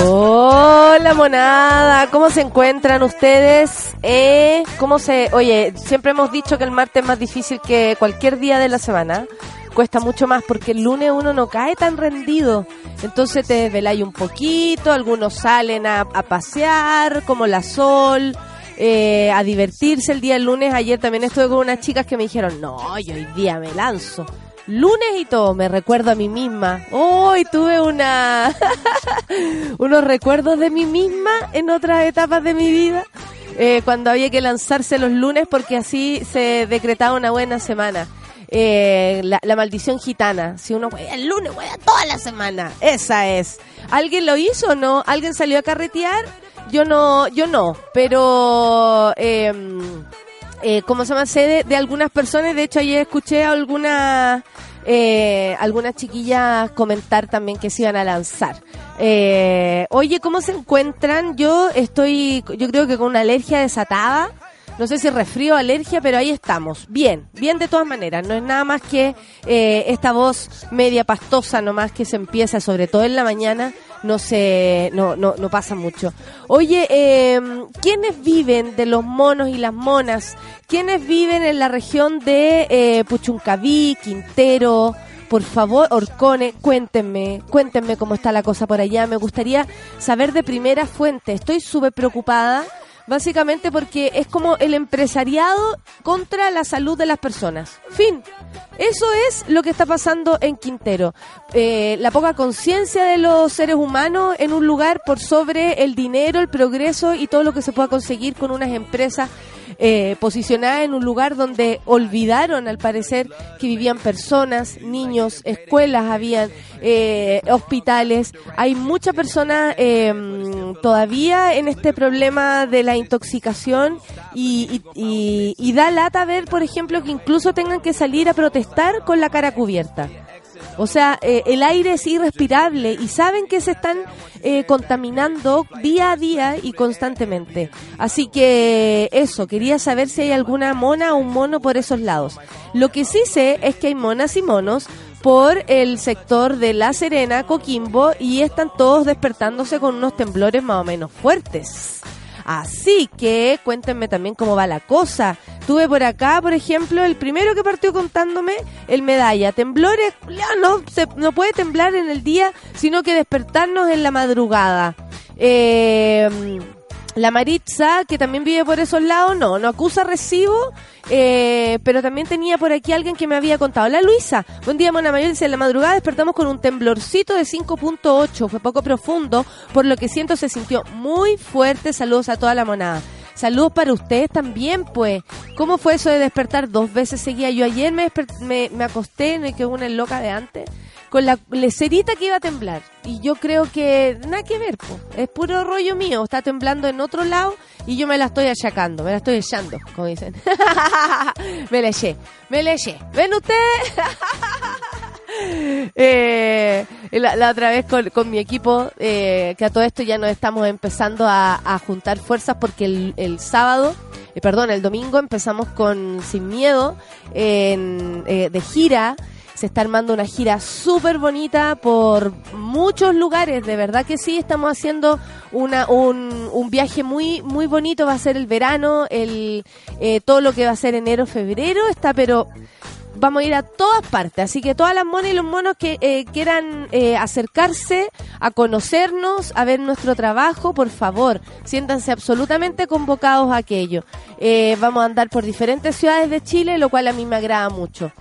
Hola monada, ¿cómo se encuentran ustedes? ¿Eh? ¿Cómo se...? Oye, siempre hemos dicho que el martes es más difícil que cualquier día de la semana. Cuesta mucho más porque el lunes uno no cae tan rendido. Entonces te desveláis un poquito, algunos salen a, pasear, como la sol, eh, a divertirse el día del lunes. Ayer también estuve con unas chicas que me dijeron, no, yo hoy día me lanzo. Lunes y todo, me recuerdo a mí misma. Hoy tuve una unos recuerdos de mí misma en otras etapas de mi vida. Eh, cuando había que lanzarse los lunes porque así se decretaba una buena semana. Eh, la, maldición gitana. Si uno juega el lunes, juega toda la semana. Esa es. ¿Alguien lo hizo o no? ¿Alguien salió a carretear? Yo no, yo no, pero eh, eh, como se llama sede de algunas personas, de hecho ayer escuché a algunas eh, algunas chiquillas comentar también que se iban a lanzar. Eh, oye, ¿cómo se encuentran? Yo estoy, yo creo que con una alergia desatada. No sé si resfrío o alergia, pero ahí estamos. Bien, bien de todas maneras. No es nada más que eh, esta voz media pastosa nomás que se empieza, sobre todo en la mañana, no se no, no, no pasa mucho. Oye, eh, ¿quiénes viven de los monos y las monas? ¿Quiénes viven en la región de eh, Puchuncaví, Quintero? Por favor, Orcone, cuéntenme, cuéntenme cómo está la cosa por allá. Me gustaría saber de primera fuente. Estoy súper preocupada básicamente porque es como el empresariado contra la salud de las personas. Fin. Eso es lo que está pasando en Quintero. Eh, la poca conciencia de los seres humanos en un lugar por sobre el dinero, el progreso y todo lo que se pueda conseguir con unas empresas eh, posicionadas en un lugar donde olvidaron, al parecer, que vivían personas, niños, escuelas, habían eh, hospitales. Hay muchas personas eh, todavía en este problema de la intoxicación y, y- y- y da lata ver, por ejemplo, que incluso tengan que salir a protestar con la cara cubierta. O sea, eh, el aire es irrespirable y saben que se están eh, contaminando día a día y constantemente. Así que eso, quería saber si hay alguna mona o un mono por esos lados. Lo que sí sé es que hay monas y monos por el sector de La Serena, Coquimbo, y están todos despertándose con unos temblores más o menos fuertes. Así que cuéntenme también cómo va la cosa. Tuve por acá, por ejemplo, el primero que partió contándome, el medalla. Temblores, no, no puede temblar en el día, sino que despertarnos en la madrugada. Eh, la Maritza, que también vive por esos lados, no, no acusa recibo, eh, pero también tenía por aquí alguien que me había contado. La Luisa, buen día, Mona Mayor, dice, en la madrugada despertamos con un temblorcito de 5.8, fue poco profundo, por lo que siento se sintió muy fuerte. Saludos a toda la monada. Saludos para ustedes también, pues. ¿Cómo fue eso de despertar dos veces seguidas? Yo ayer me, me, me acosté, no que una loca de antes, con la lecerita que iba a temblar. Y yo creo que nada que ver. Es puro rollo mío. Está temblando en otro lado y yo me la estoy achacando, me la estoy echando, como dicen. me la eché, me la eché. ¿Ven ustedes? Eh, la, la otra vez con, con mi equipo, eh, que a todo esto ya nos estamos empezando a, a juntar fuerzas porque el, el sábado, eh, perdón, el domingo empezamos con Sin Miedo en, eh, de gira. Se está armando una gira súper bonita por muchos lugares, de verdad que sí, estamos haciendo una, un, un viaje muy muy bonito, va a ser el verano, el, eh, todo lo que va a ser enero, febrero, está pero vamos a ir a todas partes. Así que todas las monas y los monos que eh, quieran eh, acercarse a conocernos, a ver nuestro trabajo, por favor, siéntanse absolutamente convocados a aquello. Eh, vamos a andar por diferentes ciudades de Chile, lo cual a mí me agrada mucho.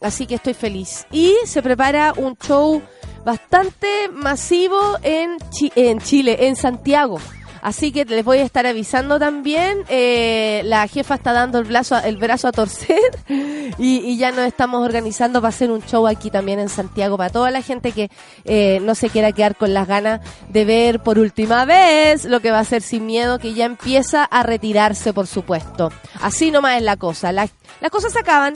así que estoy feliz. Y se prepara un show bastante masivo en, en Chile, en Santiago. Así que les voy a estar avisando también. Eh, la jefa está dando el brazo, el brazo a torcer y, ya nos estamos organizando para hacer un show aquí también en Santiago para toda la gente que eh, no se quiera quedar con las ganas de ver por última vez lo que va a ser sin miedo, que ya empieza a retirarse, por supuesto. Así nomás es la cosa. las cosas se acaban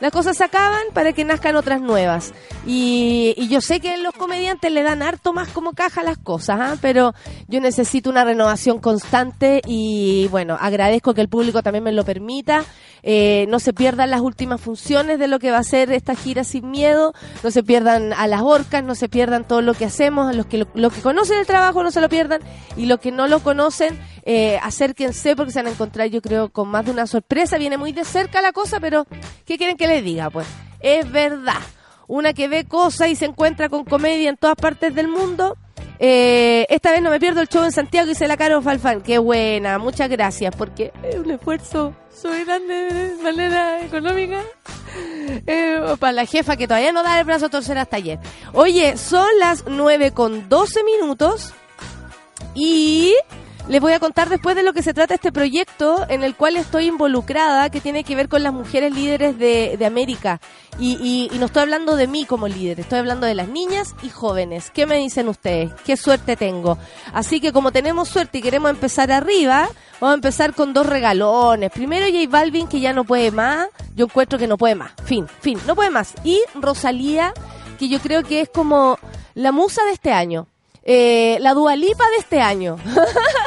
las cosas se acaban para que nazcan otras nuevas. Y, yo sé que los comediantes le dan harto más como caja las cosas, ¿ah? pero yo necesito una renovación constante y bueno, agradezco que el público también me lo permita. Eh, no se pierdan las últimas funciones de lo que va a ser esta gira sin miedo, no se pierdan a las orcas, no se pierdan todo lo que hacemos, los que lo, que conocen el trabajo no se lo pierdan y los que no lo conocen, eh, acérquense porque se van a encontrar yo creo con más de una sorpresa. Viene muy de cerca la cosa, pero ¿qué quieren que le diga, pues. Es verdad. Una que ve cosas y se encuentra con comedia en todas partes del mundo. Eh, esta vez no me pierdo el show en Santiago y se la caro Falfán. Qué buena, muchas gracias, porque es un esfuerzo soy grande de manera económica. Eh, para la jefa que todavía no da el brazo a torcer hasta ayer. Oye, son las 9 con 12 minutos y les voy a contar después de lo que se trata este proyecto en el cual estoy involucrada, que tiene que ver con las mujeres líderes de, América. Y, no estoy hablando de mí como líder, estoy hablando de las niñas y jóvenes. ¿Qué me dicen ustedes? ¿Qué suerte tengo? Así que como tenemos suerte y queremos empezar arriba, vamos a empezar con dos regalones. Primero J Balvin, que ya no puede más. Yo encuentro que no puede más. Fin, fin, no puede más. Y Rosalía, que yo creo que es como la musa de este año. Eh, la Dualipa de este año.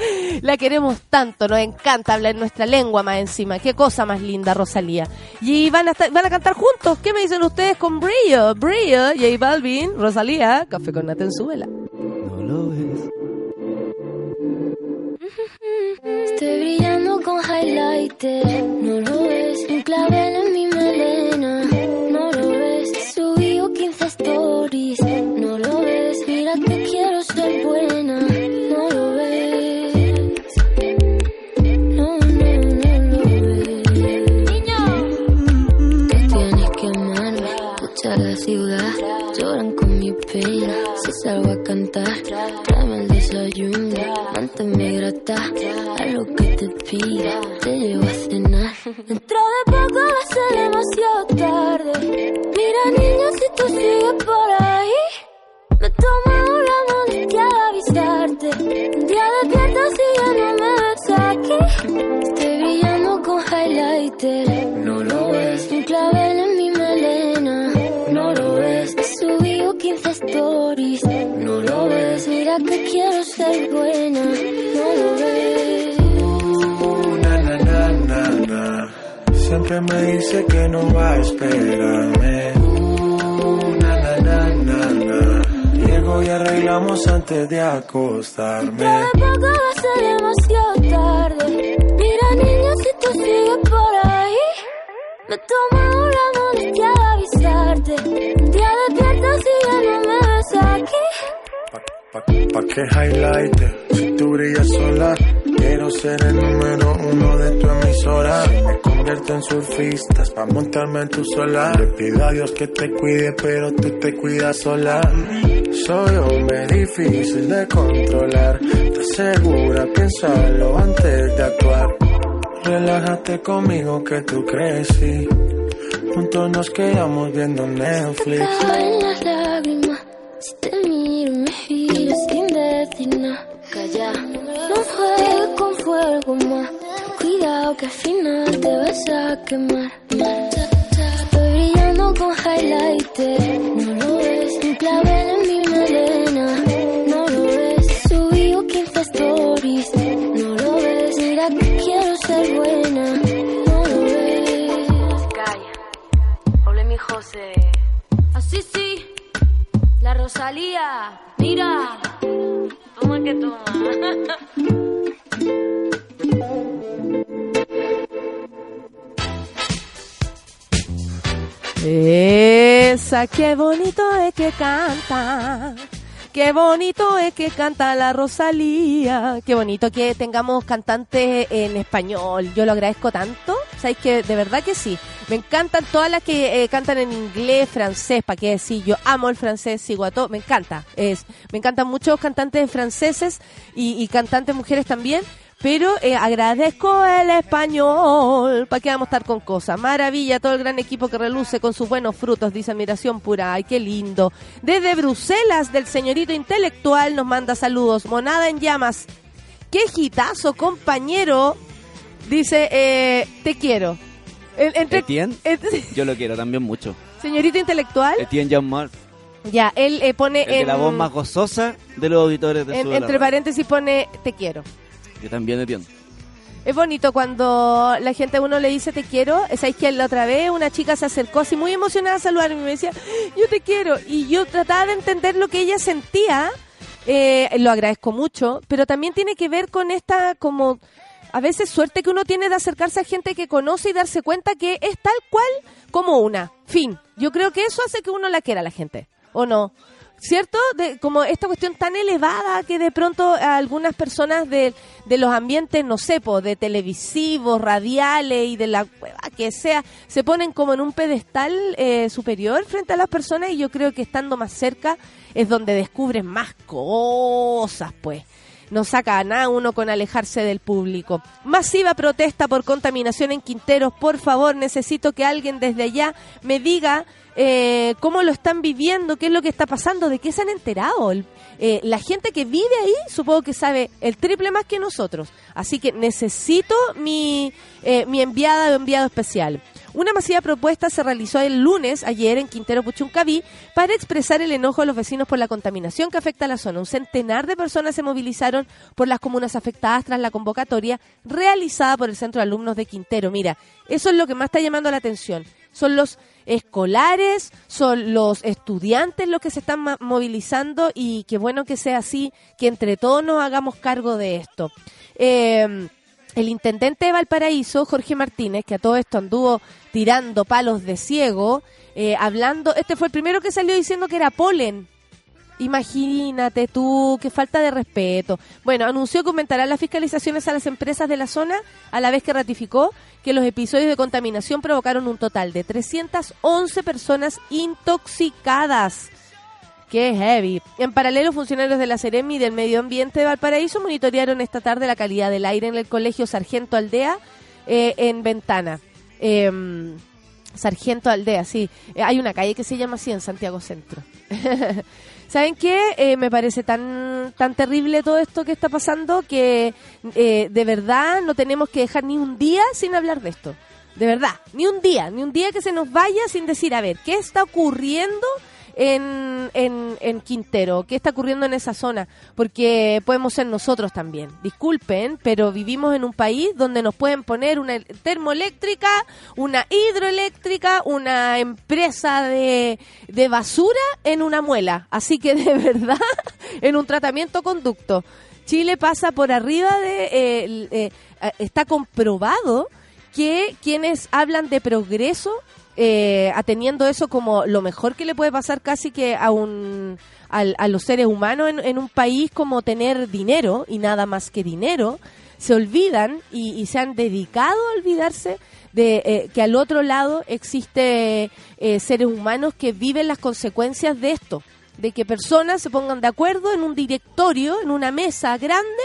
la queremos tanto, nos encanta hablar nuestra lengua más encima. Qué cosa más linda, Rosalía. Y van a, van a cantar juntos. ¿Qué me dicen ustedes con Brillo? Brillo, J Balvin, Rosalía, Café con Nata No lo ves. Estoy brillando con highlighter, no lo ves. Un clavel en mi melena, no lo ves. Subí 15 stories, que quiero ser buena. No lo ves. Uh, na, na, na, na, na. Siempre me dice que no va a esperarme. Uh, na, na, na, na, na y arreglamos antes de acostarme. Poco va a ser demasiado tarde. Mira, niño, si tú sigues por ahí, me tomo la molestia de avisarte. Pa, que highlight, si tú brillas sola, quiero ser el número uno de tu emisora. Me convierto en surfistas pa montarme en tu sola. Le pido a Dios que te cuide, pero tú te cuidas sola. Soy hombre difícil de controlar. ¿Estás segura? Piénsalo antes de actuar. Relájate conmigo que tú crecí. Juntos nos quedamos viendo Netflix. Calla. No juegues con fuego más. Cuidado que al final te vas a quemar. Estoy brillando con highlighter. No lo ves. Un clavel en mi melena. No lo ves. Subí 15 stories. No lo ves. Mira que quiero ser buena. No lo ves. Calla. Ole mi José. Así sí. La Rosalía. Mira. Toma que toma. Esa, qué bonito es que canta. Qué bonito es que canta la Rosalía. Qué bonito que tengamos cantantes en español. Yo lo agradezco tanto. Sabéis que de verdad que sí. Me encantan todas las que eh, cantan en inglés, francés, para qué decir. Yo amo el francés, sigo a todo. Me encanta. Es, me encantan muchos cantantes franceses y, y cantantes mujeres también. Pero eh, agradezco el español. ¿Para qué vamos a estar con cosas? Maravilla, todo el gran equipo que reluce con sus buenos frutos, dice admiración pura. Ay, qué lindo. Desde Bruselas, del señorito intelectual, nos manda saludos. Monada en llamas. Qué gitazo, compañero. Dice, eh, te quiero. En- entre- Etienne, en- yo lo quiero también mucho. señorito intelectual. Etienne Jean-Marc, Ya, él eh, pone el de en, la voz más gozosa de los auditores de en- entre paréntesis pone te quiero. Yo también Etienne. Es bonito cuando la gente a uno le dice te quiero. ¿Sabéis que la otra vez una chica se acercó así muy emocionada a saludarme y me decía yo te quiero? Y yo trataba de entender lo que ella sentía. Eh, lo agradezco mucho, pero también tiene que ver con esta como a veces suerte que uno tiene de acercarse a gente que conoce y darse cuenta que es tal cual como una. Fin. Yo creo que eso hace que uno la quiera a la gente. ¿O no? ¿Cierto? De, como esta cuestión tan elevada que de pronto a algunas personas de, de los ambientes, no sé, po, de televisivos, radiales y de la hueva que sea, se ponen como en un pedestal eh, superior frente a las personas y yo creo que estando más cerca es donde descubren más cosas, pues. No saca a nada uno con alejarse del público. Masiva protesta por contaminación en Quinteros. Por favor, necesito que alguien desde allá me diga eh, cómo lo están viviendo, qué es lo que está pasando, de qué se han enterado. Eh, la gente que vive ahí supongo que sabe el triple más que nosotros. Así que necesito mi, eh, mi enviada o enviado especial. Una masiva propuesta se realizó el lunes, ayer, en Quintero Puchuncaví, para expresar el enojo de los vecinos por la contaminación que afecta a la zona. Un centenar de personas se movilizaron por las comunas afectadas tras la convocatoria realizada por el Centro de Alumnos de Quintero. Mira, eso es lo que más está llamando la atención. Son los escolares, son los estudiantes los que se están movilizando y qué bueno que sea así, que entre todos nos hagamos cargo de esto. Eh, el intendente de Valparaíso, Jorge Martínez, que a todo esto anduvo tirando palos de ciego, eh, hablando, este fue el primero que salió diciendo que era polen. Imagínate tú, qué falta de respeto. Bueno, anunció que aumentará las fiscalizaciones a las empresas de la zona, a la vez que ratificó que los episodios de contaminación provocaron un total de 311 personas intoxicadas. Qué heavy. En paralelo, funcionarios de la Ceremi y del Medio Ambiente de Valparaíso monitorearon esta tarde la calidad del aire en el colegio Sargento Aldea eh, en Ventana. Em, Sargento Aldea, sí. Eh, hay una calle que se llama así en Santiago Centro. ¿Saben qué? Eh, me parece tan, tan terrible todo esto que está pasando que de verdad no tenemos que dejar ni un día sin hablar de esto. De verdad, ni un día, ni un día que se nos vaya sin decir, a ver, ¿qué está ocurriendo en, en, en Quintero? ¿Qué está ocurriendo en esa zona? Porque podemos ser nosotros también. Disculpen, pero vivimos en un país donde nos pueden poner una termoeléctrica, una hidroeléctrica, una empresa de, de basura en una muela. Así que de verdad, en un tratamiento conducto. Chile pasa por arriba de... eh, está comprobado que quienes hablan de progreso, eh, ateniendo eso como lo mejor que le puede pasar casi que a un a los seres humanos en, un país como tener dinero y nada más que dinero, se olvidan y, se han dedicado a olvidarse de eh, que al otro lado existe eh, seres humanos que viven las consecuencias de esto, de que personas se pongan de acuerdo en un directorio, en una mesa grande,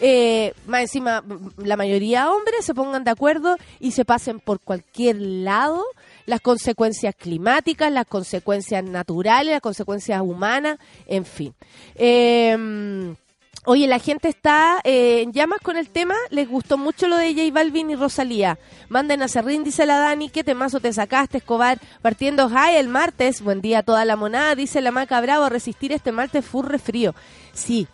eh, más encima la mayoría hombres se pongan de acuerdo y se pasen por cualquier lado las consecuencias climáticas, las consecuencias naturales, las consecuencias humanas, en fin. Eh, Oye, la gente está eh, en llamas con el tema. Les gustó mucho lo de J Balvin y Rosalía. Manden a Serrín, dice la Dani. ¿Qué temazo te sacaste, Escobar? Partiendo high el martes. Buen día a toda la monada. Dice la Maca Bravo. Resistir este martes furre frío. Sí.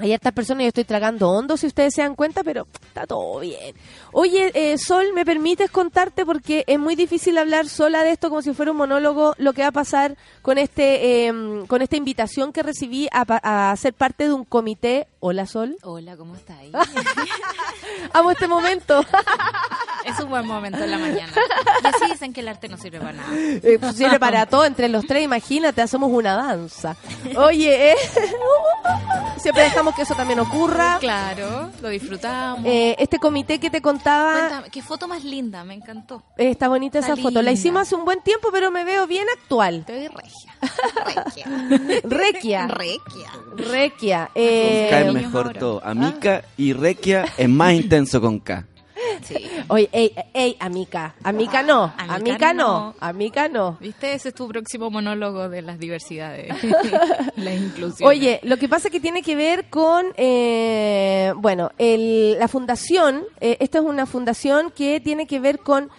Hay hartas personas, yo estoy tragando hondo, si ustedes se dan cuenta, pero está todo bien. Oye, eh, Sol, ¿me permites contarte? Porque es muy difícil hablar sola de esto como si fuera un monólogo, lo que va a pasar con este eh, con esta invitación que recibí a, a ser parte de un comité. Hola, Sol. Hola, ¿cómo estáis? Amo este momento. Es un buen momento en la mañana. Y así dicen que el arte no sirve para nada. Eh, pues sirve para todo, entre los tres, imagínate, hacemos una danza. Oye, eh, siempre dejamos que eso también ocurra. Claro, lo disfrutamos. Eh, este comité que te contaba, Cuéntame, qué foto más linda, me encantó. eh, está bonita esa Está foto. La linda. hicimos hace un buen tiempo, pero me veo bien actual. Te doy regia. Regia. Requia. Regia. Requia. eh, K es niños mejor todo. Amica y Requia es más intenso con K. Sí. Oye, ey, ey, amica. Amica no. Amica Amica no. no. Amica no. ¿Viste? Ese es tu próximo monólogo de las diversidades. la inclusión. Oye, lo que pasa es que tiene que ver con, eh, bueno, el- la fundación, eh, esta es una fundación que tiene que ver con,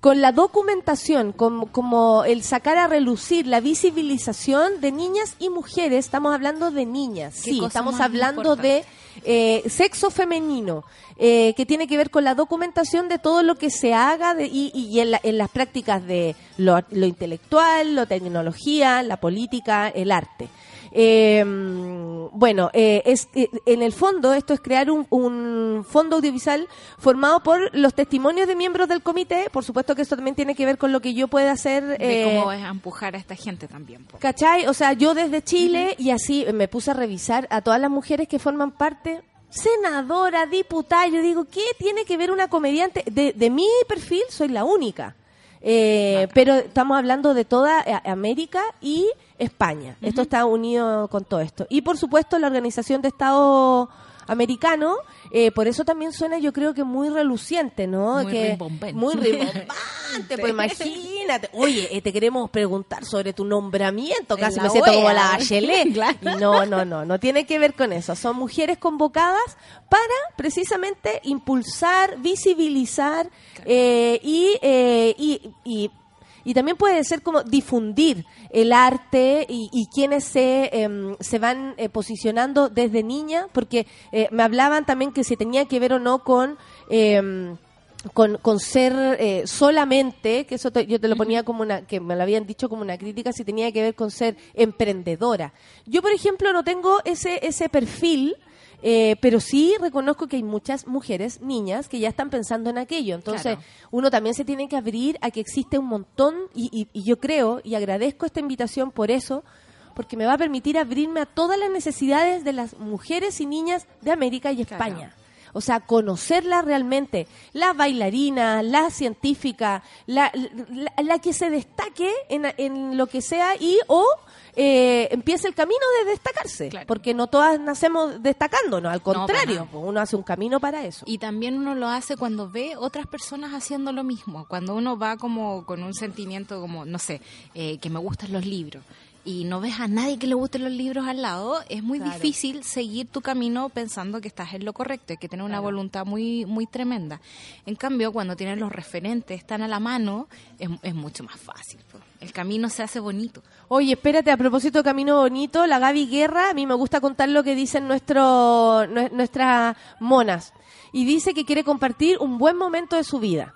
con la documentación, con- como el sacar a relucir la visibilización de niñas y mujeres, estamos hablando de niñas, sí, estamos hablando de importante. Eh, sexo femenino, eh, que tiene que ver con la documentación de todo lo que se haga de- y, y en, la- en las prácticas de lo, lo intelectual, la tecnología, la política, el arte. Eh, bueno, eh, es eh, en el fondo esto es crear un, un fondo audiovisual formado por los testimonios de miembros del comité. Por supuesto que esto también tiene que ver con lo que yo pueda hacer. de eh, cómo es empujar a esta gente también. po. ¿Cachai? O sea, yo desde Chile y así me puse a revisar a todas las mujeres que forman parte, senadora, diputada, yo digo, ¿qué tiene que ver una comediante? De, de mi perfil soy la única. Eh, pero estamos hablando de toda eh, América y España. Esto está unido con todo esto. Y por supuesto la Organización de Estado Americano, eh, por eso también suena yo creo que muy reluciente, ¿no? Muy que, rimbombante. Muy rimbombante, pues imagínate. Oye, eh, te queremos preguntar sobre tu nombramiento, En casi me siento como la Bachelet. Claro. No, no, no, no tiene que ver con eso. Son mujeres convocadas para precisamente impulsar, visibilizar eh, y, eh, y, y y también puede ser como difundir el arte y, y quienes se, em, se van eh, posicionando desde niña, porque eh, me hablaban también que si tenía que ver o no con... em, con, con ser eh, solamente, que eso te- yo te lo ponía como una, que me lo habían dicho como una crítica, si tenía que ver con ser emprendedora. Yo, por ejemplo, no tengo ese, ese perfil, eh, pero sí reconozco que hay muchas mujeres, niñas, que ya están pensando en aquello. Entonces, Claro. uno también se tiene que abrir a que existe un montón, y, y- y yo creo y agradezco esta invitación por eso, porque me va a permitir abrirme a todas las necesidades de las mujeres y niñas de América y Claro. España. O sea, conocerla realmente, la bailarina, la científica, la, la, la que se destaque en, en lo que sea y o eh, empiece el camino de destacarse, Claro. porque no todas nacemos destacándonos, al contrario, pues uno hace un camino para eso. Y también uno lo hace cuando ve otras personas haciendo lo mismo, cuando uno va como con un sentimiento como, no sé, eh, que me gustan los libros y no ves a nadie que le gusten los libros al lado, es muy Claro. difícil seguir tu camino pensando que estás en lo correcto, hay que tener una voluntad muy muy tremenda. En cambio, cuando tienes los referentes, están a la mano, es, es mucho más fácil. po. El camino se hace bonito. Oye, espérate, a propósito de Camino Bonito, la Gaby Guerra, a mí me gusta contar lo que dicen nuestro, nue- nuestras monas. Y dice que quiere compartir un buen momento de su vida.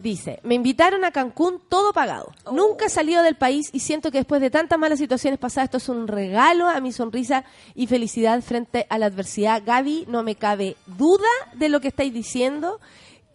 Dice, me invitaron a Cancún todo pagado. Nunca he salido del país y siento que después de tantas malas situaciones pasadas, esto es un regalo a mi sonrisa y felicidad frente a la adversidad. Gaby, no me cabe duda de lo que estáis diciendo.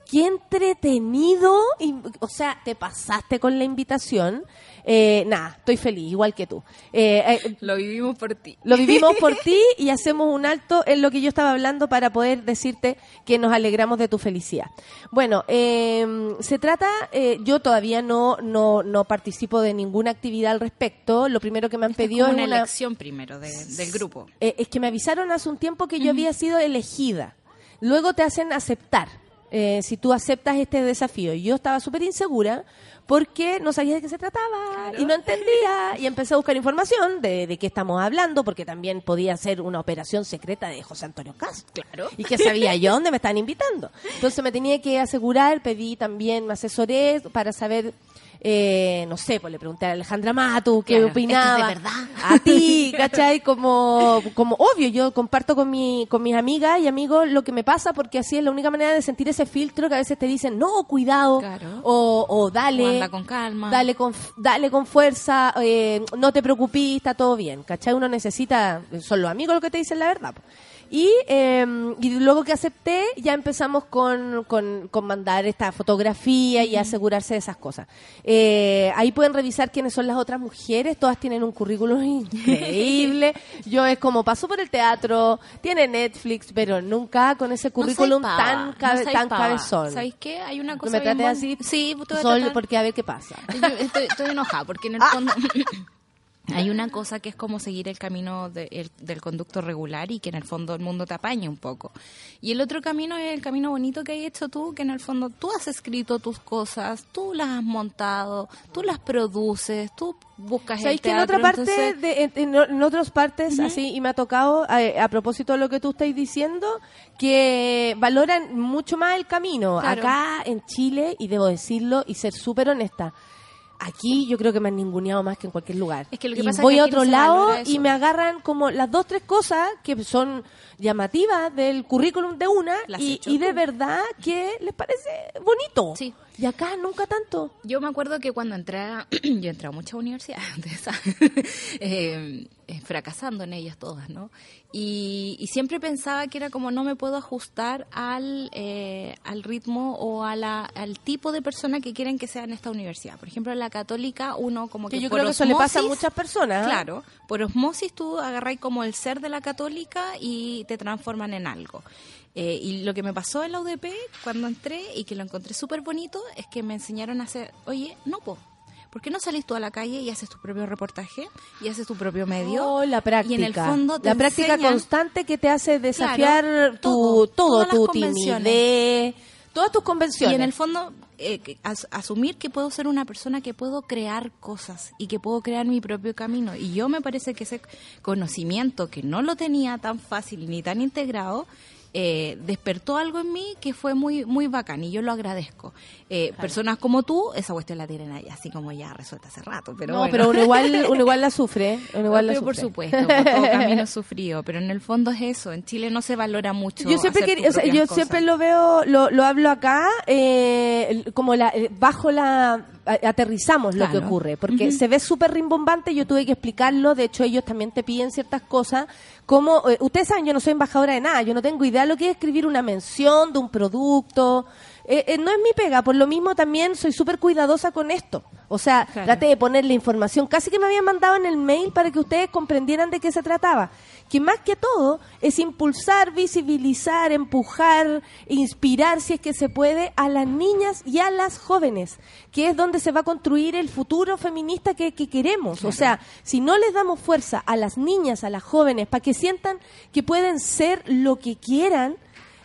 Qué entretenido. Y, o sea, te pasaste con la invitación. Eh, nada, estoy feliz, igual que tú. Eh, eh, Lo vivimos por ti. lo vivimos por ti y hacemos un alto en lo que yo estaba hablando para poder decirte que nos alegramos de tu felicidad. Bueno, eh, se trata, eh, yo todavía no, no, no participo de ninguna actividad al respecto. Lo primero que me han pedido es una una, elección primero de- del grupo. eh, es que me avisaron hace un tiempo que yo había sido elegida. Luego te hacen aceptar. Eh, si tú aceptas este desafío. Y yo estaba súper insegura porque no sabía de qué se trataba y no entendía. Y empecé a buscar información de, de qué estamos hablando, porque también podía ser una operación secreta de José Antonio Castro. Claro. Y que sabía yo dónde me estaban invitando. Entonces me tenía que asegurar, pedí también, me asesoré para saber, eh, no sé, pues le pregunté a Alejandra Matu qué Claro, opinaba. ¿esto es de verdad? A ti, ¿cachai? Como, como obvio, yo comparto con, mi, con mis amigas y amigos lo que me pasa porque así es la única manera de sentir ese filtro que a veces te dicen, no, cuidado, Claro. o, o dale. O anda con calma. Dale con, dale con fuerza, eh, no te preocupes, está todo bien, ¿cachai? Uno necesita, son los amigos los que te dicen la verdad. po. Y, eh, y luego que acepté, ya empezamos con, con, con mandar esta fotografía y asegurarse de esas cosas. Eh, ahí pueden revisar quiénes son las otras mujeres, todas tienen un currículum increíble. Yo es como pasó por el teatro, tiene Netflix, pero nunca con ese currículum No tan, no cabe- tan cabezón. ¿Sabéis qué? Hay una No cosa me trates buen- así, Sí, tratar- porque a ver qué pasa. Yo estoy, estoy enojada porque en el Ah. hay una cosa que es como seguir el camino de- el- del conducto regular y que en el fondo el mundo te apaña un poco. Y el otro camino es el camino bonito que has hecho tú, que en el fondo tú has escrito tus cosas, tú las has montado, tú las produces, tú buscas el ¿Sabéis que en teatro, otra parte, entonces- de, en, en- en otras partes, así, y me ha tocado, a, a propósito de lo que tú estáis diciendo, que valoran mucho más el camino. Claro. Acá en Chile, y debo decirlo y ser súper honesta, aquí yo creo que me han ninguneado más que en cualquier lugar. Es que lo que y pasa es voy que a no otro lado y me agarran como las dos, tres cosas que son llamativas del currículum de una y, y de verdad que les parece bonito. Sí. Y acá nunca tanto. Yo me acuerdo que cuando entré, a- yo entré a muchas universidades, eh, eh, fracasando en ellas todas, ¿no? Y, y siempre pensaba que era como no me puedo ajustar al, eh, al ritmo o a la, al tipo de persona que quieren que sea en esta universidad. Por ejemplo, en la católica uno como que, yo por creo que eso le pasa a muchas personas. ¿eh? Claro, por osmosis tú agarráis como el ser de la católica y te transforman en algo. Eh, y lo que me pasó en la UDP cuando entré y que lo encontré súper bonito es que me enseñaron a hacer, oye, no, po, ¿por qué no salís tú a la calle y haces tu propio reportaje y haces tu propio medio? Oh, la práctica. Y en el fondo te la práctica enseñan- constante que te hace desafiar Claro, tu todo, todo, tu timidez, todas tus Y convenciones. en el fondo, eh, as- asumir que puedo ser una persona que puedo crear cosas y que puedo crear mi propio camino. Y yo me parece que ese conocimiento, que no lo tenía tan fácil ni tan integrado, eh, despertó algo en mí que fue muy muy bacán y yo lo agradezco. Eh, Personas como tú, esa cuestión la tienen ahí así como ya resuelta hace rato. Pero no, bueno. pero uno igual, uno igual la sufre. Uno igual la Pero por supuesto, por todo camino sufrido, pero en el fondo es eso, en Chile no se valora mucho. Yo siempre hacer tus o sea, yo siempre lo veo, lo, lo hablo acá, eh, como la, eh, bajo la, aterrizamos lo que ocurre, porque se ve súper rimbombante, yo tuve que explicarlo, de hecho ellos también te piden ciertas cosas, como, eh, ustedes saben, yo no soy embajadora de nada, yo no tengo idea de lo que es escribir una mención de un producto, eh, eh, no es mi pega, por lo mismo también soy súper cuidadosa con esto. O sea, Claro. traté de ponerle información, casi que me habían mandado en el mail para que ustedes comprendieran de qué se trataba. Que más que todo es impulsar, visibilizar, empujar, inspirar, si es que se puede, a las niñas y a las jóvenes, que es donde se va a construir el futuro feminista que, que queremos. O sea, si no les damos fuerza a las niñas, a las jóvenes, para que sientan que pueden ser lo que quieran,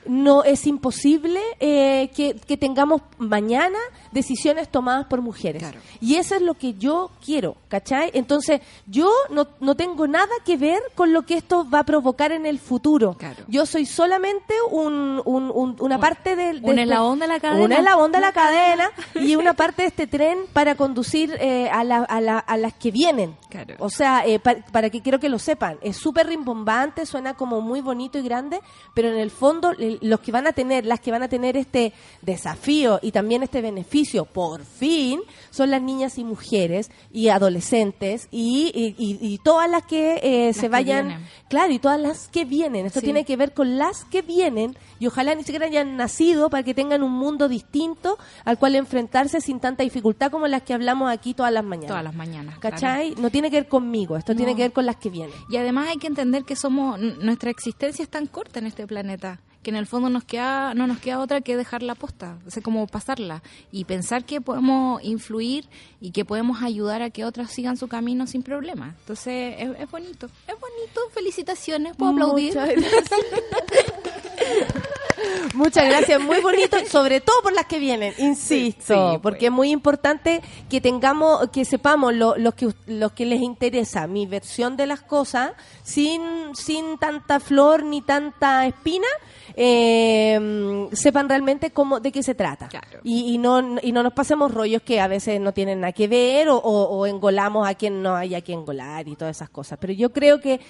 no es imposible eh, que, que tengamos mañana decisiones tomadas por mujeres. Claro. Y eso es lo que yo quiero, ¿cachai? Entonces, yo no, no tengo nada que ver con lo que esto va a provocar en el futuro. Claro. Yo soy solamente un, un- un- una parte del... un este- eslabón de la cadena. Un eslabón de la cadena y una parte de este tren para conducir eh, a, la- a la- a las que vienen. Claro. O sea, eh, pa- para que quiero que lo sepan, es súper rimbombante, suena como muy bonito y grande, pero en el fondo el- los que van a tener, las que van a tener este desafío y también este beneficio, por fin, son las niñas y mujeres y adolescentes y, y- y- y todas las que eh, se vayan, claro, y todas las que vienen. Esto Sí. tiene que ver con las que vienen y ojalá ni siquiera hayan nacido para que tengan un mundo distinto al cual enfrentarse sin tanta dificultad como las que hablamos aquí todas las mañanas. Todas las mañanas. claro. ¿Cachai? No tiene que ver conmigo, esto tiene que ver con las que vienen. Y además hay que entender que somos nuestra existencia es tan corta en este planeta que en el fondo nos queda no nos queda otra que dejar la posta, o sea, como pasarla y pensar que podemos influir y que podemos ayudar a que otras sigan su camino sin problema. Entonces, es, es bonito, es bonito. Felicitaciones, puedo aplaudir. Muchas gracias. Muchas gracias, muy bonito, sobre todo por las que vienen, insisto, Sí, sí, porque pues. es muy importante que tengamos, que sepamos lo, los que los que les interesa mi versión de las cosas, sin sin tanta flor ni tanta espina, eh, sepan realmente cómo de qué se trata Claro. y, y no y no nos pasemos rollos que a veces no tienen nada que ver o, o- o engolamos a quien no haya que engolar y todas esas cosas. Pero yo creo que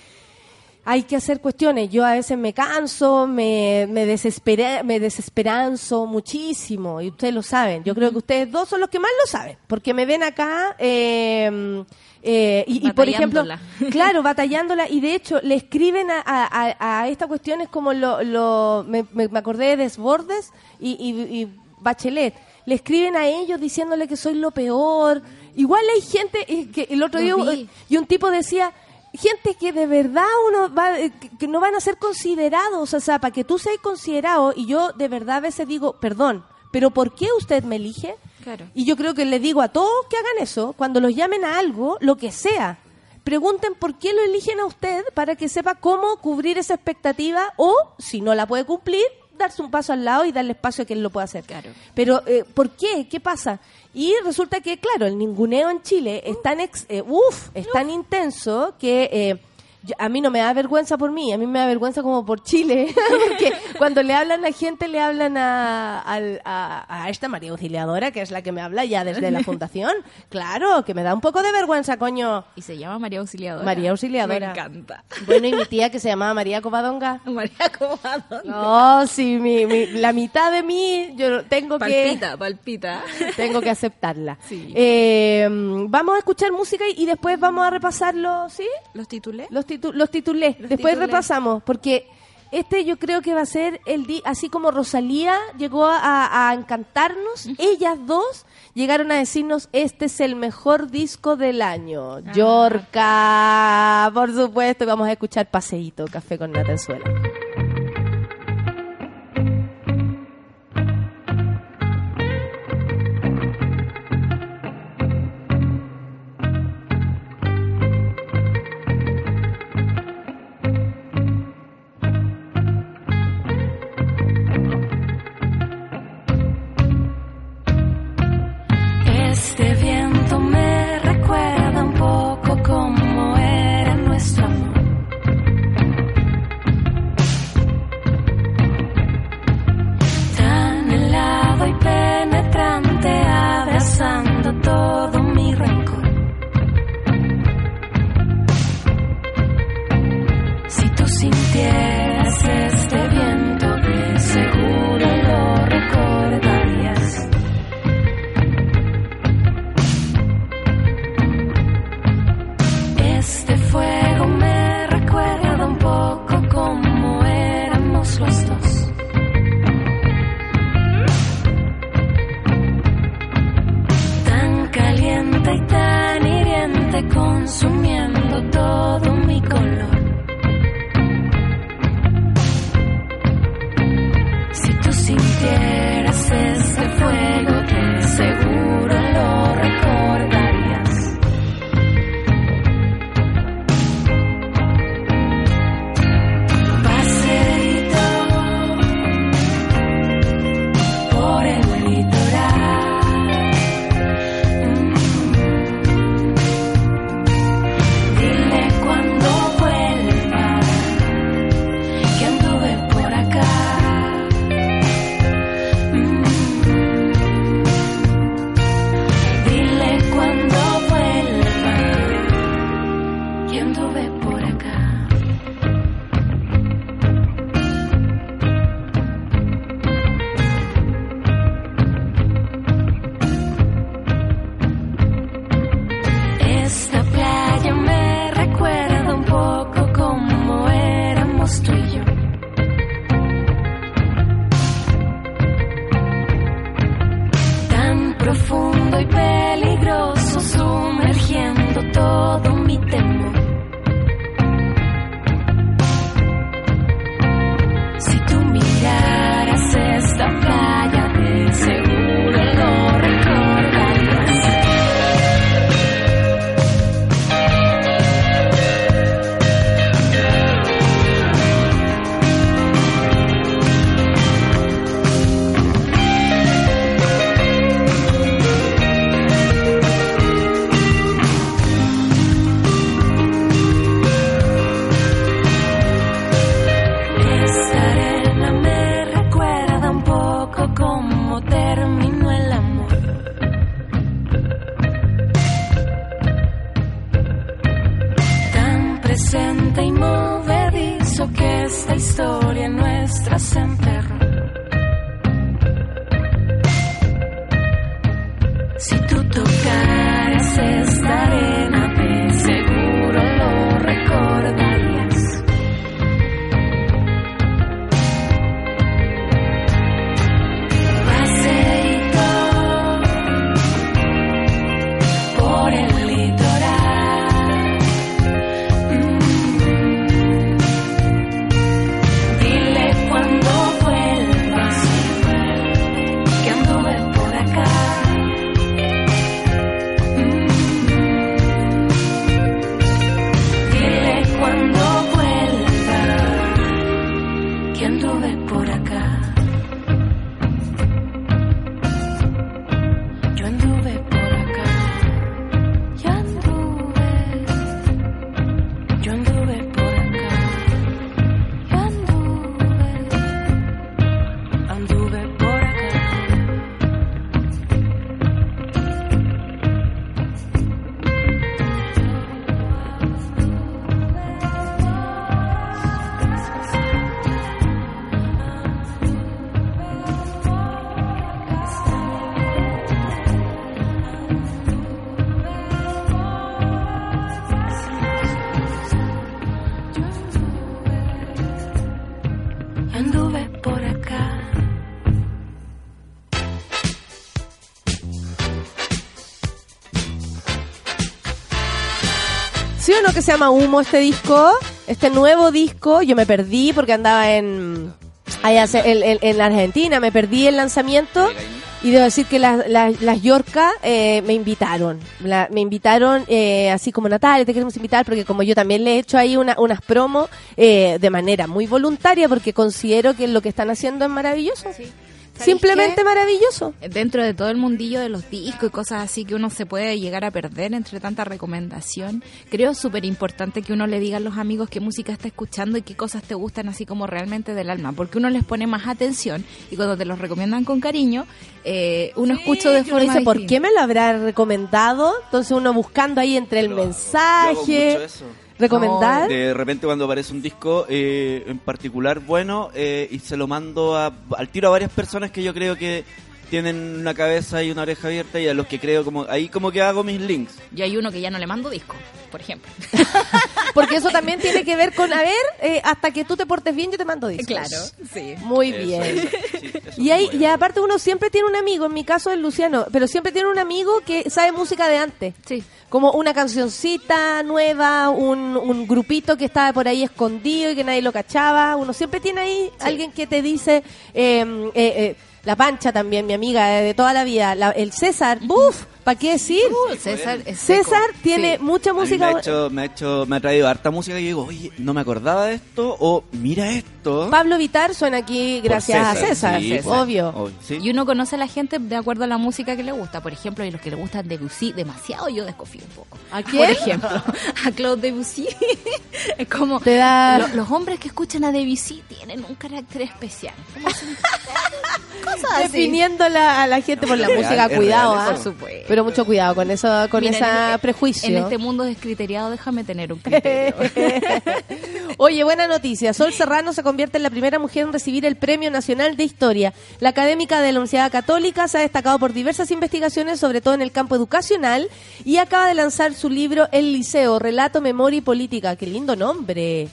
hay que hacer cuestiones. Yo a veces me canso, me, me, desespera, me desesperanzo muchísimo, y ustedes lo saben. Yo creo que ustedes dos son los que más lo saben, porque me ven acá eh, eh, y, y, por ejemplo, claro, batallándola, y de hecho le escriben a, a, a esta cuestiones como lo, lo me, me acordé de Desbordes y, y, y Bachelet. Le escriben a ellos diciéndole que soy lo peor. Igual hay gente que el otro día y un tipo decía gente que de verdad uno va eh, que- no van a ser considerados, o sea, para que tú seas considerado y yo de verdad a veces digo, perdón, pero ¿por qué usted me elige? Claro. Y yo creo que le digo a todos que hagan eso, cuando los llamen a algo, lo que sea, pregunten por qué lo eligen a usted para que sepa cómo cubrir esa expectativa o, si no la puede cumplir, darse un paso al lado y darle espacio a que él lo pueda hacer. Claro. Pero, eh, ¿por qué? ¿Qué pasa? Y resulta que, claro, el ninguneo en Chile es tan, ex- eh, uf, es tan intenso que eh, yo- a mí no me da vergüenza por mí, a mí me da vergüenza como por Chile, porque cuando le hablan a gente, le hablan a, al- a, a esta María Auxiliadora, que es la que me habla ya desde la fundación. Claro, que me da un poco de vergüenza, coño. Y se llama María Auxiliadora. María Auxiliadora. Me encanta. Bueno, y mi tía que se llamaba María Covadonga. María Comado. No, sí, mi, mi- la mitad de mí yo tengo que... Palpita, palpita. Tengo que aceptarla. Sí. Eh, vamos a escuchar música y, después vamos a repasarlo, ¿sí? ¿Los titulé? Los, titu- los titulé. después titulé. repasamos, porque este yo creo que va a ser el día, así como Rosalía llegó a, a encantarnos, ellas dos llegaron a decirnos, este es el mejor disco del año. Yorka, por supuesto, vamos a escuchar Paseíto, Café con Natenzuela. Se llama Humo este disco? Este nuevo disco, yo me perdí porque andaba en allá en, en- en la Argentina, me perdí el lanzamiento y debo decir que las, las, las Yorca eh, me invitaron. Me invitaron eh, así como Natalia, te queremos invitar porque como yo también le he hecho ahí una, unas promos eh, de manera muy voluntaria porque considero que lo que están haciendo es maravilloso. Simplemente qué? maravilloso. Dentro de todo el mundillo de los discos y cosas así que uno se puede llegar a perder entre tanta recomendación, creo súper importante que uno le diga a los amigos qué música está escuchando y qué cosas te gustan así como realmente del alma, porque uno les pone más atención y cuando te los recomiendan con cariño, eh, uno escucha de Uno forma dice, ¿por qué me lo habrá recomendado? Entonces uno buscando ahí entre el Yo hago mensaje, mucho eso. Recomendar. De repente cuando aparece un disco eh, en particular bueno eh, y se lo mando a- al tiro a varias personas que yo creo que tienen una cabeza y una oreja abierta y a los que creo como ahí como que hago mis links. Y hay uno que ya no le mando disco, por ejemplo. Porque eso también tiene que ver con, a ver, eh, hasta que tú te portes bien yo te mando discos. sí. Muy Eso, bien. eso, sí, eso Y, ahí, y aparte uno siempre tiene un amigo, en mi caso es Luciano, pero siempre tiene un amigo que sabe música de antes. Sí. Como una cancioncita nueva, un, un grupito que estaba por ahí escondido y que nadie lo cachaba. Uno siempre tiene ahí alguien que te dice, eh, eh, eh, la pancha también, mi amiga eh, de toda la vida, la- el César, ¡buf! ¿Para qué decir? Uh, César es. César tiene Sí. mucha A mí música. me ha hecho, me ha hecho, me ha traído harta música que digo, oye, no me acordaba de esto, o mira esto. Pablo Vitar suena aquí gracias a César, sí, por- obvio. sí. Y uno conoce a la gente de acuerdo a la música que le gusta. Por ejemplo, y los que le gustan Debussy, demasiado yo desconfío un poco. ¿A quién? Por ejemplo, a Claude Debussy. es como... Te da- lo- los hombres que escuchan a Debussy tienen un carácter especial. Cosas así. Definiendo la- a la gente por la música, cuidado, real ¿ah? Por supuesto. Pero mucho cuidado con eso, con Mira, ese en- prejuicio. En este mundo descriteriado, déjame tener un criterio. Oye, buena noticia. Sol Serrano se convierte en la primera mujer en recibir el Premio Nacional de Historia. La académica de la Universidad Católica se ha destacado por diversas investigaciones, sobre todo en el campo educacional, y acaba de lanzar su libro El Liceo, Relato, Memoria y Política. Qué lindo nombre.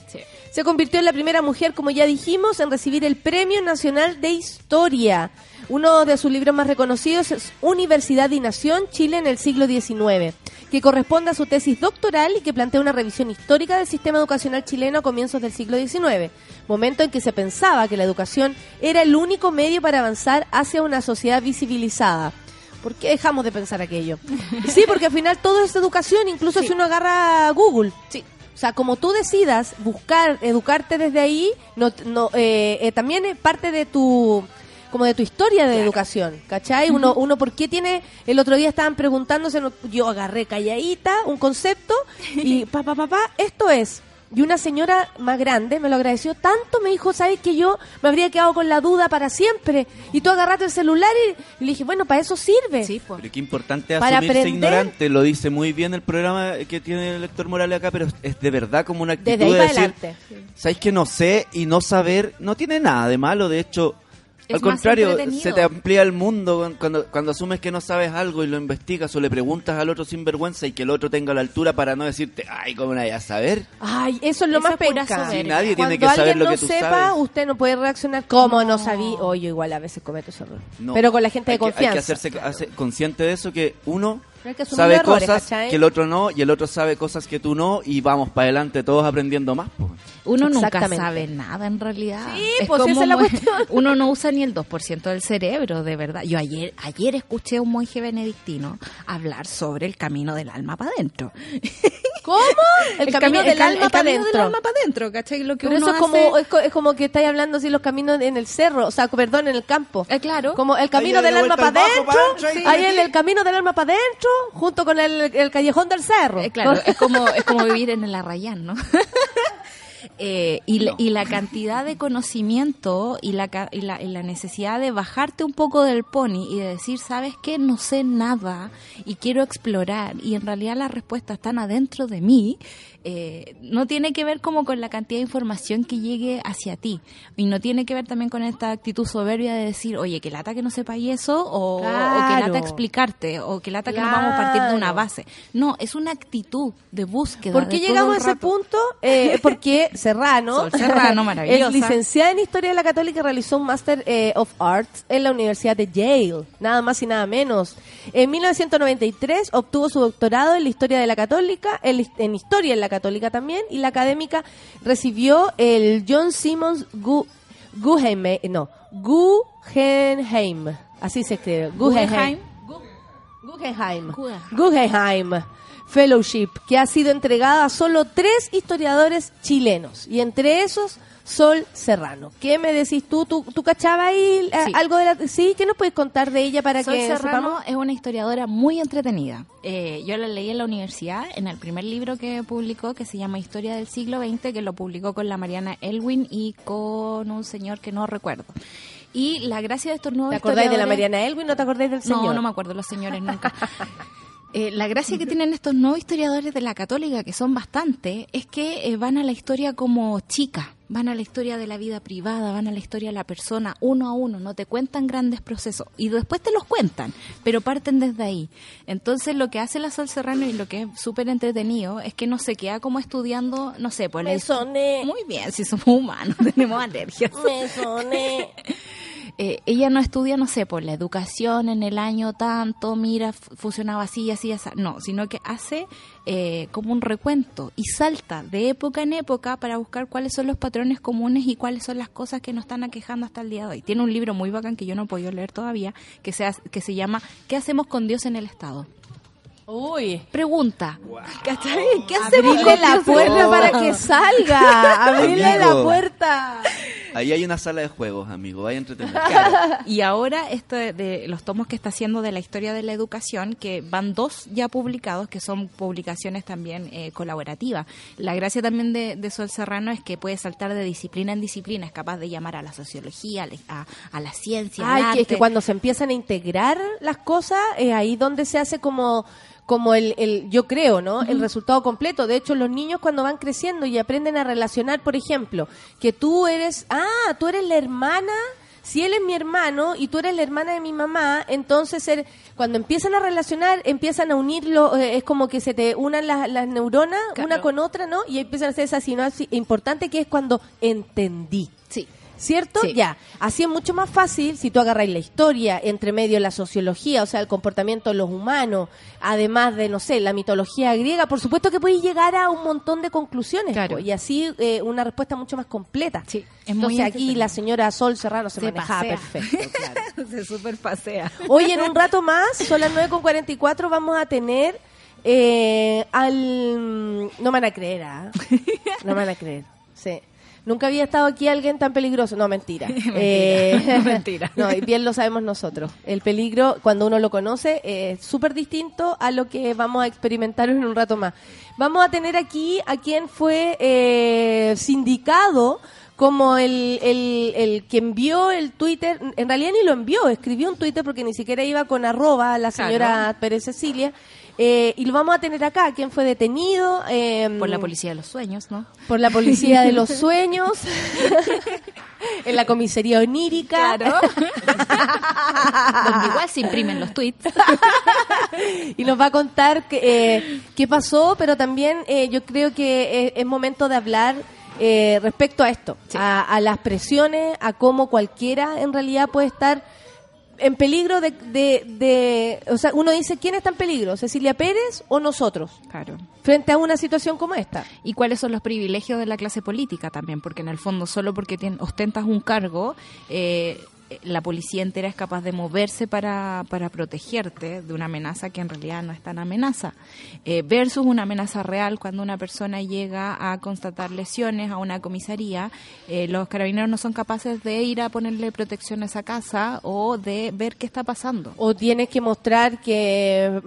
Se convirtió en la primera mujer, como ya dijimos, en recibir el Premio Nacional de Historia. Uno de sus libros más reconocidos es Universidad y Nación, Chile en el siglo XIX, que corresponde a su tesis doctoral y que plantea una revisión histórica del sistema educacional chileno a comienzos del siglo XIX, momento en que se pensaba que la educación era el único medio para avanzar hacia una sociedad visibilizada. ¿Por qué dejamos de pensar aquello? Sí, porque al final todo es educación, incluso si uno agarra Google. Sí. O sea, como tú decidas buscar, educarte desde ahí, no, no, eh, eh, también es parte de tu como de tu historia de educación, ¿cachai? Uno, uno, ¿por qué tiene? El otro día estaban preguntándose, yo agarré calladita un concepto y pa, pa, pa, pa, esto es, y una señora más grande me lo agradeció tanto, me dijo, ¿sabes que yo me habría quedado con la duda para siempre? Y tú agarraste el celular y, y le dije, bueno, para eso sirve. Sí, pues. Pero qué importante Para asumirse aprender. ignorante, lo dice muy bien el programa que tiene el lector Morales acá, pero es de verdad como una actitud Desde ahí de para decir, adelante. ¿sabéis que no sé y no saber no tiene nada de malo? De hecho, Es al contrario, se te amplía el mundo cuando, cuando asumes que no sabes algo y lo investigas o le preguntas al otro sin vergüenza y que el otro tenga la altura para no decirte, ay, ¿cómo no vayas a saber? Ay, eso es lo Esa más penca. Sí, nadie Cuando tiene que saber alguien lo no que tú sepa, sabes. usted no puede reaccionar como no, No. sabí. Oye, igual a veces cometo ese error. No. Pero con la gente Hay de que- confianza. hay que hacerse hace- consciente de eso, que uno que sabe errores, cosas ¿cachai? que el otro no y el otro sabe cosas que tú no y vamos para adelante todos aprendiendo más. pues. Uno nunca sabe nada en realidad. Sí, Es pues, como esa es la cuestión. Uno no usa ni el 2% del cerebro, de verdad. Yo ayer ayer escuché a un monje benedictino hablar sobre el camino del alma para adentro. ¿Cómo? El, camino cami- del ca- alma el para camino del alma para adentro, ¿cachai? Lo que Pero uno eso es como, hace- es, co- es como que estáis hablando así los caminos en el cerro, o sea, perdón, en el campo. Eh, claro. Como el camino del de alma para adentro, adentro, ahí ahí. en el camino del alma para adentro, junto con el, el callejón del cerro. Eh, claro, es como, es como vivir en el Arrayán, ¿no? Eh, y, la, y la cantidad de conocimiento y la, y, la, y la necesidad de bajarte un poco del pony y de decir, ¿sabes qué? No sé nada y quiero explorar y en realidad las respuestas están adentro de mí, eh, no tiene que ver como con la cantidad de información que llegue hacia ti y no tiene que ver también con esta actitud soberbia de decir, oye, que lata que no sepáis eso o, o que lata explicarte o que lata que no vamos a partir de una base. No, es una actitud de búsqueda. ¿Por qué llegamos a ese punto? Eh, porque Serrano, Serrano, es licenciada en Historia de la Católica y realizó un Master eh, of Arts en la Universidad de Yale, nada más y nada menos. En 1993 obtuvo su doctorado en la Historia de la Católica, en, en Historia en la Católica también, y la académica recibió el John Simmons Gu- Guggenheim, no, Guggenheim, así se escribe, Guggenheim. Guggenheim. Guggenheim. Guggenheim Fellowship, que ha sido entregada a solo tres historiadores chilenos, y entre esos Sol Serrano. ¿Qué me decís tú? ¿Tú, tú cachabas ahí eh, Sí. algo de la... Sí, ¿qué nos puedes contar de ella para Sol que Serrano sepamos? es una historiadora muy entretenida. Eh, yo la leí en la universidad, en el primer libro que publicó, que se llama Historia del siglo XX, que lo publicó con la Mariana Elwin y con un señor que no recuerdo. Y la gracia de estos nuevos ¿Te acordáis de la Mariana Elwin? ¿No te acordáis del señor? No, no me acuerdo los señores nunca. Eh, la gracia que tienen estos nuevos historiadores de la católica, que son bastante, es que eh, van a la historia como chica, van a la historia de la vida privada, van a la historia de la persona, uno a uno, no te cuentan grandes procesos y después te los cuentan, pero parten desde ahí. Entonces lo que hace la Sol Serrano y lo que es súper entretenido es que no se queda como estudiando, no sé, pues la- Me soné. Muy bien, si somos humanos, tenemos alergias. Me soné. Eh, ella no estudia, no sé, por la educación en el año tanto, mira, fu- funcionaba así así, así. no, sino que hace eh, como un recuento y salta de época en época para buscar cuáles son los patrones comunes y cuáles son las cosas que nos están aquejando hasta el día de hoy. Tiene un libro muy bacán que yo no he podido leer todavía, que, se, que se llama ¿Qué hacemos con Dios en el Estado? Uy. Pregunta, ¿cachai? ¿Qué hacemos Abrirle con la puerta para que salga. Abrirle la puerta. Ahí hay una sala de juegos, amigo, vaya entretenido. Y ahora esto de, de los tomos que está haciendo de la historia de la educación, que van dos ya publicados, que son publicaciones también eh, colaborativas. La gracia también de, de Sol Serrano es que puede saltar de disciplina en disciplina, es capaz de llamar a la sociología, al- a, a la ciencia, al Ay, que, arte. que cuando se empiezan a integrar las cosas, es ahí donde se hace como como el, el yo creo, ¿no? El resultado completo. De hecho, los niños cuando van creciendo y aprenden a relacionar, por ejemplo, que tú eres, ah, tú eres la hermana, si él es mi hermano y tú eres la hermana de mi mamá, entonces cuando empiezan a relacionar, empiezan a unirlo, eh, es como que se te unan las, las neuronas Claro. una con otra, ¿no? Y empiezan a hacer esa sinapsis importante que es cuando entendí. Sí. ¿Cierto? Sí. Ya. Así es mucho más fácil si tú agarras la historia, entre medio la sociología, o sea, el comportamiento de los humanos, además de, no sé, la mitología griega, por supuesto que puedes llegar a un montón de conclusiones. Claro. po, y así eh, una respuesta mucho más completa. Sí, es muy Entonces aquí la señora Sol Serrano se, Se manejaba pasea. perfecto. claro. Se super pasea. Oye, en un rato más, son las 9.44, vamos a tener eh, al... No me van a creer, ¿ah? No me van a creer, sí. Nunca había estado aquí alguien tan peligroso. No, mentira. Eh, Mentira. no, y bien lo sabemos nosotros. El peligro, cuando uno lo conoce, es súper distinto a lo que vamos a experimentar en un rato más. Vamos a tener aquí a quien fue eh, sindicado como el, el, el que envió el Twitter, en realidad ni lo envió, escribió un Twitter porque ni siquiera iba con arroba la señora Pérez Cecilia, eh, y lo vamos a tener acá, quien fue detenido eh, Por la policía de los sueños, ¿no? por la policía de los sueños, en la comisaría onírica, Donde igual se imprimen los tweets. y nos va a contar que, eh, qué pasó, pero también eh, yo creo que es, es momento de hablar eh, respecto a esto, a, a las presiones, a cómo cualquiera en realidad puede estar en peligro de, de, de- o sea, uno dice, ¿quién está en peligro? ¿Cecilia Pérez o nosotros? Claro. Frente a una situación como esta. y cuáles son los privilegios de la clase política también, porque en el fondo solo porque tien- ostentas un cargo, eh, la policía entera es capaz de moverse para, para protegerte de una amenaza que en realidad no es tan amenaza, Eh, versus una amenaza real cuando una persona llega a constatar lesiones a una comisaría, eh, los carabineros no son capaces de ir a ponerle protección a esa casa o de ver qué está pasando. O tienes que mostrar que,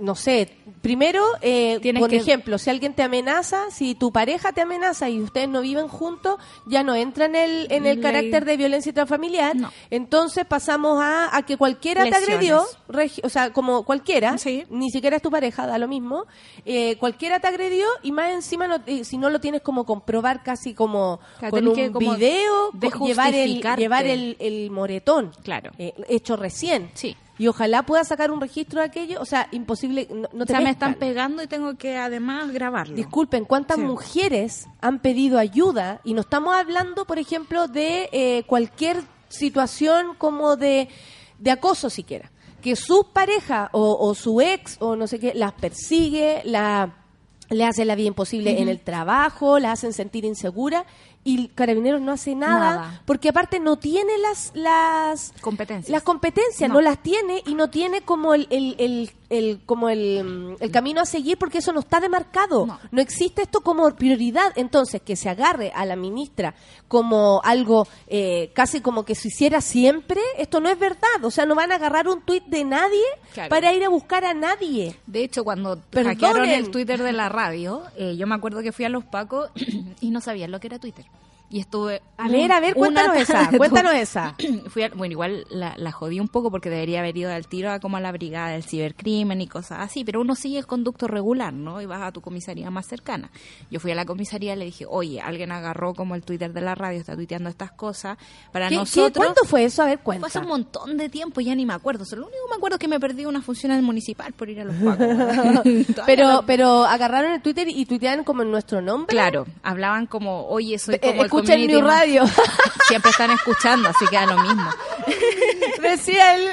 no sé, primero, eh, Tienes por que- ejemplo, si alguien te amenaza, si tu pareja te amenaza y ustedes no viven juntos, ya no entra en el, en el Ley. carácter de violencia intrafamiliar. No. Entonces pasamos a, a que cualquiera te Lesiones. agredió, regi- o sea, como cualquiera, Sí. ni siquiera es tu pareja, da lo mismo, eh, cualquiera te agredió y más encima, no- eh, si no lo tienes como comprobar casi como Claro, con un que como video, de llevar el, llevar el, el moretón Claro. eh, hecho recién. Sí. Y ojalá pueda sacar un registro de aquello. O sea, imposible. No, no O te sea, me están pegando y tengo que además grabarlo. Disculpen, ¿cuántas Sí. mujeres han pedido ayuda? Y no estamos hablando, por ejemplo, de eh, cualquier situación como de, de acoso siquiera. Que su pareja o, o su ex o no sé qué las persigue, la, le hace la vida imposible en el trabajo, la hacen sentir insegura y Carabineros no hace nada, Nada. porque aparte no tiene las las Competencias. las competencias, no, No. las tiene y no tiene como el, el, el, el- como el, el camino a seguir porque eso no está demarcado. No. No. existe esto como prioridad. Entonces, que se agarre a la ministra como algo eh, casi como que se hiciera siempre, esto no es verdad. O sea, no van a agarrar un tuit de nadie Claro. para ir a buscar a nadie. De hecho, cuando Perdonen. hackearon el Twitter de la radio, eh, yo me acuerdo que fui a los Pacos y no sabían lo que era Twitter. Y estuve... A ver, a ver, cuéntanos esa, cuéntanos esa. Fui a- bueno, igual la, la jodí un poco porque debería haber ido al tiro a como a la brigada del cibercrimen y cosas así, pero uno sigue el conducto regular, ¿no? Y vas a tu comisaría más cercana. Yo fui a la comisaría y le dije, oye, alguien agarró como el Twitter de la radio, está tuiteando estas cosas. Para ¿Qué- qué- nosotros... ¿Cuándo fue eso? A ver, Fue cuenta. hace un montón de tiempo, ya ni me acuerdo. Solo lo único que me acuerdo es que me perdí una función el municipal por ir a los pacos. Pero, no- pero agarraron el Twitter y tuiteaban como en nuestro nombre. Claro, hablaban como, oye, soy Eh, como el escucha el community New Radio. Siempre están escuchando, así que da lo mismo. decía él,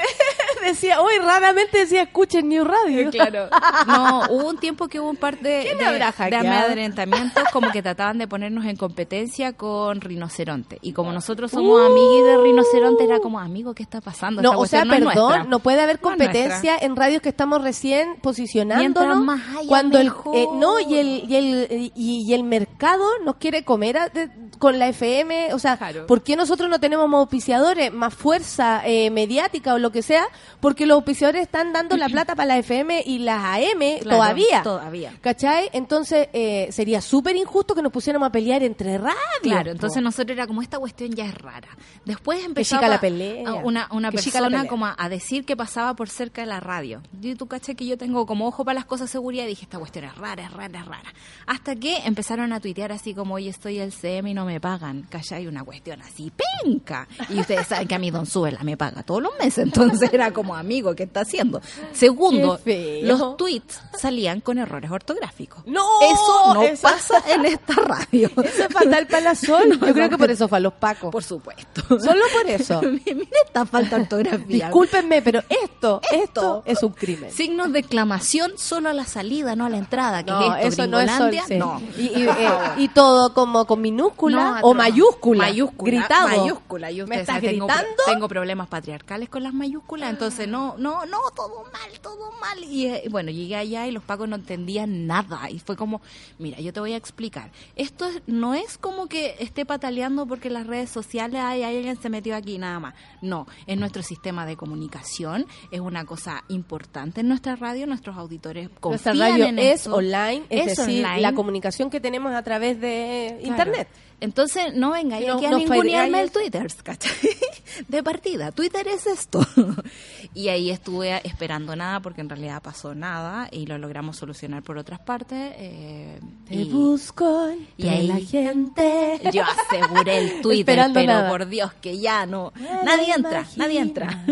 decía, hoy raramente decía escuchen New Radio. Claro. No, hubo un tiempo que hubo un par de, ¿Quién de, amedrentamientos como que trataban de ponernos en competencia con Rinoceronte. Y como nosotros somos amiguis de Rinoceronte, era como, amigo, ¿qué está pasando? No, Esta o sea, no perdón, nuestra". no puede haber No competencia en radios que estamos recién posicionándonos. Más haya, cuando el eh, no y el y el y, y el mercado nos quiere comer a- de- con la FM, o sea, Claro. ¿por qué nosotros no tenemos más auspiciadores, más fuerza eh, mediática o lo que sea? Porque los auspiciadores están dando la plata para la FM y las AM Claro, todavía. todavía. ¿Cachai? Entonces eh, sería súper injusto que nos pusiéramos a pelear entre radios. Claro, entonces nosotros era como esta cuestión ya es rara. Después empezó chica la pelea. una, una persona pelea. como a, a decir que pasaba por cerca de la radio. Y tú caché que yo tengo como ojo para las cosas de seguridad y dije, esta cuestión es rara, es rara, es rara. Hasta que empezaron a tuitear así como, hoy estoy el CM y no me pagan. ¿Cachai? Una cuestión así, penca. Y ustedes saben que a mí Don Suela me paga todos los meses, entonces era como amigo, ¿qué está haciendo? Segundo, los tweets salían con errores ortográficos. No, Eso no pasa en esta radio. Eso es fatal para la. Yo creo que por eso fue a los pacos. Por supuesto. Solo por eso. Mira esta falta de ortografía. Discúlpenme, pero esto, esto es un crimen. Signos de exclamación solo a la salida, no a la entrada. ¿Qué No, es esto, eso no es sol. Sí. No. Y, y, eh, y todo como con minúscula No, o mayúscula. Mayúscula. Gritado. Mayúscula. Y ¿Me estás tengo, gritando? tengo problemas patriarcales con las mayúsculas, entonces Entonces, no, no, no, todo mal, todo mal. Y eh, bueno, llegué allá y los pacos no entendían nada. Y fue como, mira, yo te voy a explicar. Esto es- no es como que esté pataleando porque las redes sociales, hay alguien se metió aquí, nada más. No, es nuestro sistema de comunicación, es una cosa importante en nuestra radio, nuestros auditores Nuestra confían radio en es esto. online, es, Es decir, online. la comunicación que tenemos a través de Claro. internet. Entonces, no venga No- aquí a no ningunearme el Twitter, ¿cachai? De partida, Twitter es esto. y ahí estuve esperando nada porque en realidad pasó nada y lo logramos solucionar por otras partes. eh, Te y, busco y ahí la gente. yo aseguré el Twitter, Esperando pero nada. por Dios que ya no. Nadie entra, nadie entra.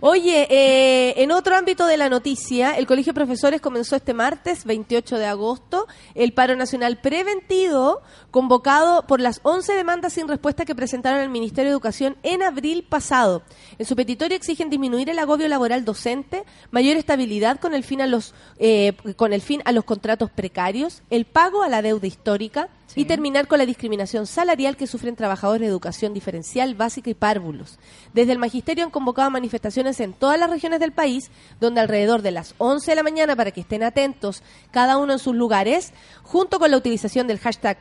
Oye, eh, en otro ámbito de la noticia, el Colegio de Profesores comenzó este martes, 28 de agosto, el paro nacional preventivo convocado por las 11 demandas sin respuesta que presentaron al Ministerio de Educación en abril pasado. En su petitorio exigen disminuir el agobio laboral docente, mayor estabilidad con el fin a los eh, con el fin a los contratos precarios, el pago a la deuda histórica y terminar con la discriminación salarial que sufren trabajadores de educación diferencial, básica y párvulos. Desde el magisterio han convocado manifestaciones en todas las regiones del país, donde alrededor de las 11 de la mañana, para que estén atentos cada uno en sus lugares, junto con la utilización del hashtag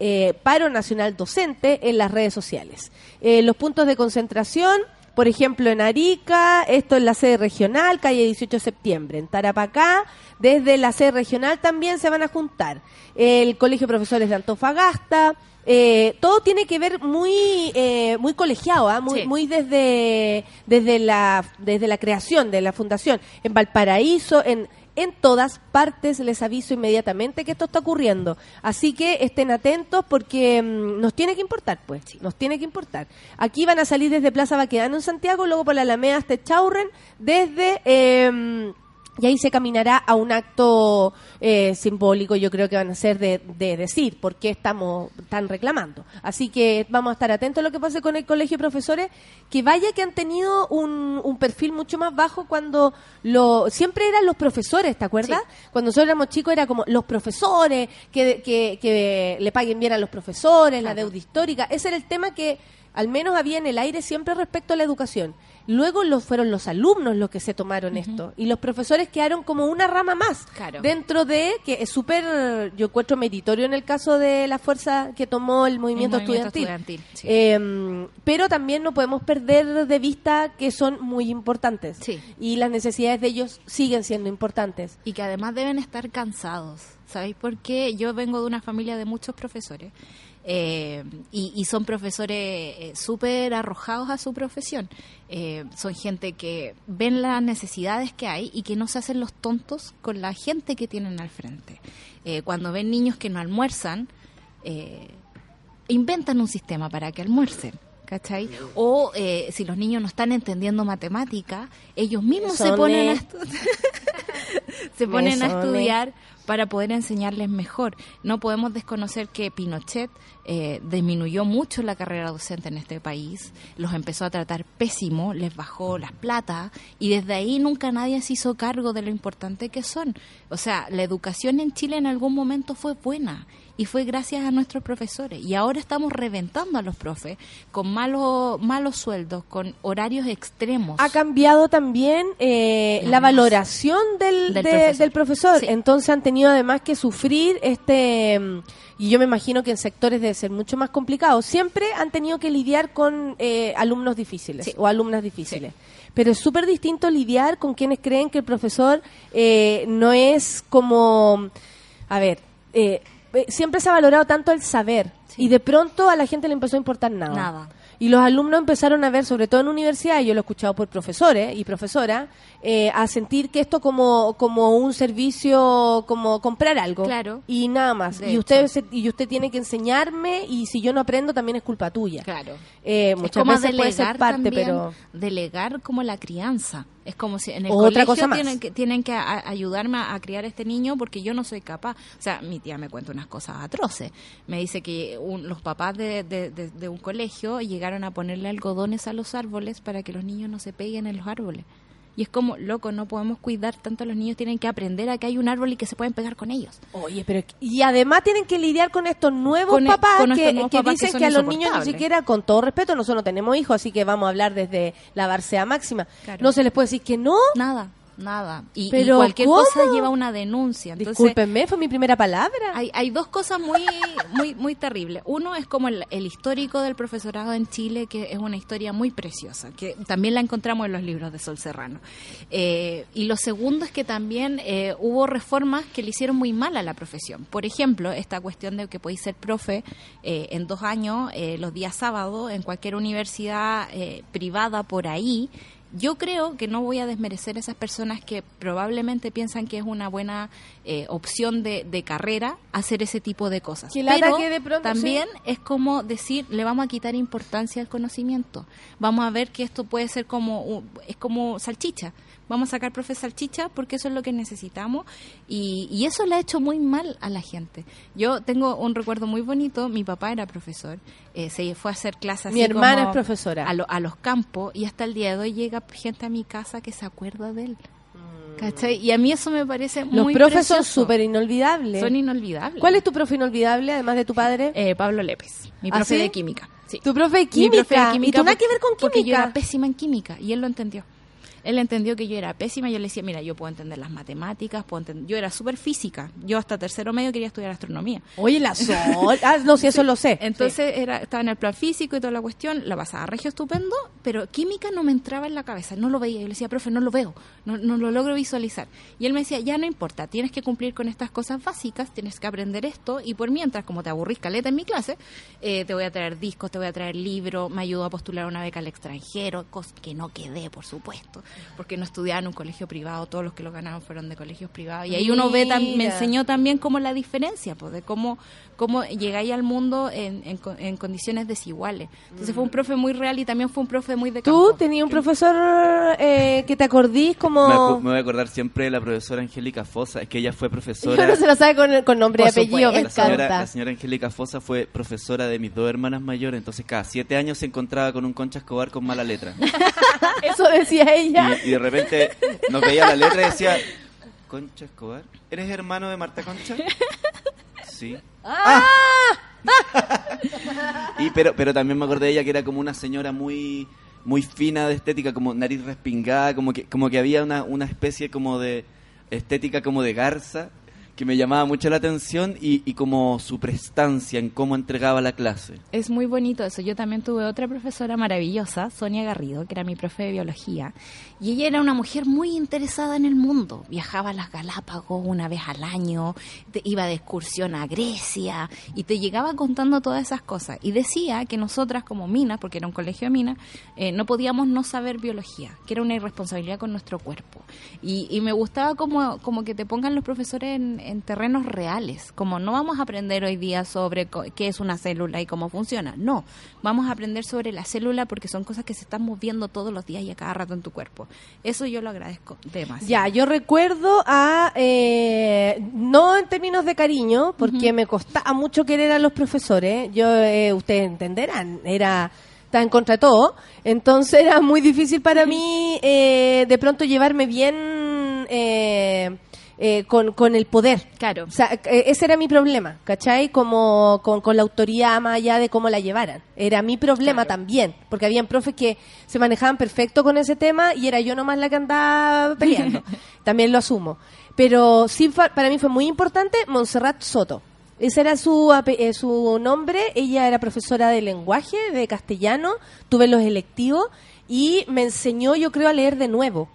eh, paro nacional docente en las redes sociales. Eh, los puntos de concentración, por ejemplo, en Arica, esto en la sede regional, calle 18 de septiembre. En Tarapacá, desde la sede regional también se van a juntar. El Colegio de Profesores de Antofagasta, eh, todo tiene que ver muy eh, muy colegiado, ¿ah? muy, Sí. muy desde desde la desde la creación de la fundación en Valparaíso, en en todas partes les aviso inmediatamente que esto está ocurriendo. Así que estén atentos porque mm, nos tiene que importar, pues. Nos tiene que importar. Aquí van a salir desde Plaza Baquedano en Santiago, luego por la Alameda hasta Chaurren, desde... eh, y ahí se caminará a un acto eh, simbólico, yo creo que van a ser de, de decir por qué estamos tan reclamando. Así que vamos a estar atentos a lo que pase con el colegio de profesores, que vaya que han tenido un, un perfil mucho más bajo cuando lo siempre eran los profesores, ¿te acuerdas? Cuando nosotros éramos chicos era como los profesores, que, que, que le paguen bien a los profesores, la deuda histórica. Ese era el tema que al menos había en el aire siempre respecto a la educación. Luego los fueron los alumnos los que se tomaron esto y los profesores quedaron como una rama más Claro. dentro de que es súper yo encuentro meritorio en el caso de la fuerza que tomó el movimiento, movimiento estudiantil, estudiantil, sí. Eh, pero también no podemos perder de vista que son muy importantes Sí. y las necesidades de ellos siguen siendo importantes y que además deben estar cansados. ¿Sabéis por qué? Yo vengo de una familia de muchos profesores eh, y, y son profesores eh, súper arrojados a su profesión. Eh, son gente que ven las necesidades que hay y que no se hacen los tontos con la gente que tienen al frente. Eh, cuando ven niños que no almuerzan, eh, inventan un sistema para que almuercen. ¿Cachai? O eh, si los niños no están entendiendo matemática, ellos mismos se ponen a se ponen a estudiar para poder enseñarles mejor. No podemos desconocer que Pinochet eh, disminuyó mucho la carrera docente en este país, los empezó a tratar pésimo, les bajó las plata y desde ahí nunca nadie se hizo cargo de lo importante que son. O sea, la educación en Chile en algún momento fue buena y fue gracias a nuestros profesores y ahora estamos reventando a los profes con malos malos sueldos, con horarios extremos. ha cambiado también eh, La valoración del, Del de- profesor. del profesor. Sí. Entonces han tenido además que sufrir este, mm, y yo me imagino que en sectores debe ser mucho más complicado, siempre han tenido que lidiar con eh, alumnos difíciles Sí. o alumnas difíciles. Pero es súper distinto lidiar con quienes creen que el profesor eh, no es como, a ver, eh, siempre se ha valorado tanto el saber y de pronto a la gente le empezó a importar nada. Nada. Y los alumnos empezaron a ver, sobre todo en universidades, yo lo he escuchado por profesores y profesoras, eh, a sentir que esto como, como un servicio, como comprar algo. Claro. Y nada más. De y usted, se- y usted tiene que enseñarme y si yo no aprendo también es culpa tuya. Claro. Eh, muchas veces puede delegar ser parte, también, pero... delegar como la crianza. Es como si en el Otra colegio cosa más. tienen que tienen que a- ayudarme a, a criar a este niño porque yo no soy capaz. O sea, mi tía me cuenta unas cosas atroces. Me dice que un- los papás de, de- de- de un colegio llegaron a ponerle algodones a los árboles para que los niños no se peguen en los árboles. Y es como, loco, no podemos cuidar tanto a los niños, tienen que aprender a que hay un árbol y que se pueden pegar con ellos. Oye, pero y además tienen que lidiar con estos nuevos Con e- papás con que, estos nuevos que papás que dicen que, a los niños ni siquiera, con todo respeto, nosotros no tenemos hijos, así que vamos a hablar desde la Barcea máxima. Claro. No se les puede decir que no. Nada, nada. Y, cualquier ¿cómo? cosa lleva una denuncia. Entonces, Discúlpenme, fue mi primera palabra. Hay, hay dos cosas muy, muy, muy terribles. Uno es como el, el histórico del profesorado en Chile, que es una historia muy preciosa, que también la encontramos en los libros de Sol Serrano. Eh, y lo segundo es que también eh, hubo reformas que le hicieron muy mal a la profesión. Por ejemplo, esta cuestión de que podéis ser profe eh, en dos años, eh, los días sábados, en cualquier universidad eh, privada por ahí. Yo creo que no voy a desmerecer a esas personas que probablemente piensan que es una buena eh, opción de, de carrera hacer ese tipo de cosas. Que Pero que de pronto también es como decir, le vamos a quitar importancia al conocimiento. Vamos a ver que esto puede ser como, es como salchicha. Vamos a sacar profe salchicha porque eso es lo que necesitamos y, y eso le ha hecho muy mal a la gente. Yo tengo un recuerdo muy bonito, mi papá era profesor, eh, se fue a hacer clases Mi hermana es profesora. A, lo- a los campos y hasta el día de hoy llega gente a mi casa que se acuerda de él. ¿Cachai? Y a mí eso me parece Mm. Los muy profes son súper inolvidables. Son inolvidables. ¿Cuál es tu profe inolvidable, además de tu padre? Eh, Pablo Lépez, mi ¿Ah, profe sí? de química. Sí. tu profe de Mi química. profe de química ¿Y tú nada que ver con Porque yo química? era pésima en química y él lo entendió. Él entendió que yo era pésima. Yo le decía, mira, yo puedo entender las matemáticas, puedo entender... Yo era súper física. Yo hasta tercero medio quería estudiar astronomía. Oye, la sol. Ah, no, si eso lo sé. Entonces era, estaba en el plan físico y toda la cuestión, la pasaba regio estupendo, pero química no me entraba en la cabeza, no lo veía. Yo le decía, profe, no lo veo, no, no lo logro visualizar. Y él me decía, ya no importa, tienes que cumplir con estas cosas básicas, tienes que aprender esto, y por mientras, como te aburrís caleta en mi clase, eh, te voy a traer discos, te voy a traer libros, me ayudó a postular una beca al extranjero, cosa que no quedé, por supuesto, porque no estudiaba en un colegio privado, todos los que lo ganaron fueron de colegios privados. Y ahí uno ve, tam- me enseñó también como la diferencia, pues, de cómo, cómo llegáis al mundo en, en co- en condiciones desiguales. Entonces fue un profe muy real y también fue un profe muy de ¿Tú campo. tenías un profesor eh, que te acordís como... Me, acu- me voy a acordar siempre de la profesora Angélica Fosa, es que ella fue profesora. Uno se lo sabe con, con nombre y apellido, me la, señora, encanta. la señora Angélica Fosa fue profesora de mis dos hermanas mayores, entonces cada siete años se encontraba con un Concha Escobar con mala letra. Eso decía ella. Y, y de repente nos veía la letra y decía, Concha Escobar, ¿eres hermano de Marta Concha? Sí. ¡Ah! y pero, pero también me acordé de ella que era como una señora muy muy fina de estética, como nariz respingada, como que, como que había una, una especie como de estética como de garza que me llamaba mucho la atención y, y como su prestancia en cómo entregaba la clase. Es muy bonito eso. Yo también tuve otra profesora maravillosa, Sonia Garrido, que era mi profe de biología. Y ella era una mujer muy interesada en el mundo. Viajaba a las Galápagos una vez al año, te- iba de excursión a Grecia y te llegaba contando todas esas cosas. Y decía que nosotras como minas, porque era un colegio de minas, eh, no podíamos no saber biología, que era una irresponsabilidad con nuestro cuerpo. Y, y me gustaba como, como que te pongan los profesores en, en terrenos reales, como no vamos a aprender hoy día sobre qué es una célula y cómo funciona, no, vamos a aprender sobre la célula porque son cosas que se están moviendo todos los días y a cada rato en tu cuerpo. Eso yo lo agradezco demasiado. Ya, yo recuerdo a, eh, no en términos de cariño, porque me costaba mucho querer a los profesores. Yo, eh, ustedes entenderán, era estaba en contra de todo. Entonces era muy difícil para mí eh, de pronto llevarme bien eh, eh, con, con el poder. Claro. O sea, eh, ese era mi problema, ¿cachai? Como con, con la autoridad más allá de cómo la llevaran. Era mi problema también, porque habían profes que se manejaban perfecto con ese tema y era yo nomás la que andaba peleando. también lo asumo. Pero sí, para mí fue muy importante Montserrat Soto. Ese era su, eh, su nombre. Ella era profesora de lenguaje, de castellano. Tuve los electivos y me enseñó, yo creo, a leer de nuevo.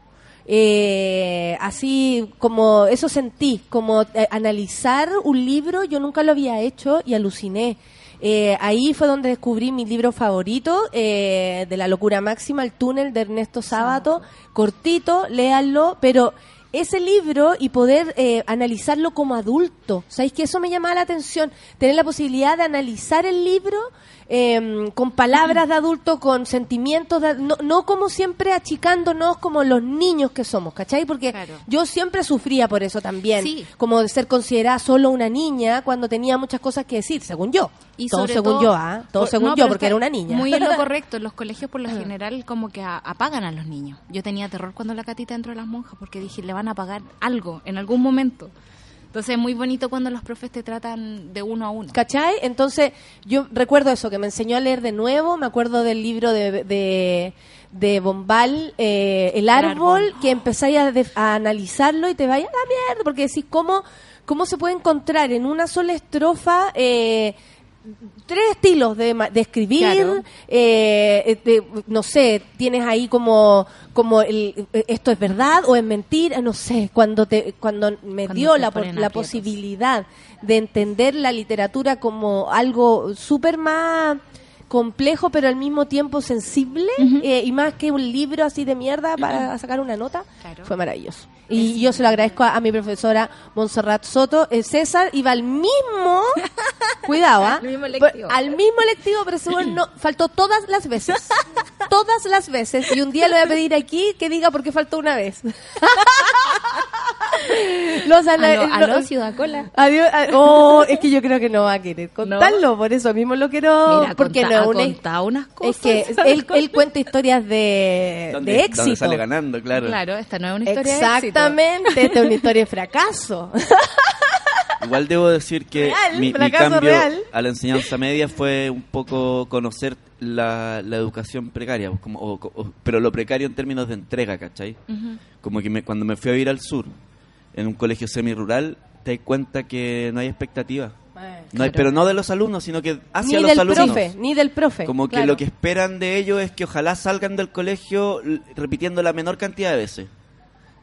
Eh, así como eso sentí, como eh, analizar un libro, yo nunca lo había hecho y aluciné. Eh, ahí fue donde descubrí mi libro favorito, eh, de la locura máxima, El túnel de Ernesto Sábato, cortito, léanlo, pero ese libro y poder eh, analizarlo como adulto. ¿Sabéis que eso me llamaba la atención? Tener la posibilidad de analizar el libro eh, con palabras de adulto, con sentimientos, de- no, no como siempre achicándonos como los niños que somos, ¿cachai? Porque Claro. yo siempre sufría por eso también, Sí. como de ser considerada solo una niña cuando tenía muchas cosas que decir, según yo. Y todo según todo- yo, ¿ah? Todo por- según no, yo, porque era una niña. Muy lo correcto. En los colegios, por lo general, como que a- apagan a los niños. Yo tenía terror cuando la catita entró a las monjas porque dije, le van a pagar algo en algún momento. Entonces es muy bonito cuando los profes te tratan de uno a uno. ¿Cachai? Entonces, yo recuerdo eso, que me enseñó a leer de nuevo, me acuerdo del libro de, de, de Bombal, eh, El árbol, árbol. que empezáis a, a analizarlo y te vaya a la mierda, porque decís, ¿cómo, cómo se puede encontrar en una sola estrofa eh, tres estilos de, de escribir, Claro. eh, de- no sé, tienes ahí como, como el, eh, esto es verdad o es mentira, no sé, cuando te, cuando me Cuando dio la, la posibilidad de entender la literatura como algo súper más complejo pero al mismo tiempo sensible eh, y más que un libro así de mierda para sacar una nota Claro. fue maravilloso y yo se lo agradezco a, a mi profesora Montserrat Soto Eh, César iba al mismo cuidado ¿ah? Al mismo lectivo. al mismo lectivo pero weón no faltó todas las veces todas las veces y un día le voy a pedir aquí que diga por qué faltó una vez los Aló, aló, los- Ciudad Cola. Adiós, a- oh, es que yo creo que no va a querer contarlo, por eso mismo lo quiero. Mira, porque no ha es unas cosas. Es que él, él cuenta historias de, ¿Dónde, de dónde éxito. sale ganando, claro. Claro, esta no es una historia de éxito. Exactamente, esta es una historia de fracaso. Igual debo decir que Real, mi, cambio real. a la enseñanza media fue un poco conocer la, la educación precaria, pues, como, o- o- pero lo precario en términos de entrega, ¿cachai? Como que me- cuando me fui a vivir al sur, en un colegio semi-rural, te das cuenta que no hay expectativa. No pero no de los alumnos, sino que hacia ni los del alumnos. profe, ni del profe. Como que lo que esperan de ellos es que ojalá salgan del colegio repitiendo la menor cantidad de veces.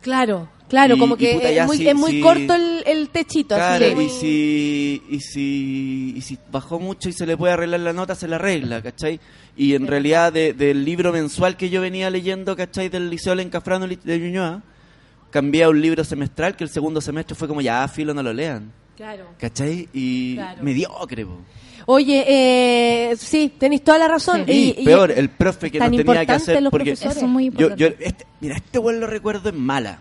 Claro, claro, Y- como que puta, es muy, si- es muy si- corto el, el techito. Claro, y si, y, si, y si bajó mucho y se le puede arreglar la nota, se la arregla, ¿cachai? Y en realidad de- del libro mensual que yo venía leyendo, ¿cachai? Del Liceo Lencafrano de Ñuñoa, cambié a un libro semestral que el segundo semestre fue como, ya, filo, no lo lean, Claro. ¿cachai? Y Claro. mediocre, po. Oye, eh, sí, tenéis toda la razón. Y, peor, el profe que no tan tenía que hacer los porque profesores. Eso es muy yo, importante. yo este, mira este weón lo recuerdo en mala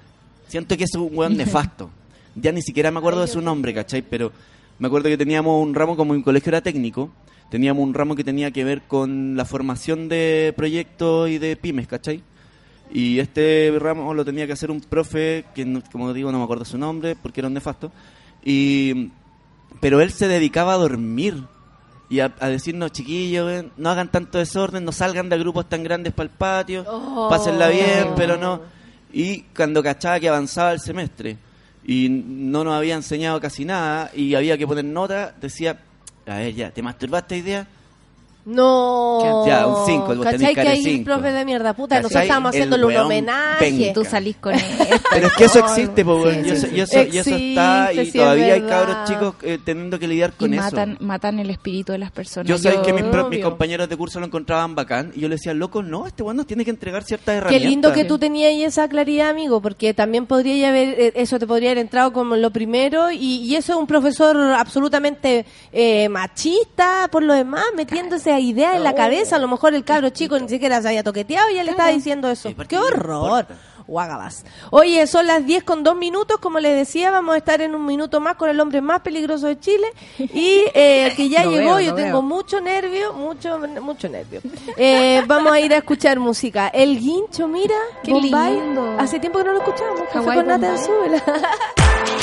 siento que es un weón nefasto ya ni siquiera me acuerdo de su nombre ¿cachai? pero me acuerdo que teníamos un ramo como mi colegio era técnico teníamos un ramo que tenía que ver con la formación de proyectos y de pymes ¿cachai? y este ramo lo tenía que hacer un profe que no- como digo no me acuerdo su nombre porque era un nefasto y pero él se dedicaba a dormir y a, a decirnos, chiquillos, no hagan tanto desorden, no salgan de grupos tan grandes para el patio, Oh. pásenla bien, pero no. Y cuando cachaba que avanzaba el semestre y no nos había enseñado casi nada y había que poner nota, decía, a ver, ya, ¿te masturbaste idea? No. Ya, un cinco, vos tenés ¿Cachai cara que hay cinco. profe de mierda? Puta, nosotros estábamos El haciéndole un homenaje. penca. Y tú salís con esto. Pero es que eso existe, po, weón, sí, y, eso, sí, y eso- y eso está, y sí, es todavía hay cabros chicos eh, teniendo que lidiar Y con eso. matan, el espíritu de las personas. Yo sé que mis, pro- Obvio. mis compañeros de curso lo encontraban bacán y yo le decía, loco, no, este nos tiene que entregar ciertas Qué herramientas. lindo que tú tenías ahí esa claridad, amigo, porque también podría haber, eh, eso te podría haber entrado como lo primero, y, y eso es un profesor absolutamente eh, machista, por lo demás, metiéndose a ideas en la cabeza. A lo mejor el cabro chico ni siquiera se había toqueteado y ya le estaba diciendo eso. ¡Qué horror! Guagabas. Oye, son las 10 con 2 minutos, como les decía, vamos a estar en un minuto más con el hombre más peligroso de Chile y eh, que ya llegó, veo, yo tengo veo. mucho nervio, mucho mucho nervio. Eh, vamos a ir a escuchar música. El Guincho, mira, Qué Bombay. lindo. Hace tiempo que no lo escuchamos. Café con nata en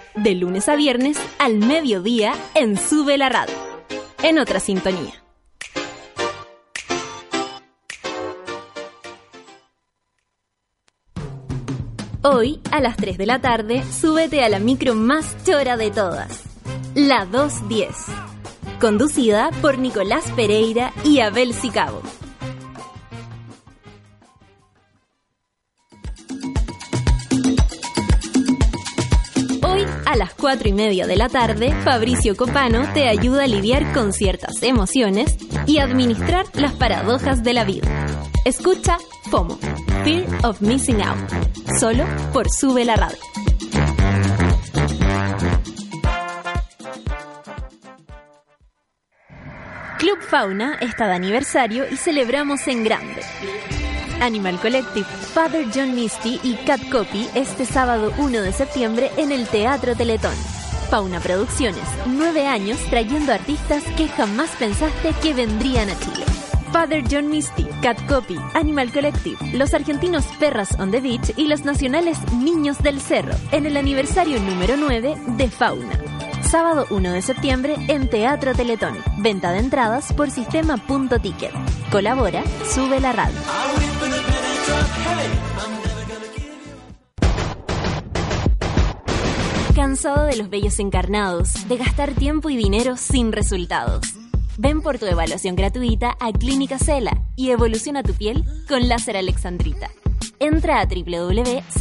de lunes a viernes al mediodía en Sube la Radio. En otra sintonía. Hoy, a las 3 de la tarde, súbete a la micro más chora de todas, la 210, conducida por Nicolás Pereira y Abel Sicabo. A las 4 y media de la tarde, Fabricio Copano te ayuda a lidiar con ciertas emociones y administrar las paradojas de la vida. Escucha FOMO, Fear of Missing Out, solo por Sube la Radio. Club Fauna está de aniversario y celebramos en grande. Animal Collective, Father John Misty y Cat Copy este sábado 1 de septiembre en el Teatro Teletón. Fauna Producciones, nueve años trayendo artistas que jamás pensaste que vendrían a Chile. Father John Misty, Cat Copy, Animal Collective, los argentinos Perras on the Beach y los nacionales Niños del Cerro, en el aniversario número 9 de Fauna. Sábado 1 de septiembre en Teatro Teletón. Venta de entradas por sistema.ticket. Colabora, sube la radio. ¿Cansado de los bellos encarnados, de gastar tiempo y dinero sin resultados? Ven por tu evaluación gratuita a Clínica Cela y evoluciona tu piel con láser alexandrita. Entra a www.cela.cl.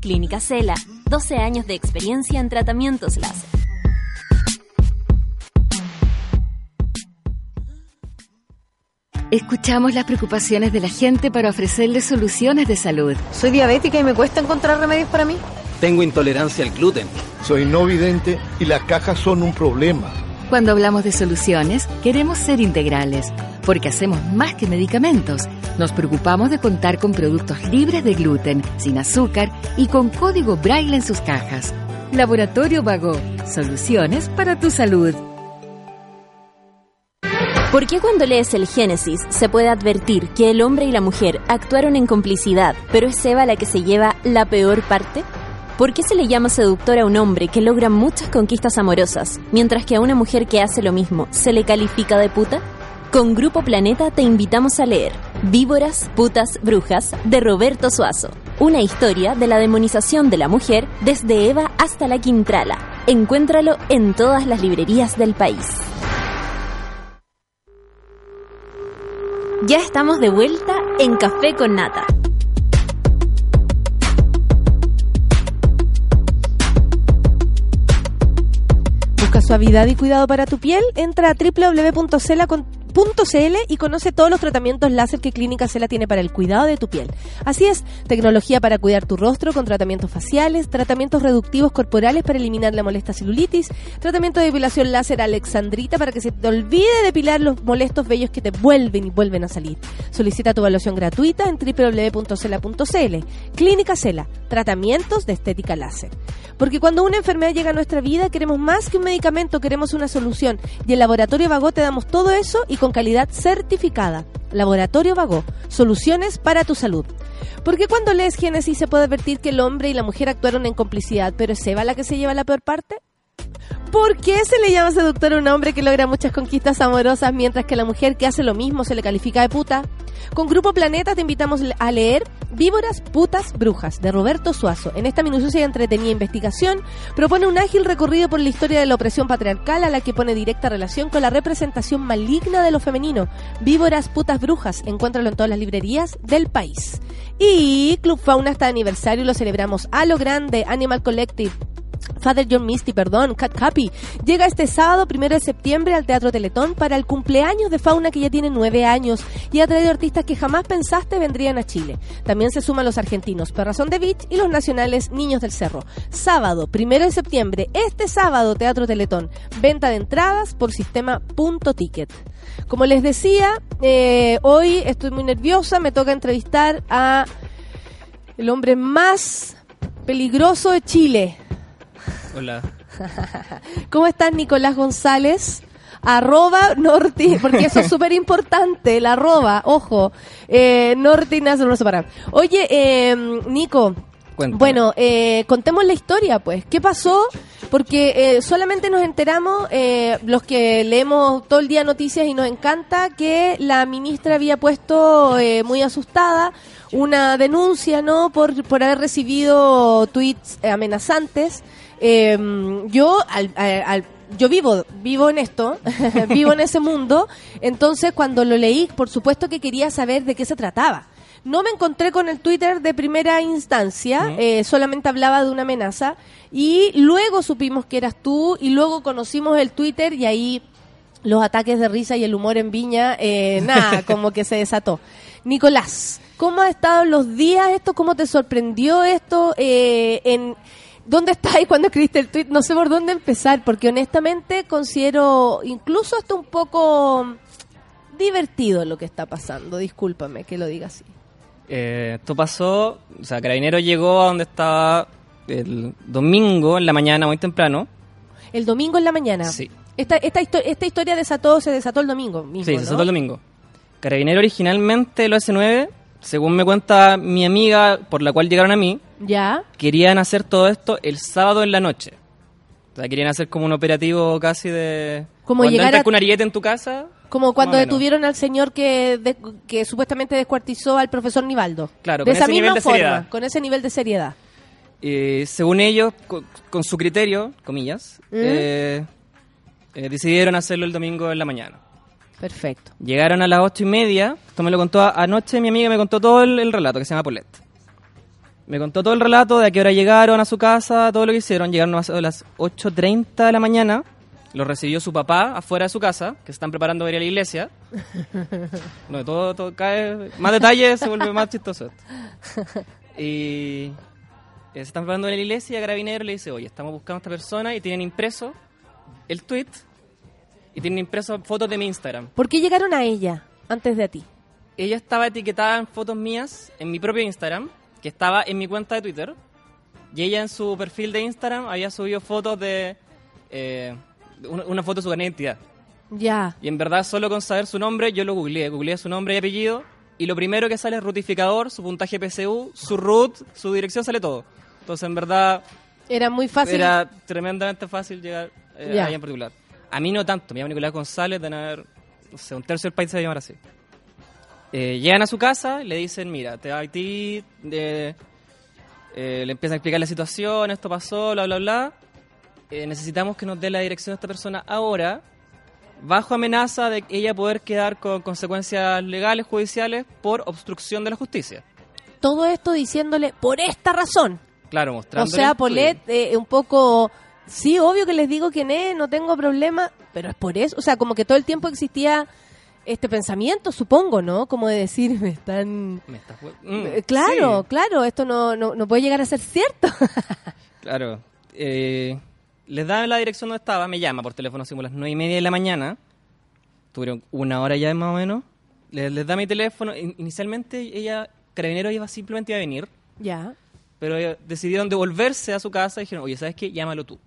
Clínica Cela, 12 años de experiencia en tratamientos láser. Escuchamos las preocupaciones de la gente para ofrecerles soluciones de salud. Soy diabética y me cuesta encontrar remedios para mí. Tengo intolerancia al gluten. Soy no vidente y las cajas son un problema. Cuando hablamos de soluciones, queremos ser integrales, porque hacemos más que medicamentos. Nos preocupamos de contar con productos libres de gluten, sin azúcar y con código braille en sus cajas. Laboratorio Vago, soluciones para tu salud. ¿Por qué cuando lees el Génesis se puede advertir que el hombre y la mujer actuaron en complicidad, pero es Eva la que se lleva la peor parte? ¿Por qué se le llama seductor a un hombre que logra muchas conquistas amorosas, mientras que a una mujer que hace lo mismo se le califica de puta? Con Grupo Planeta te invitamos a leer Víboras, Putas, Brujas de Roberto Suazo. Una historia de la demonización de la mujer desde Eva hasta la Quintrala. Encuéntralo en todas las librerías del país. Ya estamos de vuelta en Café con Nata. Busca suavidad y cuidado para tu piel. Entra a www.cela.cl y conoce todos los tratamientos láser que Clínica Cela tiene para el cuidado de tu piel. Así es, tecnología para cuidar tu rostro con tratamientos faciales, tratamientos reductivos corporales para eliminar la molesta celulitis, tratamiento de depilación láser alexandrita para que se te olvide depilar los molestos vellos que te vuelven y vuelven a salir. Solicita tu evaluación gratuita en www.cela.cl. Clínica Cela, tratamientos de estética láser. Porque cuando una enfermedad llega a nuestra vida, queremos más que un medicamento, queremos una solución. Y en Laboratorio Vago te damos todo eso y con calidad certificada. Laboratorio Vago, soluciones para tu salud. Porque cuando lees Génesis se puede advertir que el hombre y la mujer actuaron en complicidad, pero es Eva la que se lleva la peor parte? ¿Por qué se le llama seductor a un hombre que logra muchas conquistas amorosas mientras que a la mujer que hace lo mismo se le califica de puta? Con Grupo Planeta te invitamos a leer Víboras, Putas, Brujas de Roberto Suazo. En esta minuciosa y entretenida investigación propone un ágil recorrido por la historia de la opresión patriarcal a la que pone directa relación con la representación maligna de lo femenino. Víboras, Putas, Brujas, encuéntralo en todas las librerías del país. Y Club Fauna está de aniversario lo celebramos a lo grande. Animal Collective Father John Misty, perdón, Cat Capi, llega este sábado, primero de septiembre, al Teatro Teletón para el cumpleaños de Fauna que ya tiene nueve años y ha traído artistas que jamás pensaste vendrían a Chile. También se suman los argentinos Perrazón de Beach y los nacionales Niños del Cerro. Sábado, primero de septiembre, este sábado, Teatro Teletón. Venta de entradas por sistema punto ticket. Como les decía, eh, hoy estoy muy nerviosa, me toca entrevistar a el hombre más peligroso de Chile. Hola. ¿Cómo estás, Nicolás González? Arroba Norti, porque eso es súper importante, el arroba, ojo. Eh, Norti Ignacio, no separar. Oye, eh, Nico, Cuéntame. bueno, eh, contemos la historia, pues. ¿Qué pasó? Porque eh, solamente nos enteramos, eh, los que leemos todo el día noticias y nos encanta, que la ministra había puesto eh, muy asustada una denuncia, ¿no? Por, por haber recibido tweets eh, amenazantes. Eh, yo, al, al- al- yo vivo, vivo en esto, vivo en ese mundo. Entonces, cuando lo leí, por supuesto que quería saber de qué se trataba. No me encontré con el Twitter de primera instancia, eh, solamente hablaba de una amenaza y luego supimos que eras tú y luego conocimos el Twitter y ahí los ataques de risa y el humor en Viña, eh, nada, como que se desató. Nicolás, ¿cómo ha estado los días esto? ¿Cómo te sorprendió esto? Eh, en ¿Dónde estáis cuando escribiste el tweet? No sé por dónde empezar, porque honestamente considero incluso hasta un poco divertido lo que está pasando. Discúlpame que lo diga así. Eh, esto pasó, o sea, Carabinero llegó a donde estaba el domingo en la mañana, muy temprano. El domingo en la mañana. Sí. Esta, esta, histo- esta historia desató, se desató el domingo mismo, Sí, se ¿no? desató el domingo. Carabinero originalmente, lo S9, según me cuenta mi amiga por la cual llegaron a mí, Ya. querían hacer todo esto el sábado en la noche. O sea, querían hacer como un operativo casi de... Como llegar a- con ariete en tu casa. Como cuando detuvieron al señor que, de- que supuestamente descuartizó al profesor Nivaldo. Claro, de con esa ese misma nivel de forma, seriedad. con ese nivel de seriedad. Eh, según ellos, co- con, su criterio, comillas, ¿Mm? eh, eh, decidieron hacerlo el domingo en la mañana. Perfecto. Llegaron a las ocho y media. Esto me lo contó anoche mi amiga, me contó todo el, el relato, que se llama Paulette. Me contó todo el relato de a qué hora llegaron a su casa, todo lo que hicieron. Llegaron a las 8.30 de la mañana. Los recibió su papá afuera de su casa, que se están preparando para ir a la iglesia. No, todo, todo cae. Más detalles, se vuelve más chistoso. esto. Y eh, se están preparando en la iglesia y a Carabinero le dice, oye, estamos buscando a esta persona y tienen impreso el tweet y tienen impreso fotos de mi Instagram. ¿Por qué llegaron a ella antes de a ti? Ella estaba etiquetada en fotos mías en mi propio Instagram, que estaba en mi cuenta de Twitter. Y ella en su perfil de Instagram había subido fotos de... eh, una, una foto de su identidad. Ya. Y en verdad, solo con saber su nombre, yo lo googleé. Googleé su nombre y apellido. Y lo primero que sale es rutificador, su puntaje PSU, su root, su dirección, sale todo. Entonces, en verdad, Era muy fácil. era tremendamente fácil llegar eh, Ya. ahí en particular. A mí no tanto. Me llamo Nicolás González, de haber, no sé, un tercio del país se va a llamar así. Eh, llegan a su casa y le dicen, mira, te va a ti, eh, le empiezan a explicar la situación, esto pasó, bla, bla, bla. Eh, necesitamos que nos dé la dirección de esta persona ahora, bajo amenaza de ella poder quedar con consecuencias legales, judiciales, por obstrucción de la justicia. Todo esto diciéndole por esta razón. Claro, O mostrando. sea, Polet, eh, un poco. Sí, obvio que les digo quién es, no tengo problema, pero es por eso. O sea, como que todo el tiempo existía este pensamiento, supongo, ¿no? Como de decir, me están. Me estás jue- Eh, Mm, claro, sí. claro, esto no, no, no puede llegar a ser cierto. Claro. Eh, les da la dirección donde estaba, me llama por teléfono así como las nueve y media de la mañana. Tuvieron una hora ya más o menos. Les, les da mi teléfono. In- Inicialmente ella, Carabinero iba simplemente a venir, ya. pero eh, decidieron devolverse a su casa y dijeron, oye, ¿sabes qué? Llámalo tú.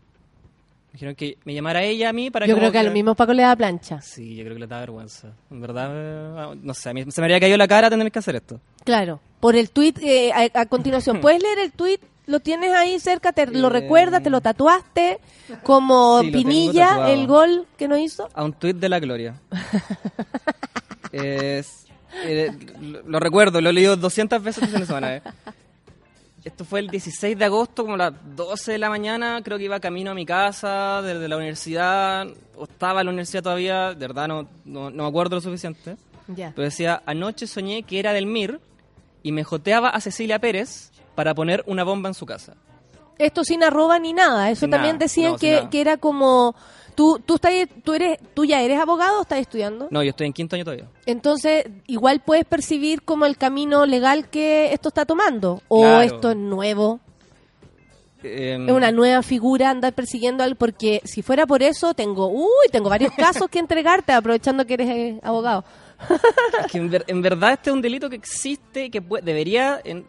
Dijeron que me llamara ella a mí para Yo que... creo que a lo mismo Paco le da plancha. Sí, yo creo que le da vergüenza. En verdad, eh, no sé, a mí se me habría caído la cara tener que hacer esto. Claro. Por el tweet eh, a, a continuación. ¿Puedes leer el tweet? ¿Lo tienes ahí cerca? ¿Te lo Eh, recuerdas? ¿Te lo tatuaste? Como Sí, Pinilla, el gol que no hizo. A un tuit de la Gloria. Es- eh, lo, lo recuerdo, lo he leído 200 veces de semana. eh. Esto fue el 16 de agosto, como a las 12 de la mañana. Creo que iba camino a mi casa, desde la universidad. O estaba en la universidad todavía, de verdad no, no, no me acuerdo lo suficiente. Ya. Pero decía, anoche soñé que era del MIR y me joteaba a Cecilia Pérez para poner una bomba en su casa. Esto sin arroba ni nada. Eso Sin también nada. decían No, que, que era como... ¿Tú, tú, estás, tú, eres, ¿Tú ya eres abogado o estás estudiando? No, yo estoy en quinto año todavía. Entonces, igual puedes percibir como el camino legal que esto está tomando. O Claro. esto es nuevo. Eh, Es una nueva figura andar persiguiendo al porque si fuera por eso tengo, uy, tengo varios casos que entregarte aprovechando que eres eh, abogado. es que en, ver- en verdad este es un delito que existe y que pu- debería, en-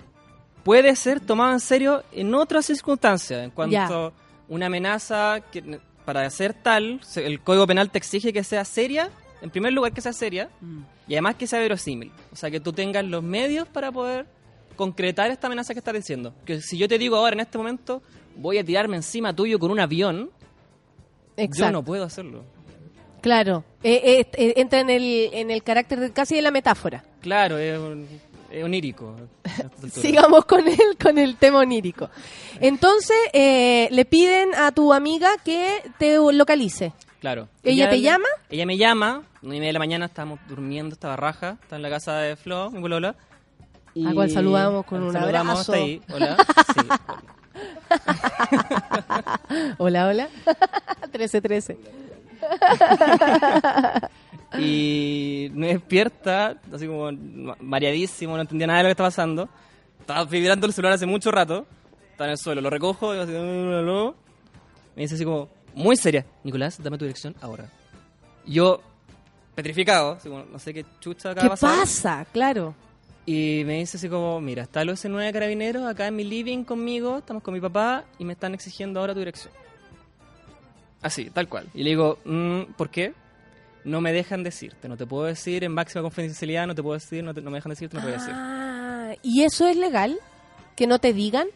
puede ser tomado en serio en otras circunstancias. En cuanto Ya. una amenaza, que, para ser tal, el Código Penal te exige que sea seria, en primer lugar que sea seria, y además que sea verosímil. O sea, que tú tengas los medios para poder concretar esta amenaza que estás diciendo. Que si yo te digo ahora, en este momento, voy a tirarme encima tuyo con un avión, yo no puedo hacerlo. Claro. Eh, eh, eh, entra en el, en el carácter de, casi de la metáfora. Claro, es, es onírico. Sigamos con el, con el tema onírico. Entonces, eh, le piden a tu amiga que te localice. Claro. ¿Ella te le- llama? Ella me llama, nueve y media de la mañana, estábamos durmiendo, estaba raja, está en la casa de Flo, mi polola. A cual saludamos con un saludamos, abrazo. ahí, hola. Sí. Hola, hola. 1313. Y me despierta, así como ma- mareadísimo, no entendía nada de lo que estaba pasando. Estaba vibrando el celular hace mucho rato, está en el suelo, lo recojo, y así, me dice así como, muy seria, Nicolás, dame tu dirección ahora. Yo, petrificado, así como, no sé qué chucha acaba ¿Qué de pasar. pasa? Claro. Y me dice así como, mira, está el OS9 Carabineros acá en mi living conmigo, estamos con mi papá y me están exigiendo ahora tu dirección. Así, tal cual. Y le digo, "Mm, ¿por qué? No me dejan decirte, no te puedo decir en máxima confidencialidad, no te puedo decir, no, te- no me dejan decirte, no te voy a decir. Ah, ¿Y eso es legal? ¿Que no te digan?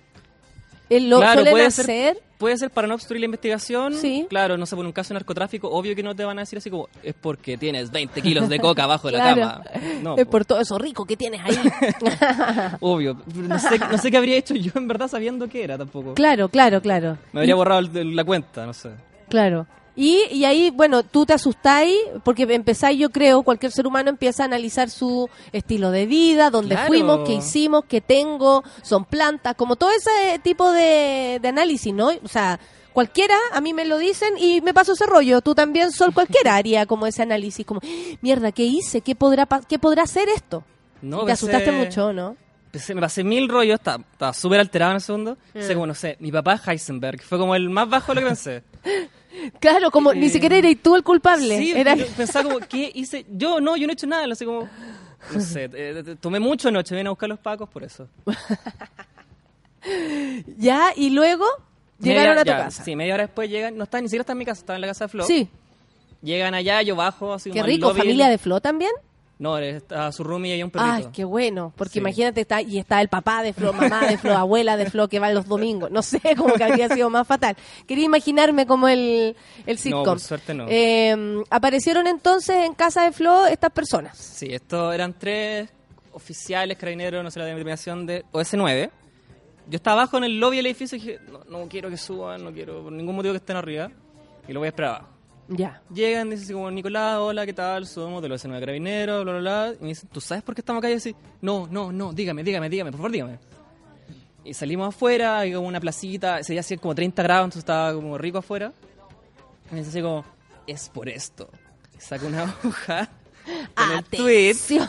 ¿Lo Claro, suelen puede hacer? ser, puede ser para no obstruir la investigación. Sí. Claro, no sé, por un caso de narcotráfico, obvio que no te van a decir así como, es porque tienes 20 kilos de coca abajo de la cama. No, es po. por todo eso rico que tienes ahí. obvio. No sé, no sé qué habría hecho yo en verdad sabiendo qué era tampoco. claro, claro, claro. Me habría borrado el- la cuenta, no sé. Claro. Y, y ahí, bueno, tú te asustáis porque empezáis, yo creo, cualquier ser humano empieza a analizar su estilo de vida, dónde Claro. fuimos, qué hicimos, qué tengo, son plantas, como todo ese tipo de, de análisis, ¿no? O sea, cualquiera, a mí me lo dicen y me paso ese rollo. Tú también, Sol, cualquiera haría como ese análisis, como, mierda, ¿qué hice? ¿Qué podrá, qué podrá hacer esto? No, te pensé- asustaste mucho, ¿no? pensé- me pasé mil rollos, estaba súper alterado en el segundo. Mm. Sé como, no sé, mi papá es Heisenberg, fue como el más bajo de lo que pensé. Claro, como ni Eh, siquiera eres tú el culpable. Sí, Era- yo pensaba como, ¿qué hice? Yo no, yo no he hecho nada, sé como... No sé, eh, eh, tomé mucho anoche, ven a buscar los pacos por eso. Ya, y luego llegaron Media- a tu ya, casa. Sí, media hora después llegan, no está, ni siquiera está en mi casa, estaba en la casa de Flo. Sí. Llegan allá, yo bajo, así Qué rico, lobby. familia de Flo también. No, está su roomie y hay un perrito. Ay, qué bueno, porque Sí. imagínate, está, y está el papá de Flo, mamá de Flo, abuela de Flo que va los domingos. No sé, como que habría sido más fatal. Quería imaginarme como el, el sitcom. por suerte no. Eh, aparecieron entonces en casa de Flo estas personas. Sí, estos eran tres oficiales carabineros, no sé la denominación de OS9. Yo estaba abajo en el lobby del edificio y dije, no, no quiero que suban, no quiero por ningún motivo que estén arriba. Y lo voy a esperar abajo. Ya. Llegan, dicen así como, Nicolás, hola, ¿qué tal? Somos del OS9 Carabineros, bla, bla, bla. Y me dicen, ¿tú sabes por qué estamos acá? Y yo así, no, no, no, dígame, dígame, dígame, por favor, dígame. Y salimos afuera, hay como una placita, día hacía como 30 grados, entonces estaba como rico afuera. Y me dice así como, es por esto. Saca una hoja con el tweet.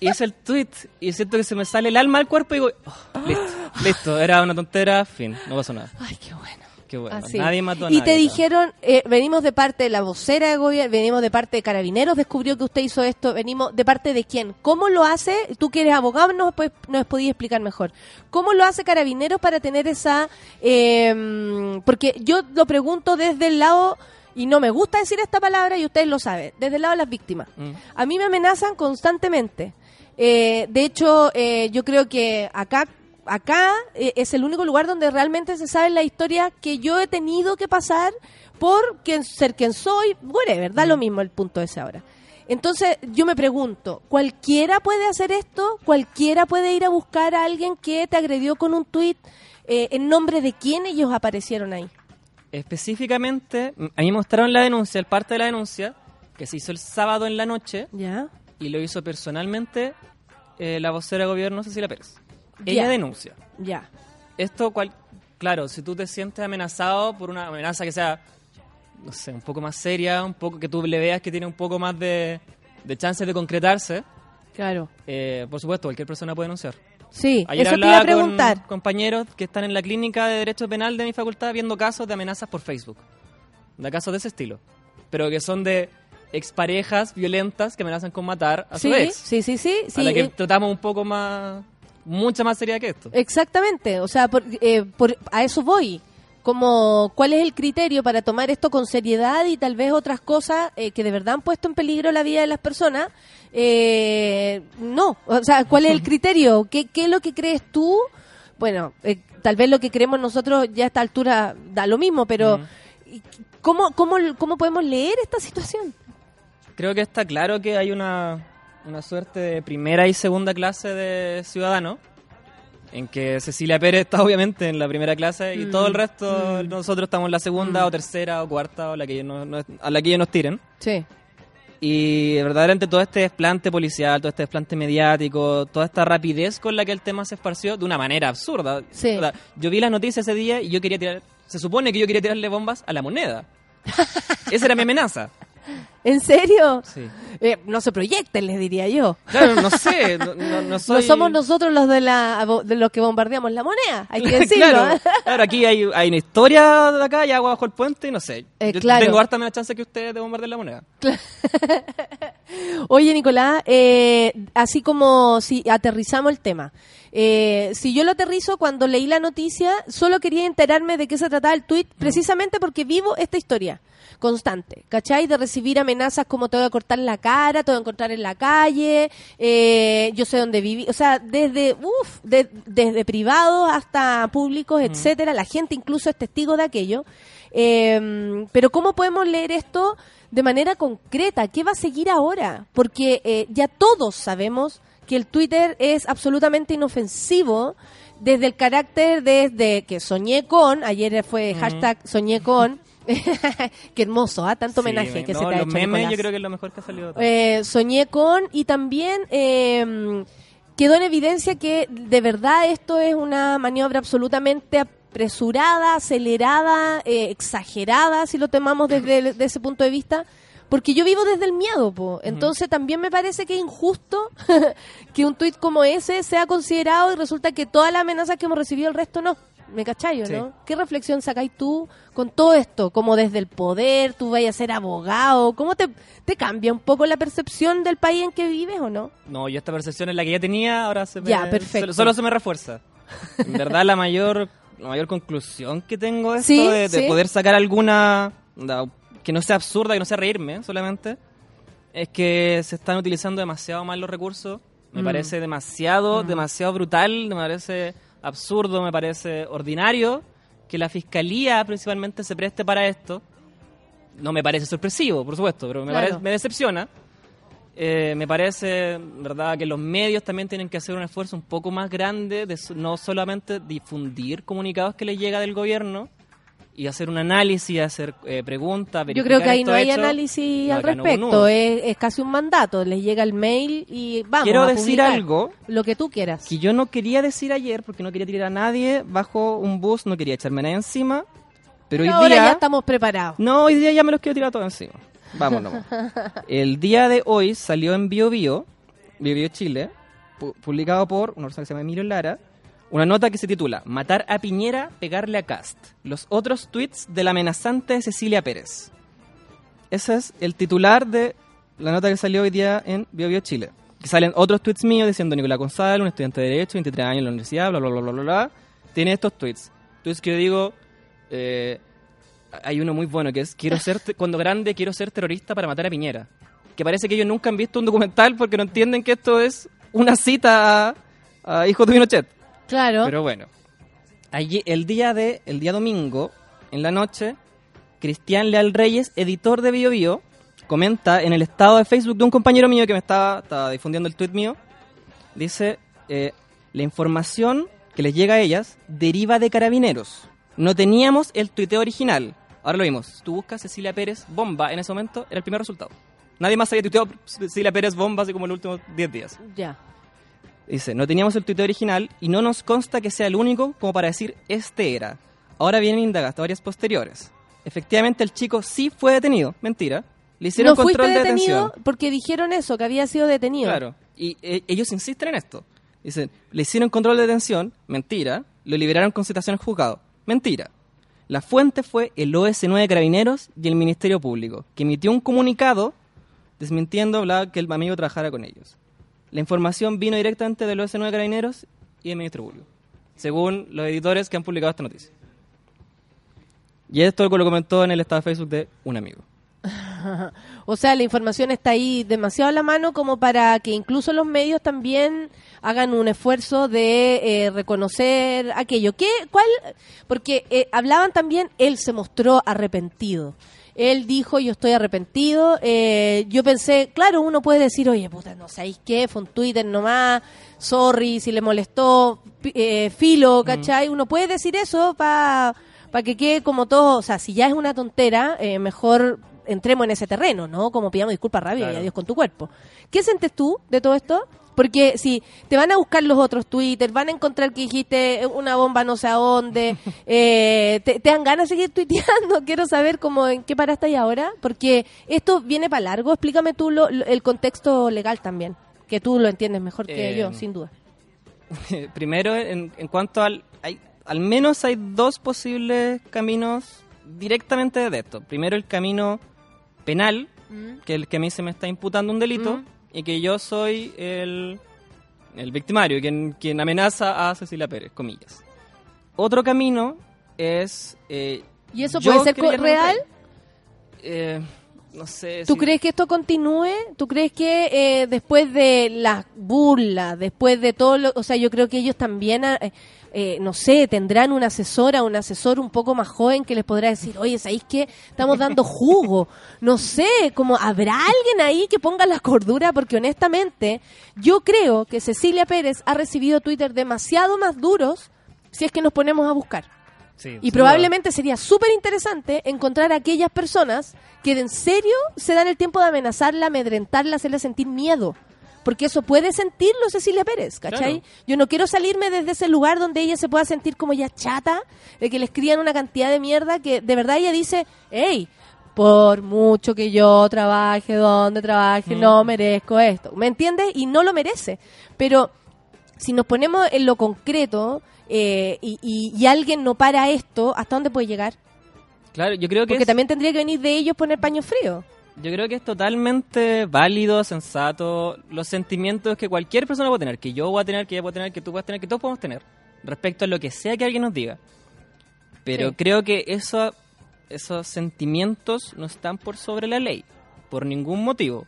Y es el tweet. Y siento que se me sale el alma al cuerpo y digo, oh, listo, listo, era una tontera, fin, no pasó nada. Ay, qué bueno. Qué bueno, Así. nadie mató a y nadie. te dijeron, eh, venimos de parte de la vocera de gobierno, venimos de parte de Carabineros, descubrió que usted hizo esto, venimos de parte de quién, ¿cómo lo hace? Tú que eres abogado nos, pues, nos podías explicar mejor. ¿Cómo lo hace Carabineros para tener esa... eh, porque yo lo pregunto desde el lado, y no me gusta decir esta palabra y ustedes lo saben, desde el lado de las víctimas. Mm. A mí me amenazan constantemente. Eh, de hecho, eh, yo creo que acá acá eh, es el único lugar donde realmente se sabe la historia que yo he tenido que pasar por quien, ser quien soy. Bueno, verdad lo mismo el punto ese ahora. Entonces yo me pregunto, ¿cualquiera puede hacer esto? ¿Cualquiera puede ir a buscar a alguien que te agredió con un tuit? Eh, ¿En nombre de quién ellos aparecieron ahí? Específicamente, a mí me mostraron la denuncia, el parte de la denuncia, que se hizo el sábado en la noche. ¿Ya? Y lo hizo personalmente eh, la vocera de gobierno Cecilia Pérez. Ya. Ella denuncia. Ya. Esto cual, claro, si tú te sientes amenazado por una amenaza que sea, no sé, un poco más seria, un poco que tú le veas que tiene un poco más de, de chances de concretarse, Claro. eh, por supuesto, cualquier persona puede denunciar. Sí, Ayer eso te iba a hablaba con preguntar. compañeros que están en la clínica de Derecho Penal de mi facultad viendo casos de amenazas por Facebook. De casos de ese estilo. Pero que son de exparejas violentas que amenazan con matar a su ex. sí, sí, sí. a sí, la que eh, tratamos un poco más... Mucha más seria que esto. Exactamente, o sea, por- eh, por- a eso voy. Como, ¿cuál es el criterio para tomar esto con seriedad y tal vez otras cosas eh, que de verdad han puesto en peligro la vida de las personas? Eh, no, o sea, ¿cuál es el criterio? ¿Qué, qué es lo que crees tú? Bueno, eh, tal vez lo que creemos nosotros ya a esta altura da lo mismo, pero ¿cómo, cómo, ¿cómo podemos leer esta situación? Creo que está claro que hay una, una suerte de primera y segunda clase de ciudadano, en que Cecilia Pérez está obviamente en la primera clase y Mm, todo el resto, mm. nosotros estamos en la segunda o tercera o cuarta o la que ellos no- no- a la que ellos nos tiren. Sí. Y verdaderamente todo este desplante policial, todo este desplante mediático, toda esta rapidez con la que el tema se esparció de una manera absurda. Sí. O sea, yo vi las noticias ese día y yo quería tirar, se supone que yo quería tirarle bombas a la moneda. Esa era mi amenaza. ¿En serio? Sí. Eh, no se proyecten, les diría yo. Claro, no sé, no, no- no soy... No somos nosotros los de, la, de los que bombardeamos la moneda, hay que decirlo. claro, ¿eh? claro, aquí hay, hay una historia de acá y agua bajo el puente y no sé. Eh, Yo claro. tengo harta menos chance que ustedes de bombardear la moneda. Oye, Nicolás, eh, así como si aterrizamos el tema. Eh, si yo lo aterrizo cuando leí la noticia, solo quería enterarme de qué se trataba el tweet, precisamente porque vivo esta historia constante, ¿cachai? De recibir amenazas como te voy a cortar la cara, te voy a encontrar en la calle, eh, yo sé dónde viví, o sea, desde, uf, de- desde privados hasta públicos, etcétera, la gente incluso es testigo de aquello. Eh, pero ¿cómo podemos leer esto de manera concreta? ¿Qué va a seguir ahora? Porque eh, ya todos sabemos que el Twitter es absolutamente inofensivo desde el carácter desde que soñé con, ayer fue Ujú. hashtag soñé con, qué hermoso, ¿ah? tanto homenaje me- que no, se te ha hecho, memes Nicolás. yo creo que es lo mejor que ha salido. Eh, soñé con y también eh, quedó en evidencia que de verdad esto es una maniobra absolutamente apresurada, acelerada, eh, exagerada, si lo tomamos desde de ese punto de vista, porque yo vivo desde el miedo, po. entonces también me parece que es injusto que un tuit como ese sea considerado y resulta que todas las amenazas que hemos recibido el resto no. ¿Me cachai, o Sí. no? ¿Qué reflexión sacáis tú con todo esto? Como desde el poder, tú vayas a ser abogado, ¿cómo te, te cambia un poco la percepción del país en que vives o no? No, yo esta percepción es la que ya tenía, ahora se me, Ya, perfecto. Solo, solo se me refuerza. En verdad, la mayor, la mayor conclusión que tengo de esto, Sí, de, de sí. poder sacar alguna, que no sea absurda, que no sea reírme solamente, es que se están utilizando demasiado mal los recursos. Me Mm. parece demasiado, demasiado brutal, me parece absurdo, me parece ordinario que la fiscalía principalmente se preste para esto. No me parece sorpresivo, por supuesto, pero me, Claro. parece- me decepciona. Eh, me parece, verdad, que los medios también tienen que hacer un esfuerzo un poco más grande de no solamente difundir comunicados que les llega del gobierno y hacer un análisis, hacer eh, preguntas. Yo creo que ahí no hay análisis No, al no respecto, es, es casi un mandato, les llega el mail y vamos Quiero a decir algo Lo que tú quieras. que yo no quería decir ayer porque no quería tirar a nadie bajo un bus, no quería echarme a nadie encima, pero, Pero hoy ahora día... ya estamos preparados. No, hoy día ya me los quiero tirar todos encima. Vámonos. El día de hoy salió en Bio Bio, Bio Bio Chile, pu- publicado por una persona que se llama Emilio Lara, una nota que se titula Matar a Piñera, pegarle a Cast. Los otros tweets de la amenazante Cecilia Pérez. Ese es el titular de la nota que salió hoy día en Bio Bio Chile. Que salen otros tweets míos diciendo Nicolás González, un estudiante de Derecho, 23 años en la universidad, bla, bla, bla, bla, bla, bla. Tiene estos tweets. Tweets que yo digo, eh, hay uno muy bueno que es quiero ser cuando grande quiero ser terrorista para matar a Piñera. Que parece que ellos nunca han visto un documental porque no entienden que esto es una cita a, a hijos de Pinochet. Claro. Pero bueno, allí, el día de el día domingo en la noche, Cristian Leal Reyes, editor de Bio Bio, comenta en el estado de Facebook de un compañero mío que me estaba, estaba difundiendo el tweet mío, dice eh, la información que les llega a ellas deriva de carabineros. No teníamos el tuiteo original. Ahora lo vimos. Tú buscas Cecilia Pérez bomba en ese momento, era el primer resultado. Nadie más había tuiteado Cecilia Pérez bomba así como en los últimos 10 días. Ya. Dice, no teníamos el tuit original y no nos consta que sea el único como para decir este era. Ahora vienen indagatorias posteriores. Efectivamente, el chico sí fue detenido. Mentira. Le hicieron ¿No fuiste control de detenido? detención. Porque dijeron eso, que había sido detenido. Claro. Y eh, ellos insisten en esto. Dicen, le hicieron control de detención. Mentira. Lo liberaron con citación al juzgado. Mentira. La fuente fue el OS9 de Carabineros y el Ministerio Público, que emitió un comunicado desmintiendo bla, que el amigo trabajara con ellos. La información vino directamente del OS9 de Carabineros y del Ministerio Público, según los editores que han publicado esta noticia. Y esto lo comentó en el estado de Facebook de un amigo. o sea, la información está ahí demasiado a la mano como para que incluso los medios también hagan un esfuerzo de eh, reconocer aquello. ¿Qué? ¿Cuál? Porque eh, hablaban también, él se mostró arrepentido. Él dijo, yo estoy arrepentido. Eh, yo pensé, claro, uno puede decir, oye, puta, no sabéis qué, fue un Twitter nomás, sorry si le molestó, eh, filo, ¿cachai? Uno puede decir eso para para que quede como todo, o sea, si ya es una tontera, eh, mejor entremos en ese terreno, ¿no? Como pidamos disculpas rápido y Claro. adiós con tu cuerpo. ¿Qué sientes tú de todo esto? Porque si te van a buscar los otros Twitter, van a encontrar que dijiste una bomba no sé a dónde, eh, te, te dan ganas de seguir tuiteando. Quiero saber cómo en qué paraste ahí ahora, porque esto viene para largo. Explícame tú lo- lo- el contexto legal también, que tú lo entiendes mejor que Eh, yo, sin duda. Primero, en, en cuanto al... Hay, al menos hay dos posibles caminos directamente de esto. Primero el camino penal, que es el que a mí se me está imputando un delito, Mm. Y que yo soy el, el victimario, quien, quien amenaza a Cecilia Pérez, comillas. Otro camino es... eh, ¿Y eso puede ser real? eh, no sé. ¿Tú si- crees que esto continúe? ¿Tú crees que eh, después de las burlas, después de todo lo... O sea, yo creo que ellos también, ah, eh, eh, no sé, tendrán una asesora, un asesor un poco más joven que les podrá decir, oye, ¿sabéis qué? Estamos dando jugo. No sé, como habrá alguien ahí que ponga la cordura, porque honestamente yo creo que Cecilia Pérez ha recibido Twitter demasiado más duros si es que nos ponemos a buscar. Sí, Y probablemente sería súper interesante encontrar a aquellas personas que de en serio se dan el tiempo de amenazarla, amedrentarla, hacerla sentir miedo. Porque eso puede sentirlo Cecilia Pérez, ¿cachai? Claro. Yo no quiero salirme desde ese lugar donde ella se pueda sentir como ya chata, de que le escriban una cantidad de mierda que de verdad ella dice, hey, por mucho que yo trabaje donde trabaje, Mm. no merezco esto. ¿Me entiendes? Y no lo merece. Pero si nos ponemos en lo concreto eh, y, y- y alguien no para esto, ¿hasta dónde puede llegar? Claro, yo creo que Porque es- también tendría que venir de ellos poner paño frío. Yo creo que es totalmente válido, sensato, los sentimientos que cualquier persona puede tener, que yo voy a tener, que ella puede tener, que tú puedes tener, que todos podemos tener, respecto a lo que sea que alguien nos diga. Pero Sí. creo que eso, esos sentimientos no están por sobre la ley, por ningún motivo.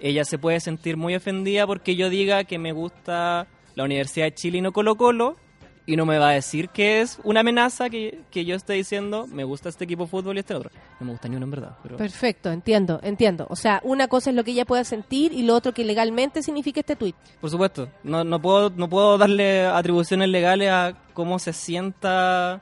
Ella se puede sentir muy ofendida porque yo diga que me gusta la Universidad de Chile y no Colo Colo, y no me va a decir que es una amenaza que, que yo esté diciendo, me gusta este equipo de fútbol y este otro. No me gusta ni uno en verdad. Pero... Perfecto, entiendo, entiendo. O sea, una cosa es lo que ella pueda sentir y lo otro que legalmente significa este tuit. Por supuesto, no, no, puedo, no puedo darle atribuciones legales a cómo se sienta.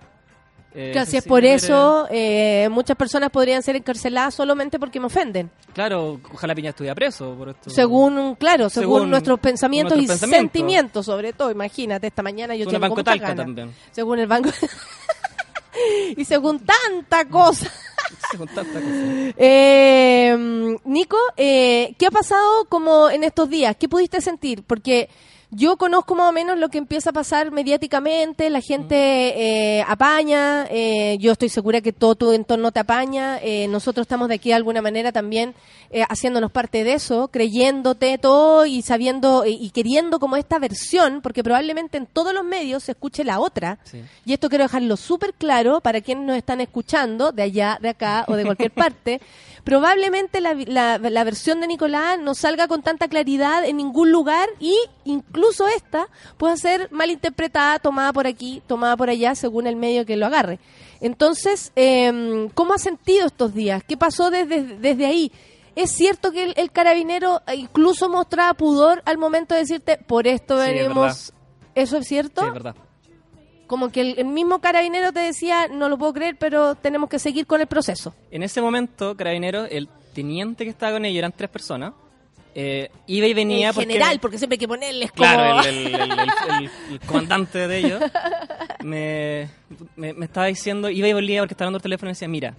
Eh, si Cecilia por eso, eh, muchas personas podrían ser encarceladas solamente porque me ofenden. Claro, ojalá Piña estuviera preso por esto. Según, claro, según, Según nuestros pensamientos nuestros y pensamientos. sentimientos, sobre todo. Imagínate, esta mañana yo Según el tengo Banco también. Según el banco. y según tanta cosa. Según tanta cosa. Eh, Nico, eh, ¿qué ha pasado como en estos días? ¿Qué pudiste sentir? Porque yo conozco más o menos lo que empieza a pasar mediáticamente, la gente eh, apaña, eh, yo estoy segura que todo tu entorno te apaña, eh, nosotros estamos de aquí de alguna manera también eh, haciéndonos parte de eso, creyéndote todo y sabiendo y, y queriendo como esta versión, porque probablemente en todos los medios se escuche la otra. Sí. Y esto quiero dejarlo súper claro para quienes nos están escuchando, de allá, de acá o de cualquier parte. Probablemente la, la- la versión de Nicolás no salga con tanta claridad en ningún lugar y incluso esta pueda ser malinterpretada, tomada por aquí, tomada por allá, según el medio que lo agarre. Entonces, eh, ¿cómo has sentido estos días? ¿Qué pasó desde, desde ahí? ¿Es cierto que el, el carabinero incluso mostraba pudor al momento de decirte, por esto Sí, es venimos? ¿Eso es cierto? Sí, es verdad. Como que el, el mismo carabinero te decía, no lo puedo creer, pero tenemos que seguir con el proceso. En ese momento, Carabineros, el teniente que estaba con ellos, eran tres personas, Eh, iba y venía en porque... general, porque siempre hay que ponerles como... Claro, el, el- el- el- el- el comandante de ellos me, me, me estaba diciendo, iba y volvía porque estaba hablando por teléfono y decía, mira,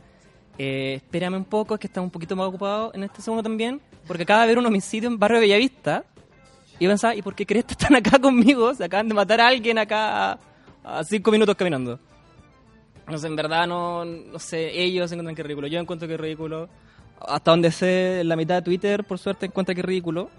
eh, espérame un poco, es que está un poquito más ocupado en este segundo también, porque acaba de haber un homicidio en Barrio Bellavista. Y yo pensaba, ¿y por qué crees que están acá conmigo? Se acaban de matar a alguien acá a, cinco minutos caminando. No sé, en verdad no, no sé, ellos encuentran que es ridículo. Yo encuentro que es ridículo. Hasta donde sé, la mitad de Twitter, por suerte, encuentra que es ridículo.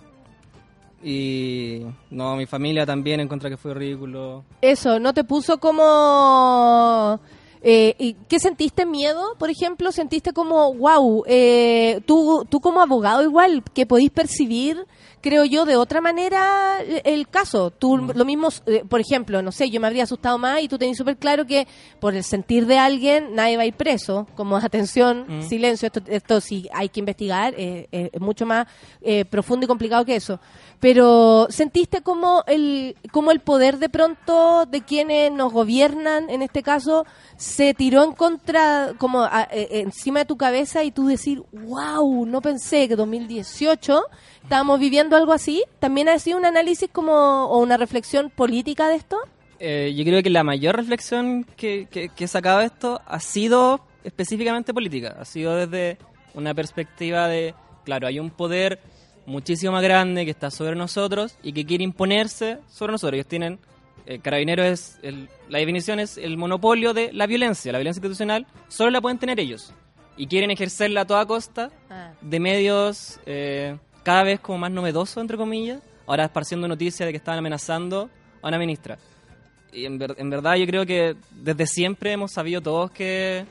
Y no, mi familia también encuentra que fue ridículo. Eso, ¿no te puso como... Eh, ¿y ¿Qué sentiste miedo, por ejemplo? ¿Sentiste como, wow, eh, tú, tú como abogado igual, que podís percibir, creo yo, de otra manera eh, el caso? Tú lo mismo, eh, por ejemplo, no sé, yo me habría asustado más y tú tenías súper claro que por el sentir de alguien nadie va a ir preso, como atención, Mm. silencio, esto, esto sí hay que investigar, eh, eh, es mucho más eh, profundo y complicado que eso. Pero sentiste como el, como el poder de pronto de quienes nos gobiernan, en este caso, se tiró en contra, como a- encima de tu cabeza y tú decir, wow, no pensé que 2018 estábamos viviendo algo así. ¿También ha sido un análisis como, o una reflexión política de esto? Eh, yo creo que la mayor reflexión que, que, que he sacado de esto ha sido específicamente política. Ha sido desde una perspectiva de, claro, hay un poder muchísimo más grande que está sobre nosotros y que quiere imponerse sobre nosotros. Ellos tienen, eh, Carabineros es, el- la definición es el monopolio de la violencia. La violencia institucional solo la pueden tener ellos. Y quieren ejercerla a toda costa de medios eh, cada vez como más novedosos, entre comillas. Ahora esparciendo noticias de que estaban amenazando a una ministra. Y en, ver- en verdad yo creo que desde siempre hemos sabido todos que,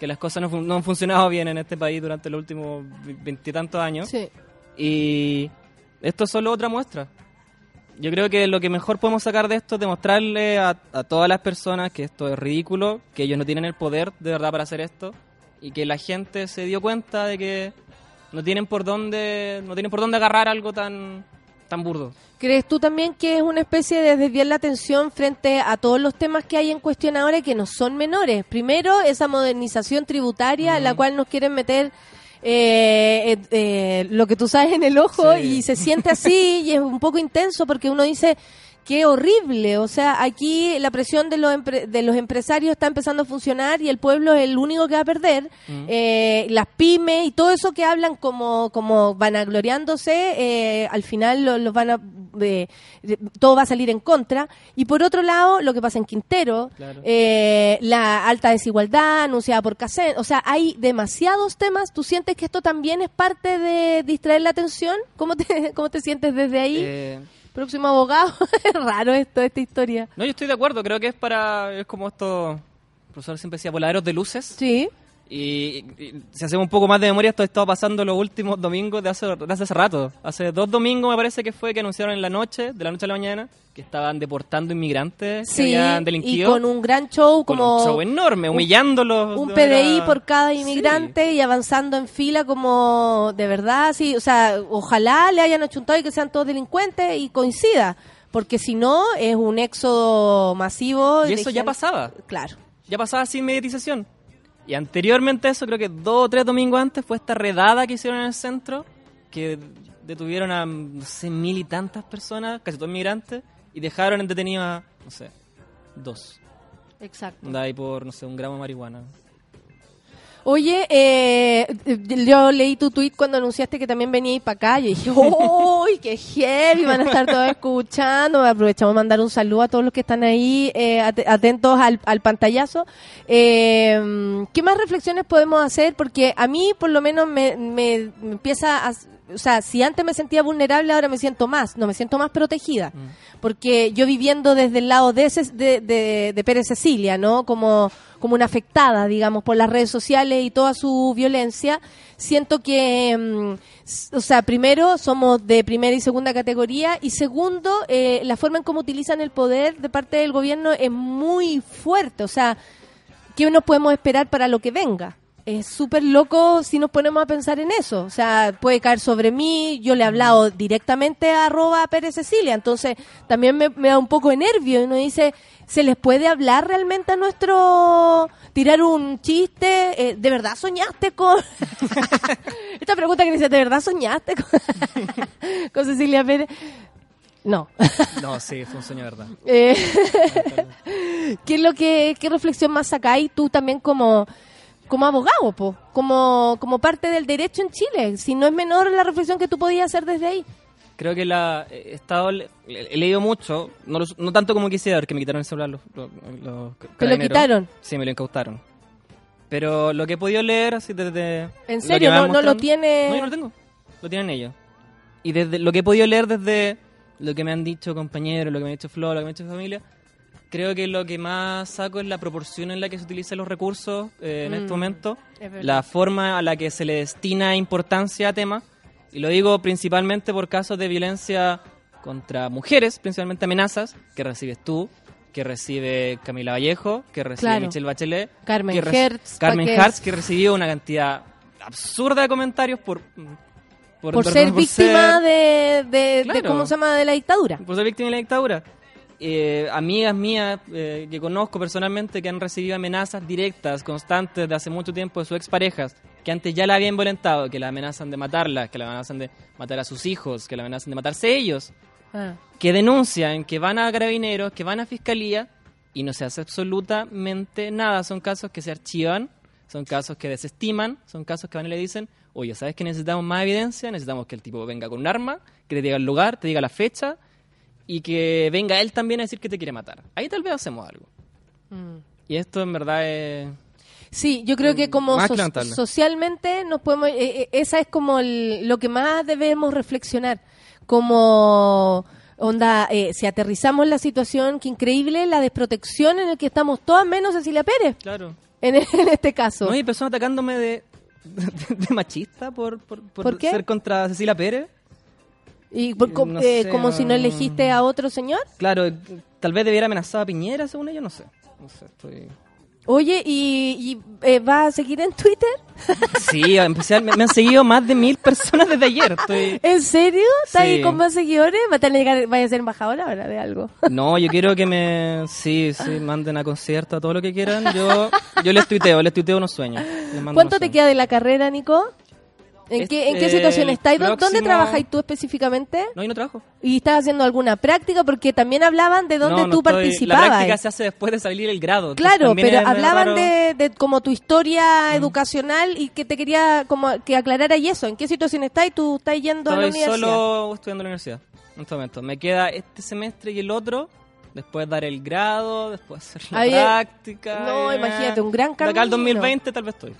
que las cosas no, no han funcionado bien en este país durante los últimos ve- veintitantos años. Sí. Y esto es solo otra muestra. Yo creo que lo que mejor podemos sacar de esto es demostrarle a, a todas las personas que esto es ridículo, que ellos no tienen el poder de verdad para hacer esto y que la gente se dio cuenta de que no tienen por dónde no tienen por dónde agarrar algo tan tan burdo. ¿Crees tú también que es una especie de desviar la atención frente a todos los temas que hay en cuestión ahora y que no son menores? Primero, esa modernización tributaria, la cual nos quieren meter eh, eh, eh, lo que tú sabes en el ojo y se siente así y es un poco intenso porque uno dice... Qué horrible, o sea, aquí la presión de los, empre- de los empresarios está empezando a funcionar y el pueblo es el único que va a perder. Mm. Eh, las pymes y todo eso que hablan como, como vanagloriándose, eh, al final lo- los van a, eh, todo va a salir en contra. Y por otro lado, lo que pasa en Quintero, Claro. eh, la alta desigualdad anunciada por Casen, o sea, hay demasiados temas. ¿Tú sientes que esto también es parte de distraer la atención? ¿Cómo te, cómo te sientes desde ahí? Próximo abogado, es raro esto, esta historia. No, yo estoy de acuerdo, creo que es para, es como esto, el profesor siempre decía, voladeros de luces. Sí. Y, y si hacemos un poco más de memoria, esto ha estado pasando los últimos domingos de hace, de hace, rato. Hace dos domingos me parece que fue que anunciaron en la noche, de la noche a la mañana, que estaban deportando inmigrantes que Sí, habían y delinquido. con un gran show Con como... un show enorme, humillándolos. un PDI manera- por cada inmigrante y avanzando en fila como de verdad, sí, o sea, ojalá le hayan achuntado y que sean todos delincuentes y coincida, porque si no es un éxodo masivo. Y eso ya pasaba. Claro. Ya pasaba sin mediatización. Y anteriormente a eso, creo que dos o tres domingos antes, fue esta redada que hicieron en el centro, que detuvieron a, no sé, mil y tantas personas, casi todos inmigrantes, y dejaron en detenido a, no sé, dos. Exacto. De ahí por, no sé, un gramo de marihuana. Oye, eh, yo leí tu tweet cuando anunciaste que también venía para acá. Yo dije, ¡Uy, qué heavy! Van a estar todos escuchando. Aprovechamos de mandar un saludo a todos los que están ahí eh, at- atentos al, al pantallazo. Eh, ¿Qué más reflexiones podemos hacer? Porque a mí, por lo menos, me, me- me empieza a. O sea, si antes me sentía vulnerable, ahora me siento más. No, me siento más protegida. Porque yo viviendo desde el lado de, Ces- de, de, de Pérez Cecilia, ¿no? Como, como una afectada, digamos, por las redes sociales y toda su violencia, siento que, mm, o sea, primero somos de primera y segunda categoría y segundo, eh, la forma en cómo utilizan el poder de parte del gobierno es muy fuerte. O sea, ¿qué nos podemos esperar para lo que venga? Es súper loco si nos ponemos a pensar en eso. O sea, puede caer sobre mí, yo le he hablado directamente a arroba Pérez Cecilia, entonces también me, me da un poco de nervio. Y uno dice, ¿se les puede hablar realmente a nuestro... tirar un chiste? Eh, ¿De verdad soñaste con...? Esta pregunta que dice, ¿de verdad soñaste con, con Cecilia Pérez? No. No, sí, fue un sueño verdad. Eh, ¿Qué es lo que, qué reflexión más sacáis tú también como, como abogado, po? Como, como parte del derecho en Chile? Si no es menor la reflexión que tú podías hacer desde ahí. Creo que la, he estado, he leído mucho, no, no tanto como quisiera, porque me quitaron el celular los, los, los ¿Te lo quitaron? Sí, me lo incautaron. Pero lo que he podido leer así desde... ¿En serio? ¿No, no lo tiene...? No, yo no lo tengo. Lo tienen ellos. Y desde lo que he podido leer desde lo que me han dicho compañeros, lo que me ha dicho Flor, lo que me ha dicho familia, creo que lo que más saco es la proporción en la que se utilizan los recursos eh, en Mm, este momento, es verdad. la forma a la que se le destina importancia a temas. Y lo digo principalmente por casos de violencia contra mujeres, principalmente amenazas, que recibes tú, que recibe Camila Vallejo, que recibe Claro. Michelle Bachelet, Carmen que Hertz, Carmen Hertz, que recibió una cantidad absurda de comentarios por Por, ser víctima ser- de, de, de-. ¿cómo se llama? De la dictadura. por ser víctima de la dictadura. Eh, amigas mías eh, que conozco personalmente que han recibido amenazas directas, constantes de hace mucho tiempo de sus exparejas, que antes ya la habían violentado, que la amenazan de matarla, que la amenazan de matar a sus hijos, que la amenazan de matarse ellos, Ah. que denuncian, que van a carabineros, que van a fiscalía y no se hace absolutamente nada. Son casos que se archivan, son casos que desestiman, son casos que van y le dicen, oye, ¿sabes que necesitamos más evidencia? Necesitamos que el tipo venga con un arma, que te diga el lugar, te diga la fecha y que venga él también a decir que te quiere matar. Ahí tal vez hacemos algo. Mm. Y esto en verdad es... Sí, yo creo que como so- que socialmente nos podemos, eh, eh, esa es como el- lo que más debemos reflexionar, como onda, eh, si aterrizamos la situación, qué increíble la desprotección en el que estamos todas menos Cecilia Pérez, Claro. en, en este caso. No hay personas atacándome de, de, de machista por, por, por ser contra Cecilia Pérez. Y por no eh, sé, como si no no- elegiste a otro señor. Claro, tal vez debiera amenazar a Piñera, según ellos, no sé. No sé, estoy... Oye, ¿y, y, eh, vas a seguir en Twitter? Sí, empecé me, me han seguido más de mil personas desde ayer. Estoy... ¿En serio? ¿Estás ahí con más seguidores? ¿Vas a, llegar, vaya a ser embajadora ahora de algo? No, yo quiero que me... Sí, sí, manden a concierto, a todo lo que quieran. Yo, yo les tuiteo, les tuiteo unos sueños. Les mando ¿Cuánto unos te sueños. queda de la carrera, Nico? ¿En, qué, ¿En qué Este, situación el estás? ¿Dó- ¿Dónde próximo- trabajas tú específicamente? No, yo no trabajo. ¿Y estás haciendo alguna práctica? Porque también hablaban de dónde No, no tú estoy- participabas. La práctica se hace después de salir el grado. Claro, pero hablaban. Mm. de, de como tu historia educacional y que te quería como que aclarara y eso. ¿En qué situación estás y tú estás yendo a la universidad? solo estudiando en la universidad en este momento. Me queda este semestre y el otro, después dar el grado, después hacer la Ahí- práctica. No, eh. imagínate, un gran De acá al camino. 2020 tal vez estoy.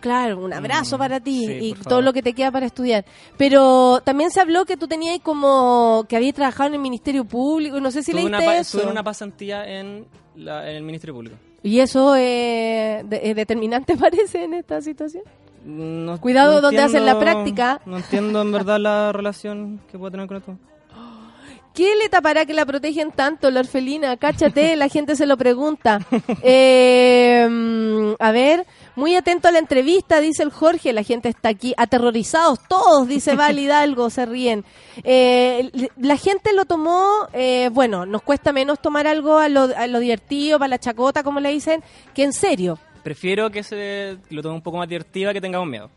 Claro, un abrazo para ti Mm, sí, y todo favor. lo que te queda para estudiar. Pero también se habló que tú tenías como que habías trabajado en el Ministerio Público, no sé si Tuve leíste una, eso. tuve una pasantía en, la- en el Ministerio Público. Y eso eh, de- es determinante parece en esta situación. No- Cuidado no donde hacen la práctica. No entiendo en verdad la relación que puedo tener con esto. ¿Qué le tapará que la protegen tanto, la orfelina? Cáchate, la gente se lo pregunta. Eh, mm, a ver, muy atento a la entrevista, dice el Jorge. La gente está aquí aterrorizados, todos, dice Val Hidalgo, se ríen. Eh, la gente lo tomó, eh, bueno, nos cuesta menos tomar algo a lo, a lo divertido, para la chacota, como le dicen, que en serio. Prefiero que se lo tome un poco más divertida que tengamos miedo.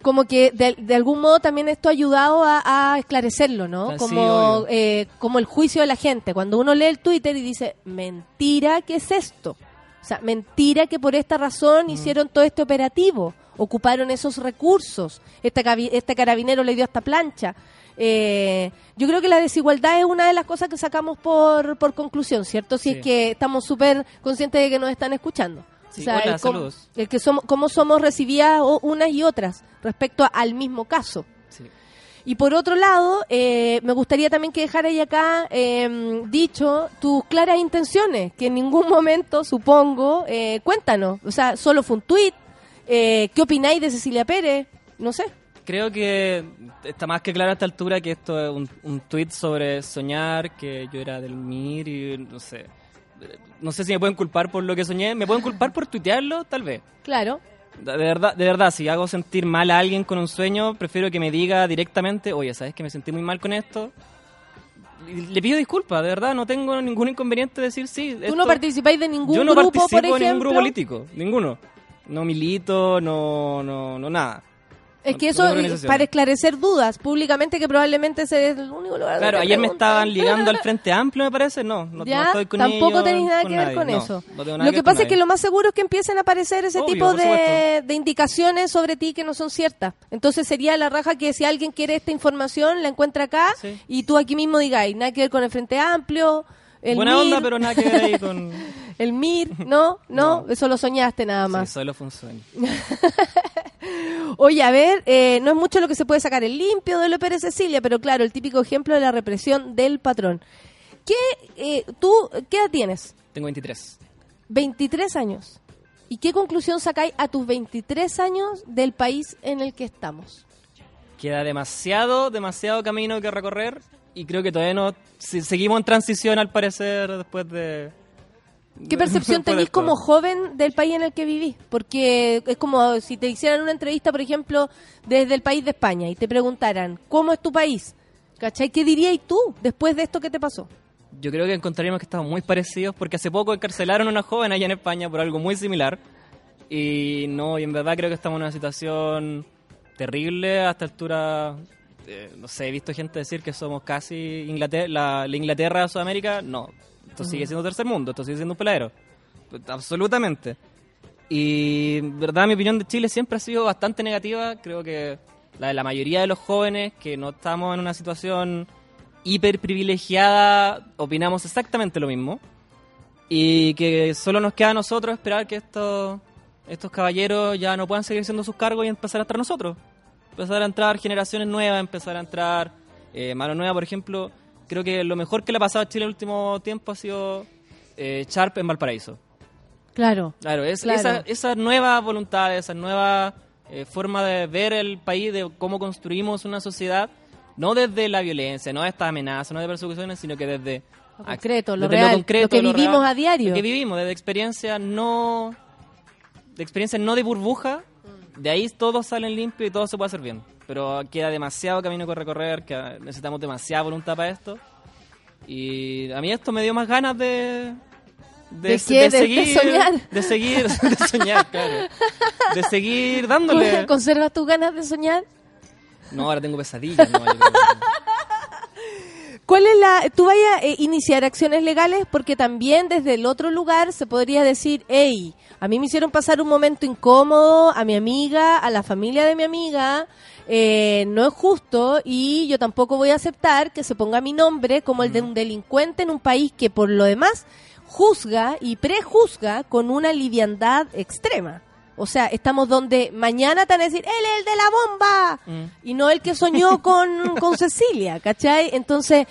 como que de, de algún modo también esto ha ayudado a, a esclarecerlo, ¿no? Ah, sí, Como, eh, como el juicio de la gente. Cuando uno lee el Twitter y dice, mentira, ¿qué es esto? O sea, mentira que por esta razón hicieron todo este operativo, ocuparon esos recursos, este, este carabinero le dio esta plancha. Eh, yo creo que la desigualdad es una de las cosas que sacamos por, por conclusión, ¿cierto? Si Sí. es que estamos súper conscientes de que nos están escuchando. Sí, hola, el cómo- saludos. el que somos, cómo somos recibidas o- unas y otras respecto al mismo caso. Y por otro lado, eh, me gustaría también que dejara ahí acá eh, dicho tus claras intenciones, que en ningún momento, supongo, eh, cuéntanos. O sea, solo fue un tuit. Eh, ¿Qué opináis de Cecilia Pérez? No sé. Creo que está más que claro a esta altura que esto es un, un tweet sobre soñar, que yo era del MIR y no sé. No sé si me pueden culpar por lo que soñé. ¿Me pueden culpar por tuitearlo? Tal vez. Claro. De verdad, de verdad, si hago sentir mal a alguien con un sueño, prefiero que me diga directamente, oye, ¿sabes que me sentí muy mal con esto? Le pido disculpas, de verdad, no tengo ningún inconveniente de decir sí. ¿Tú no participáis de ningún Yo no grupo, participo por en ningún ejemplo? grupo político, ninguno. No milito, no, no, no nada. Es que eso, para esclarecer dudas públicamente, que probablemente ese es el único lugar Claro, ayer me estaban ligando al Frente Amplio, me parece. No, no, no ¿Ya? estoy con Tampoco ellos, tenéis nada que ver nadie. con eso. no Lo que pasa es que lo más seguro es que empiecen a aparecer ese Obvio, tipo de, de indicaciones sobre ti que no son ciertas. Entonces sería la raja que si alguien quiere esta información, la encuentra acá y tú aquí mismo digáis, nada que ver con el Frente Amplio, el Buena MIR, onda, pero nada que ver ahí con... el MIR, no, no, eso lo soñaste nada más. Sí, solo fue un sueño. Oye, a ver, eh, no es mucho lo que se puede sacar el limpio de López Cecilia, pero claro, el típico ejemplo de la represión del patrón. ¿Qué, eh, tú, qué edad tienes? Tengo 23. 23 años. ¿Y qué conclusión sacáis a tus 23 años del país en el que estamos? Queda demasiado, demasiado camino que recorrer y creo que todavía no... si- seguimos en transición al parecer después de... ¿Qué percepción tenéis como joven del país en el que vivís? Porque es como si te hicieran una entrevista, por ejemplo, desde el país de España y te preguntaran, ¿cómo es tu país? ¿Cachai? ¿Qué dirías tú después de esto que te pasó? Yo creo que encontraríamos que estamos muy parecidos porque hace poco encarcelaron a una joven allá en España por algo muy similar. Y no, y en verdad creo que estamos en una situación terrible a esta altura. eh, no sé, he visto gente decir que somos casi Inglaterra, la, la Inglaterra de Sudamérica. No, esto sigue siendo tercer mundo, esto sigue siendo un peladero. Absolutamente. Y verdad mi opinión de Chile siempre ha sido bastante negativa. Creo que la de la mayoría de los jóvenes que no estamos en una situación hiper privilegiada opinamos exactamente lo mismo. Y que solo nos queda a nosotros esperar que estos, estos caballeros ya no puedan seguir siendo sus cargos y empezar a entrar nosotros. Empezar a entrar generaciones nuevas, empezar a entrar eh, mano nueva, por ejemplo. Creo que lo mejor que le ha pasado a Chile en el último tiempo ha sido eh, Sharp en Valparaíso. Claro. Claro, es, Claro. Esa, esa nueva voluntad, esa nueva eh, forma de ver el país, de cómo construimos una sociedad, no desde la violencia, no de estas amenazas, no de persecuciones, sino que desde Lo concreto, lo real, concreto, lo que lo vivimos real, a diario. Lo que vivimos, desde experiencias no de experiencias no de burbuja, de ahí todo sale limpio y todo se puede hacer bien. Pero queda demasiado camino que recorrer, que necesitamos demasiada voluntad para esto. Y a mí esto me dio más ganas de... ¿De qué? ¿De- de soñar? De seguir, de soñar, claro. De seguir dándole. ¿Conservas tus ganas de soñar? No, ahora tengo pesadillas. No, ¿Cuál es la... ¿Tú vayas a eh, iniciar acciones legales? Porque también desde el otro lugar se podría decir, hey, a mí me hicieron pasar un momento incómodo, a mi amiga, a la familia de mi amiga, eh, no es justo y yo tampoco voy a aceptar que se ponga mi nombre como el de un delincuente en un país que por lo demás juzga y prejuzga con una liviandad extrema. O sea, estamos donde mañana te van a decir, él es el de la bomba y no el que soñó con, con Cecilia, ¿cachai? Entonces,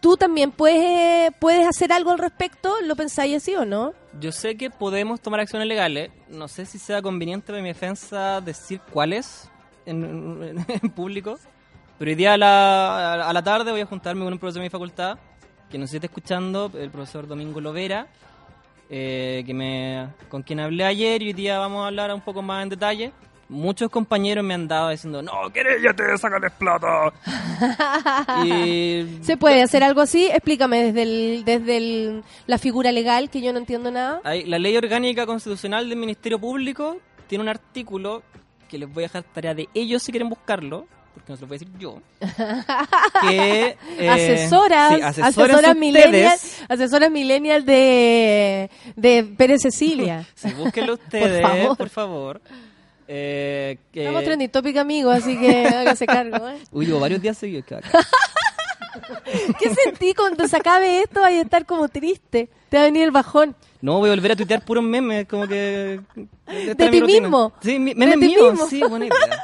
tú también puedes, puedes hacer algo al respecto, ¿lo pensáis así o no? Yo sé que podemos tomar acciones legales. No sé si sea conveniente para mi defensa decir cuáles en, en- en público. Pero hoy día a la, a la tarde voy a juntarme con un profesor de mi facultad, que nos esté escuchando, el profesor Domingo Lovera, eh, que me, con quien hablé ayer y hoy día vamos a hablar un poco más en detalle. Muchos compañeros me han dado diciendo, no, querellate, sácales plata. y ¿Se puede hacer algo así? Explícame desde, el, desde el- la figura legal, que yo no entiendo nada. Hay- la ley orgánica constitucional del Ministerio Público tiene un artículo que les voy a dejar tarea de ellos si quieren buscarlo, porque no se lo voy a decir yo. que, eh, asesoras, sí, asesoras millennial, asesoras millennial de, de Pérez Cecilia. Sí, búsquenlo ustedes, favor. por favor. Eh, que- Estamos trending topic, amigo, así que hágase cargo. ¿eh? Uy, llevo varios días seguidos que acá. ¿Qué sentí cuando se acabe esto? Vas a estar como triste. Te va a venir el bajón. No, voy a volver a tuitear puros memes, como que... ¿De ti mismo? Sí, ¿De memes ti míos, sí, buena idea.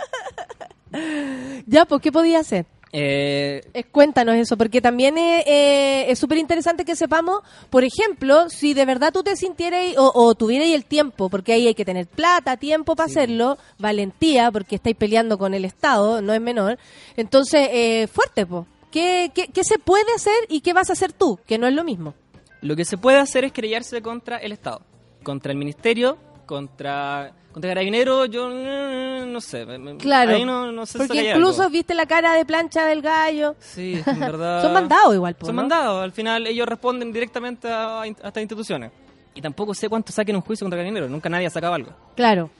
Ya, pues, ¿qué podía hacer? Eh, Eh, cuéntanos eso, porque también eh, es súper interesante que sepamos, por ejemplo, si de verdad tú te sintieras o, o tuvieras el tiempo, porque ahí hay que tener plata, tiempo para hacerlo, valentía, porque estáis peleando con el Estado, no es menor. Entonces, eh, fuerte. ¿Qué, qué, qué se puede hacer y qué vas a hacer tú? Que no es lo mismo. Lo que se puede hacer es querellarse contra el Estado, contra el Ministerio Contra, contra Carabinero, yo eh, no sé. Claro. Ahí no, no sé si Porque incluso algo. viste la cara de plancha del gallo. Sí, en verdad. Son mandados igual, po, Son ¿no? mandados. Al final ellos responden directamente a, a estas instituciones. Y tampoco sé cuánto saquen un juicio contra Carabinero. Nunca nadie ha sacado algo. Claro.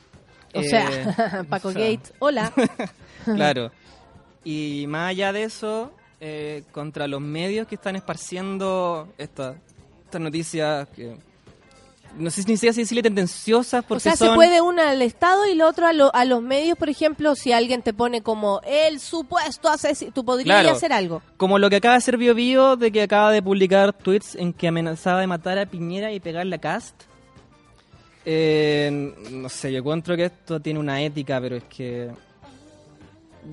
O Eh, sea, Paco o sea. Gates, hola. claro. Y más allá de eso, eh, contra los medios que están esparciendo esta- estas noticias que no sé ni siquiera si decirle tendenciosas porque O sea, son se puede una al Estado y lo otro a, lo- a los medios, por ejemplo, si alguien te pone como el supuesto asesino, tú podrías Claro. hacer algo. como lo que acaba de hacer Bio Bio de que acaba de publicar tweets en que amenazaba de matar a Piñera y pegarle a Cast. Eh, no sé, yo encuentro que esto tiene una ética, pero es que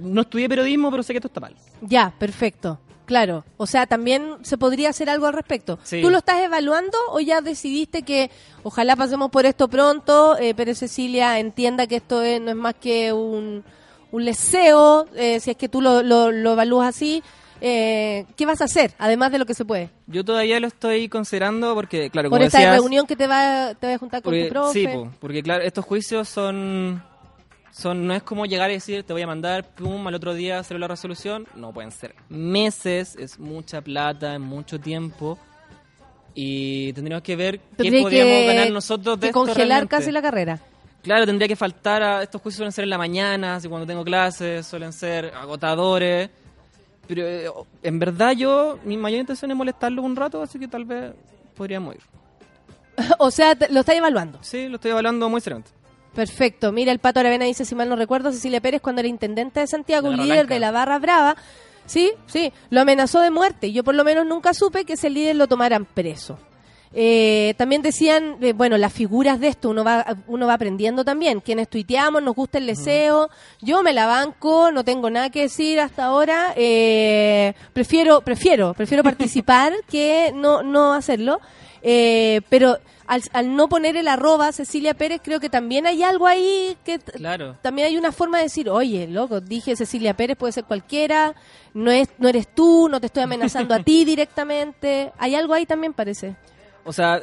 no estudié periodismo, pero sé que esto está mal. Ya, perfecto. Claro. O sea, también se podría hacer algo al respecto. Sí. ¿Tú lo estás evaluando o ya decidiste que ojalá pasemos por esto pronto, eh, pero Cecilia entienda que esto es- no es más que un, un leseo, eh, si es que tú lo, lo, lo evalúas así? Eh, ¿Qué vas a hacer, además de lo que se puede? Yo todavía lo estoy considerando porque, claro, Por como esta decías, reunión que te va, te vas a juntar con porque, tu profe. sí, po, porque claro, estos juicios son, son no es como llegar y decir te voy a mandar, pum, al otro día hacer la resolución. No, pueden ser meses, es mucha plata, es mucho tiempo. Y tendríamos que ver qué Tendría podríamos que- ganar nosotros de que esto congelar realmente. casi la carrera. Claro, tendría que faltar a estos juicios suelen ser en la mañana, así cuando tengo clases, suelen ser agotadores. Pero eh, en verdad yo, mi mayor intención es molestarlo un rato, así que tal vez podríamos ir. o sea, lo estás evaluando. Sí, lo estoy evaluando muy seriamente. Perfecto. Mira, el Pato Aravena dice, si mal no recuerdo, Cecilia Pérez cuando era intendente de Santiago, De líder Blanca. de la Barra Brava, sí, sí, lo amenazó de muerte. Yo por lo menos nunca supe que ese líder lo tomaran preso. Eh, también decían, eh, bueno, las figuras de esto uno va, uno va aprendiendo también. Quienes tuiteamos, nos gusta el deseo. Yo me la banco, no tengo nada que decir hasta ahora. Eh, prefiero, prefiero, prefiero participar que no, no hacerlo. Eh, pero al, al no poner el arroba Cecilia Pérez, creo que también hay algo ahí que Claro. también hay una forma de decir, oye, loco, dije Cecilia Pérez, puede ser cualquiera, no es, no eres tú, no te estoy amenazando a ti directamente. Hay algo ahí también parece. O sea,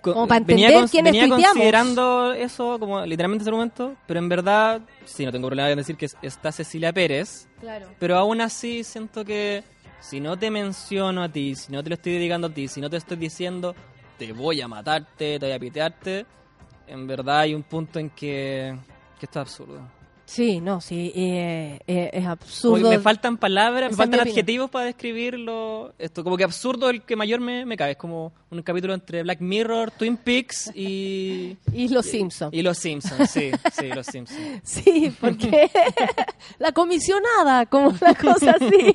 co- Como para entender quiénes venía tuiteamos. considerando eso como literalmente ese argumento, pero en verdad, sí, no tengo problema en decir que es- está Cecilia Pérez, Claro. pero aún así siento que si no te menciono a ti, si no te lo estoy dedicando a ti, si no te estoy diciendo te voy a matarte, te voy a pitearte, en verdad hay un punto en que, que esto es absurdo. Sí, no, sí, eh, eh, es absurdo. me faltan palabras, me faltan adjetivos para describirlo. Esto, como que absurdo el que mayor me, me cabe. Es como un capítulo entre Black Mirror, Twin Peaks y. Y Los Simpsons. Y los Simpsons, sí, sí, los Simpsons. Sí, porque la comisionada, como una cosa así.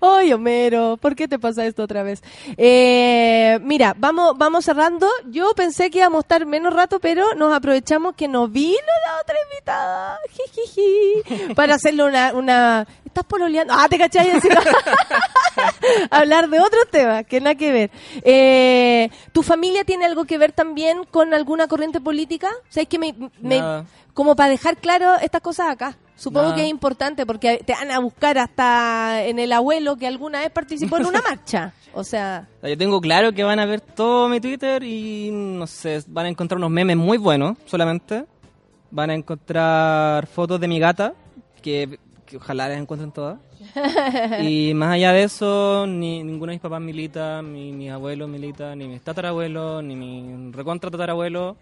Oye, Homero, ¿por qué te pasa esto otra vez? Eh, mira, vamos, vamos cerrando. Yo pensé que íbamos a estar menos rato, pero nos aprovechamos que nos vino la otra invitada, jijiji, para hacerle una, una... ¿Estás pololeando? Ah, te cachai encima. hablar de otros temas que nada que ver. Eh, ¿Tu familia tiene algo que ver también con alguna corriente política? O sea, es que me, me- como para dejar claro estas cosas acá. Supongo Nada. que es importante porque te van a buscar hasta en el abuelo que alguna vez participó en una marcha. O sea, Yo tengo claro que van a ver todo mi Twitter y no sé, van a encontrar unos memes muy buenos solamente. Van a encontrar fotos de mi gata, que, que ojalá las encuentren todas. y más allá de eso, ni ninguno de mis papás milita, ni mis abuelos milita, ni mis tatarabuelos, ni mi recontra tatarabuelo.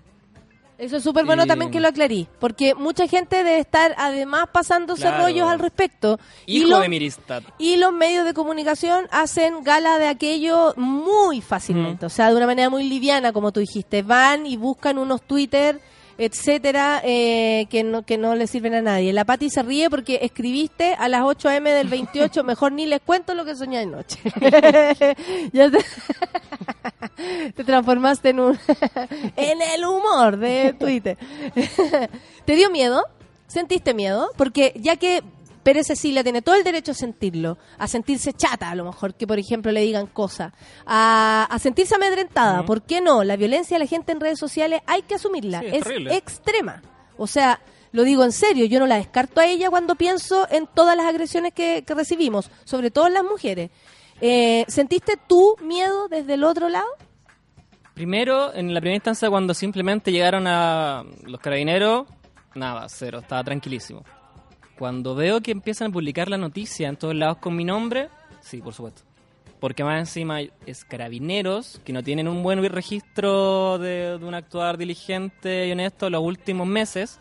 eso es súper bueno Y- también que lo aclarí. Porque mucha gente debe estar además pasándose Claro. rollos al respecto. y Hijo lo- de Miristad. Y los medios de comunicación hacen gala de aquello muy fácilmente, o sea, de una manera muy liviana, como tú dijiste. Van y buscan unos Twitter, etcétera, eh, que, no, que no le sirven a nadie. La Pati se ríe porque escribiste a las 8 am del 28, mejor ni les cuento lo que soñé anoche. ya te, te transformaste en un en el humor de Twitter. ¿Te dio miedo? ¿Sentiste miedo? Porque ya que Pérez Cecilia tiene todo el derecho a sentirlo, a sentirse chata a lo mejor, que por ejemplo le digan cosas, a, a sentirse amedrentada, ¿por qué no? La violencia de la gente en redes sociales hay que asumirla, Sí, es extrema. O sea, lo digo en serio, yo no la descarto a ella cuando pienso en todas las agresiones que, que recibimos, sobre todo en las mujeres. Eh, ¿Sentiste tú miedo desde el otro lado? Primero, en la primera instancia, cuando simplemente llegaron a los carabineros, nada, cero, estaba tranquilísimo. Cuando veo que empiezan a publicar la noticia en todos lados con mi nombre, sí, por supuesto. Porque más encima es carabineros, que no tienen un buen registro de, de un actuar diligente y honesto los últimos meses.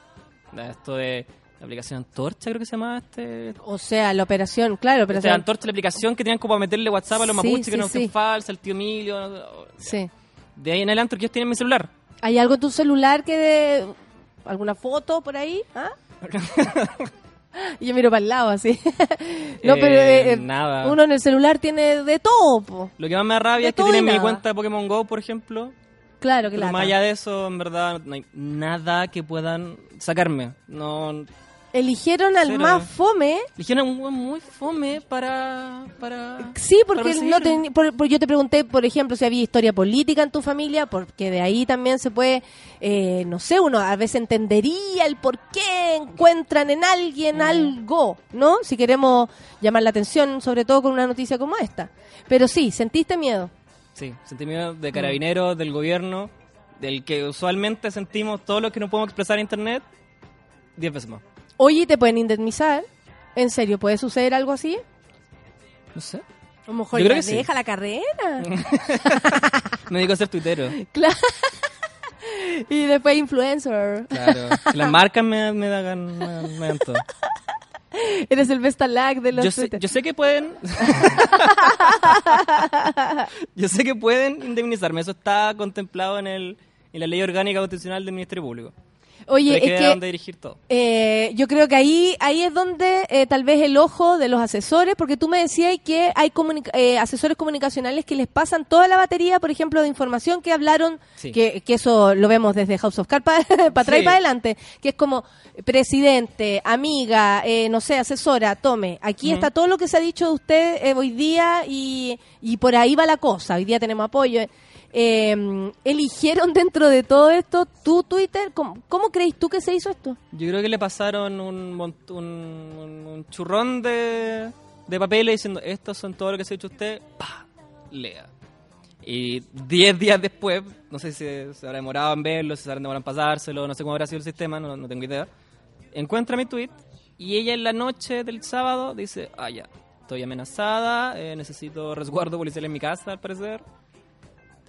Esto de la aplicación Antorcha, creo que se llamaba este. O sea, la operación, claro, Este, operación. Antorcha, la aplicación que tenían como para meterle WhatsApp a los Sí, mapuches sí, que no sí. falsa, el tío Emilio. no- Sí. De ahí en adelante, ellos tienen mi celular. ¿Hay algo en tu celular que de... alguna foto por ahí? ¿Ah? Y yo miro para el lado así. no, Eh, pero eh, eh, nada. uno en el celular tiene de todo, po. Lo que más me da rabia De es que tienen mi cuenta de Pokémon Go, por ejemplo. Claro que la más allá de eso, en verdad, no hay nada que puedan sacarme. No, Eligieron al Cero. más fome. Eligieron un weón muy fome para... para Sí, porque no ten- por- por- yo te pregunté, por ejemplo, si había historia política en tu familia, porque de ahí también se puede, eh, no sé, uno a veces entendería el por qué encuentran en alguien algo, ¿no? Si queremos llamar la atención, sobre todo con una noticia como esta. Pero sí, sentiste miedo. Sí, sentí miedo de carabineros, del gobierno, del que usualmente sentimos todos los que no podemos expresar en internet, diez veces más. Oye, ¿te pueden indemnizar? ¿En serio? ¿Puede suceder algo así? No sé. A lo mejor Yo creo ya que sí. deja la carrera. Me dedico a ser tuitero. claro. Y después influencer. Claro. Las marcas me, me dan, me, me dan todo. Eres el best lag de los Yo sé, yo sé que pueden. yo sé que pueden indemnizarme. Eso está contemplado en, el, en la ley orgánica constitucional del Ministerio Público. Oye, es que dónde dirigir todo. Eh, yo creo que ahí ahí es donde eh, tal vez el ojo de los asesores, porque tú me decías que hay comunica- eh, asesores comunicacionales que les pasan toda la batería, por ejemplo, de información que hablaron, Sí. que, que eso lo vemos desde House of Cards para atrás y para adelante, que es como presidente, amiga, eh, no sé, asesora, tome, aquí está todo lo que se ha dicho de usted hoy día y, y por ahí va la cosa, hoy día tenemos apoyo. Eh, eligieron dentro de todo esto tu Twitter, ¿cómo, cómo tú que se hizo esto? Yo creo que le pasaron un, un, churrón de, de papeles diciendo: Estos son todo lo que se ha dicho usted. ¡Pah! Lea. Y 10 días después, no sé si se habrá demorado en verlo, si se habrá demorado en pasárselo, no sé cómo habrá sido el sistema, no, no tengo idea. Encuentra mi tweet y ella en la noche del sábado dice: Ah, ya, estoy amenazada, eh, necesito resguardo policial en mi casa, al parecer.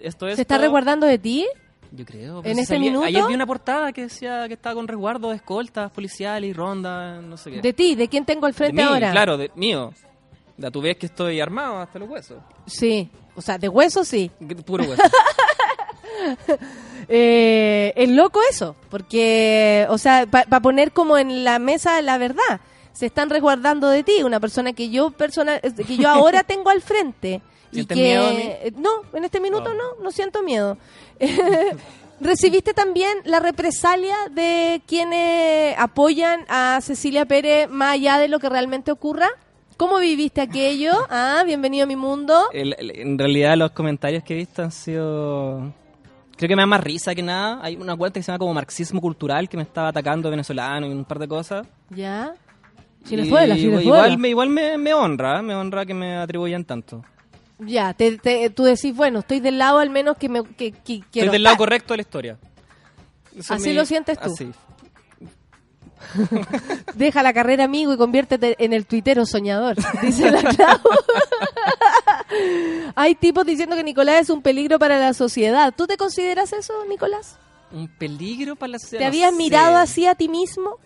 Esto es. ¿Se está resguardando de ti? Yo creo. ¿En pero si este salía- minuto? Ayer vi una portada que decía que estaba con resguardo de escoltas policiales y ronda, no sé qué. De ti, ¿de quién tengo al De frente mí, ahora? claro, de mío. Ya tú ves que estoy armado hasta los huesos. Sí, o sea, de hueso sí. Puro hueso. Eh, es loco eso, porque, o sea, para poner como en la mesa la verdad, se están resguardando de ti, una persona que yo persona, que yo ahora tengo al frente. Y ¿Sientes que, miedo eh, No, en este minuto No. no, no siento miedo. ¿Recibiste también la represalia de quienes apoyan a Cecilia Pérez más allá de lo que realmente ocurra? ¿Cómo viviste aquello? Ah, bienvenido a mi mundo. El- el- en realidad los comentarios que he visto han sido... Creo que me da más risa que nada. Hay una cuenta que se llama como Marxismo Cultural que me estaba atacando venezolano y un par de cosas. ¿Ya? Y Chilezuela, igual Chilezuela. me, igual me, me honra, me honra que me atribuyan tanto. Ya, te, te- tú decís, bueno, estoy del lado al menos que me que, que quiero Estoy del lado estar. correcto de la historia. Eso Así mi- lo sientes tú. Así. Deja la carrera amigo y conviértete en el tuitero soñador, dice la Clau. Hay tipos diciendo que Nicolás es un peligro para la sociedad. ¿Tú te consideras eso, Nicolás? Un peligro para la sociedad. ¿Te no habías sé. mirado así a ti mismo?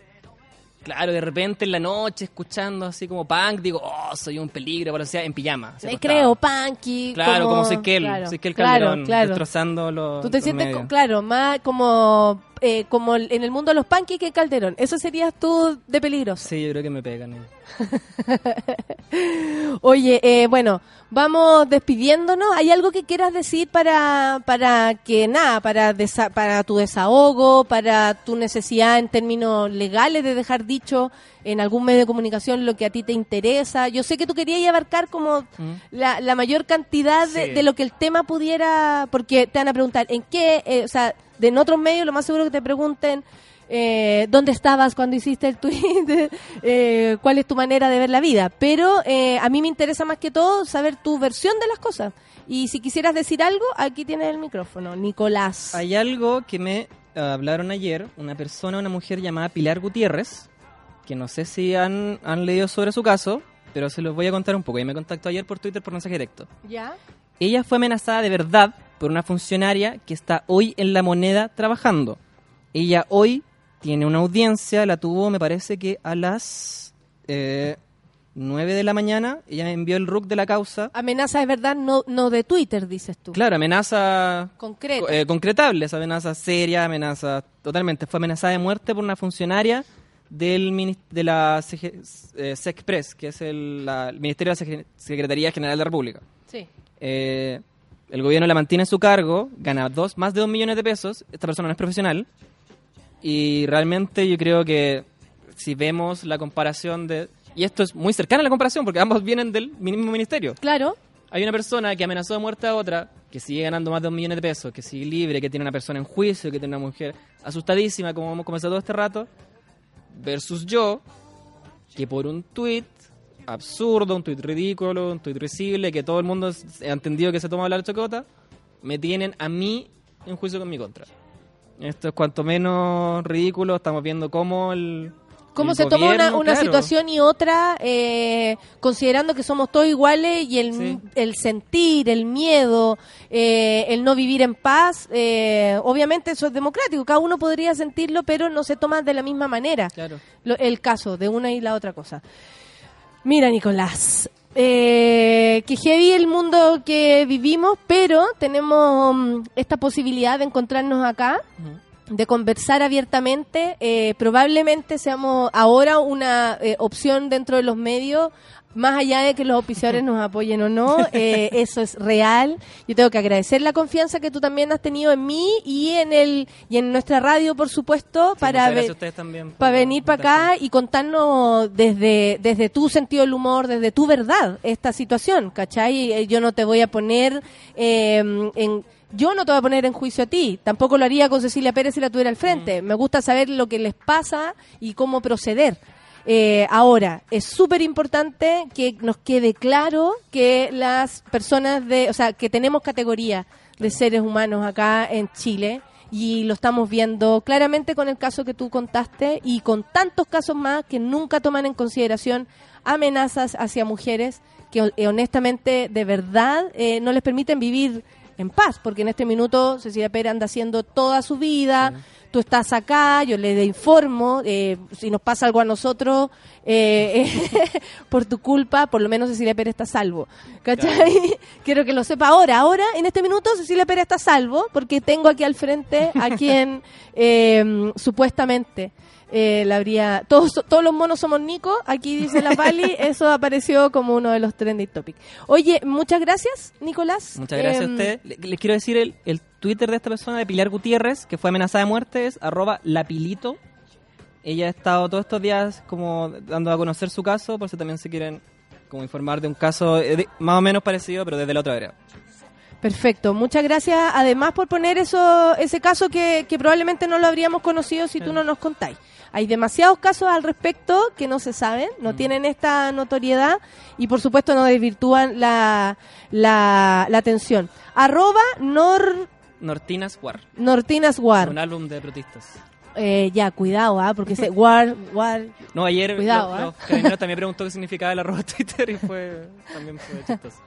Claro, de repente en la noche escuchando así como punk, digo, oh, soy un peligro para la sociedad en pijama. acostado. creo, punky. Claro, como, soy Kel, claro, soy Kel claro, Calderón, claro. destrozando los Tú te los sientes, medios. claro, más como, eh, como en el mundo de los que Calderón. Eso serías tú de peligroso. Sí, yo creo que me pegan. eh. Oye, eh, bueno, vamos despidiéndonos. ¿Hay algo que quieras decir para, para que nada, para, desa- para tu desahogo, para tu necesidad en términos legales de dejar dicho en algún medio de comunicación lo que a ti te interesa? Yo sé que tú querías abarcar como la, la mayor cantidad de, Sí. de lo que el tema pudiera, porque te van a preguntar en qué, eh, o sea, de en otros medios lo más seguro que te pregunten eh, dónde estabas cuando hiciste el tweet, eh, cuál es tu manera de ver la vida. Pero eh, a mí me interesa más que todo saber tu versión de las cosas. Y si quisieras decir algo, aquí tienes el micrófono. Nicolás. Hay algo que me eh, hablaron ayer, una persona, una mujer llamada Pilar Gutiérrez, que no sé si han, han leído sobre su caso, pero se los voy a contar un poco. Ella me contactó ayer por Twitter por mensaje directo. ¿Ya? Ella fue amenazada de verdad por una funcionaria que está hoy en la moneda trabajando. Ella hoy tiene una audiencia, la tuvo me parece que a las eh, 9 de la mañana. Ella envió el RUC de la causa. Amenaza de verdad, no, no de Twitter, dices tú. Claro, amenaza Concreta. eh, concretable, esa amenaza seria, amenaza totalmente. Fue amenazada de muerte por una funcionaria del de la CG eh, SECPRES, que es el, la- el Ministerio de la Sec- Secretaría General de la República. Sí. Eh, el gobierno la mantiene en su cargo, gana dos, más de dos millones de pesos. Esta persona no es profesional. Y realmente yo creo que si vemos la comparación de... Y esto es muy cercana a la comparación porque ambos vienen del mismo ministerio. Claro. Hay una persona que amenazó de muerte a otra, que sigue ganando más de un millón de pesos, que sigue libre, que tiene una persona en juicio, que tiene una mujer asustadísima, como hemos comenzado todo este rato, versus yo, que por un tuit absurdo, un tuit ridículo, un tuit risible, que todo el mundo ha entendido que se toma hablar chocota, me tienen a mí en juicio con mi contra. Esto es cuanto menos ridículo, estamos viendo cómo el... ¿Cómo el se toma una, una claro, situación y otra, eh, considerando que somos todos iguales y el, Sí. el sentir, el miedo, eh, el no vivir en paz? eh, obviamente eso es democrático, cada uno podría sentirlo, pero no se toma de la misma manera Claro. lo- el caso de una y la otra cosa. Mira, Nicolás, eh, que heavy el mundo que vivimos, pero tenemos mm, esta posibilidad de encontrarnos acá de conversar abiertamente. eh, probablemente seamos ahora una eh, opción dentro de los medios, más allá de que los auspiciadores nos apoyen o no, eh, eso es real. Yo tengo que agradecer la confianza que tú también has tenido en mí y en el y en nuestra radio, por supuesto, para ve- también venir para acá y contarnos desde, desde tu sentido del humor, desde tu verdad, esta situación, ¿cachai? Eh, Yo no te voy a poner eh, en... Yo no te voy a poner en juicio a ti, tampoco lo haría con Cecilia Pérez si la tuviera al frente. Me gusta saber lo que les pasa y cómo proceder. Eh, ahora, es súper importante que nos quede claro que las personas de, o sea, que tenemos categoría de seres humanos acá en Chile y lo estamos viendo claramente con el caso que tú contaste y con tantos casos más que nunca toman en consideración amenazas hacia mujeres que eh, honestamente de verdad eh, no les permiten vivir en paz, porque en este minuto Cecilia Pérez anda haciendo toda su vida, tú estás acá, yo le informo, eh, si nos pasa algo a nosotros, eh, por tu culpa, por lo menos Cecilia Pérez está salvo. ¿Cachai? Quiero que lo sepa ahora. Ahora, en este minuto, Cecilia Pérez está salvo, porque tengo aquí al frente a quien eh, supuestamente eh, la habría... Todos, todos los monos somos Nico, aquí dice la Pali, eso apareció como uno de los trending topics. Oye, muchas gracias, Nicolás. Muchas gracias Em, a usted. Le- Les quiero decir el, el Twitter de esta persona, de Pilar Gutiérrez, que fue amenazada de muerte, es arroba lapilito. Ella ha estado todos estos días como dando a conocer su caso, por si también se quieren como informar de un caso eh, de- más o menos parecido, pero desde la otra vereda. Perfecto, muchas gracias además por poner eso, ese caso que, que probablemente no lo habríamos conocido si tú no nos contáis. Hay demasiados casos al respecto que no se saben, no tienen esta notoriedad y por supuesto no desvirtúan la, la, la atención. Arroba Nor, Nortinas War. Nortinas War. Un álbum de protistas. Eh, ya, cuidado, ¿ah? porque se, War, War. No, ayer Cuidado, lo- ¿ah? los carabineros también preguntó qué significaba el arroba Twitter y fue también fue chistoso.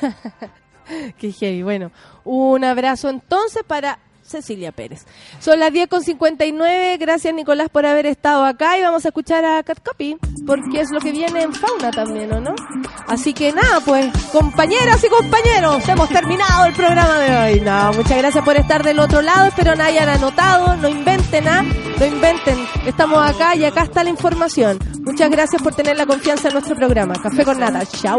Qué heavy. Bueno, un abrazo entonces para Cecilia Pérez. Son las 10 con 59. Gracias, Nicolás, por haber estado acá. Y vamos a escuchar a Cat Copy, porque es lo que viene en fauna también, ¿o no? Así que nada, pues, compañeras y compañeros, hemos terminado el programa de hoy. No, muchas gracias por estar del otro lado. Espero no hayan anotado, no inventen nada, no inventen. Estamos acá y acá está la información. Muchas gracias por tener la confianza en nuestro programa. Café con nata. Chau.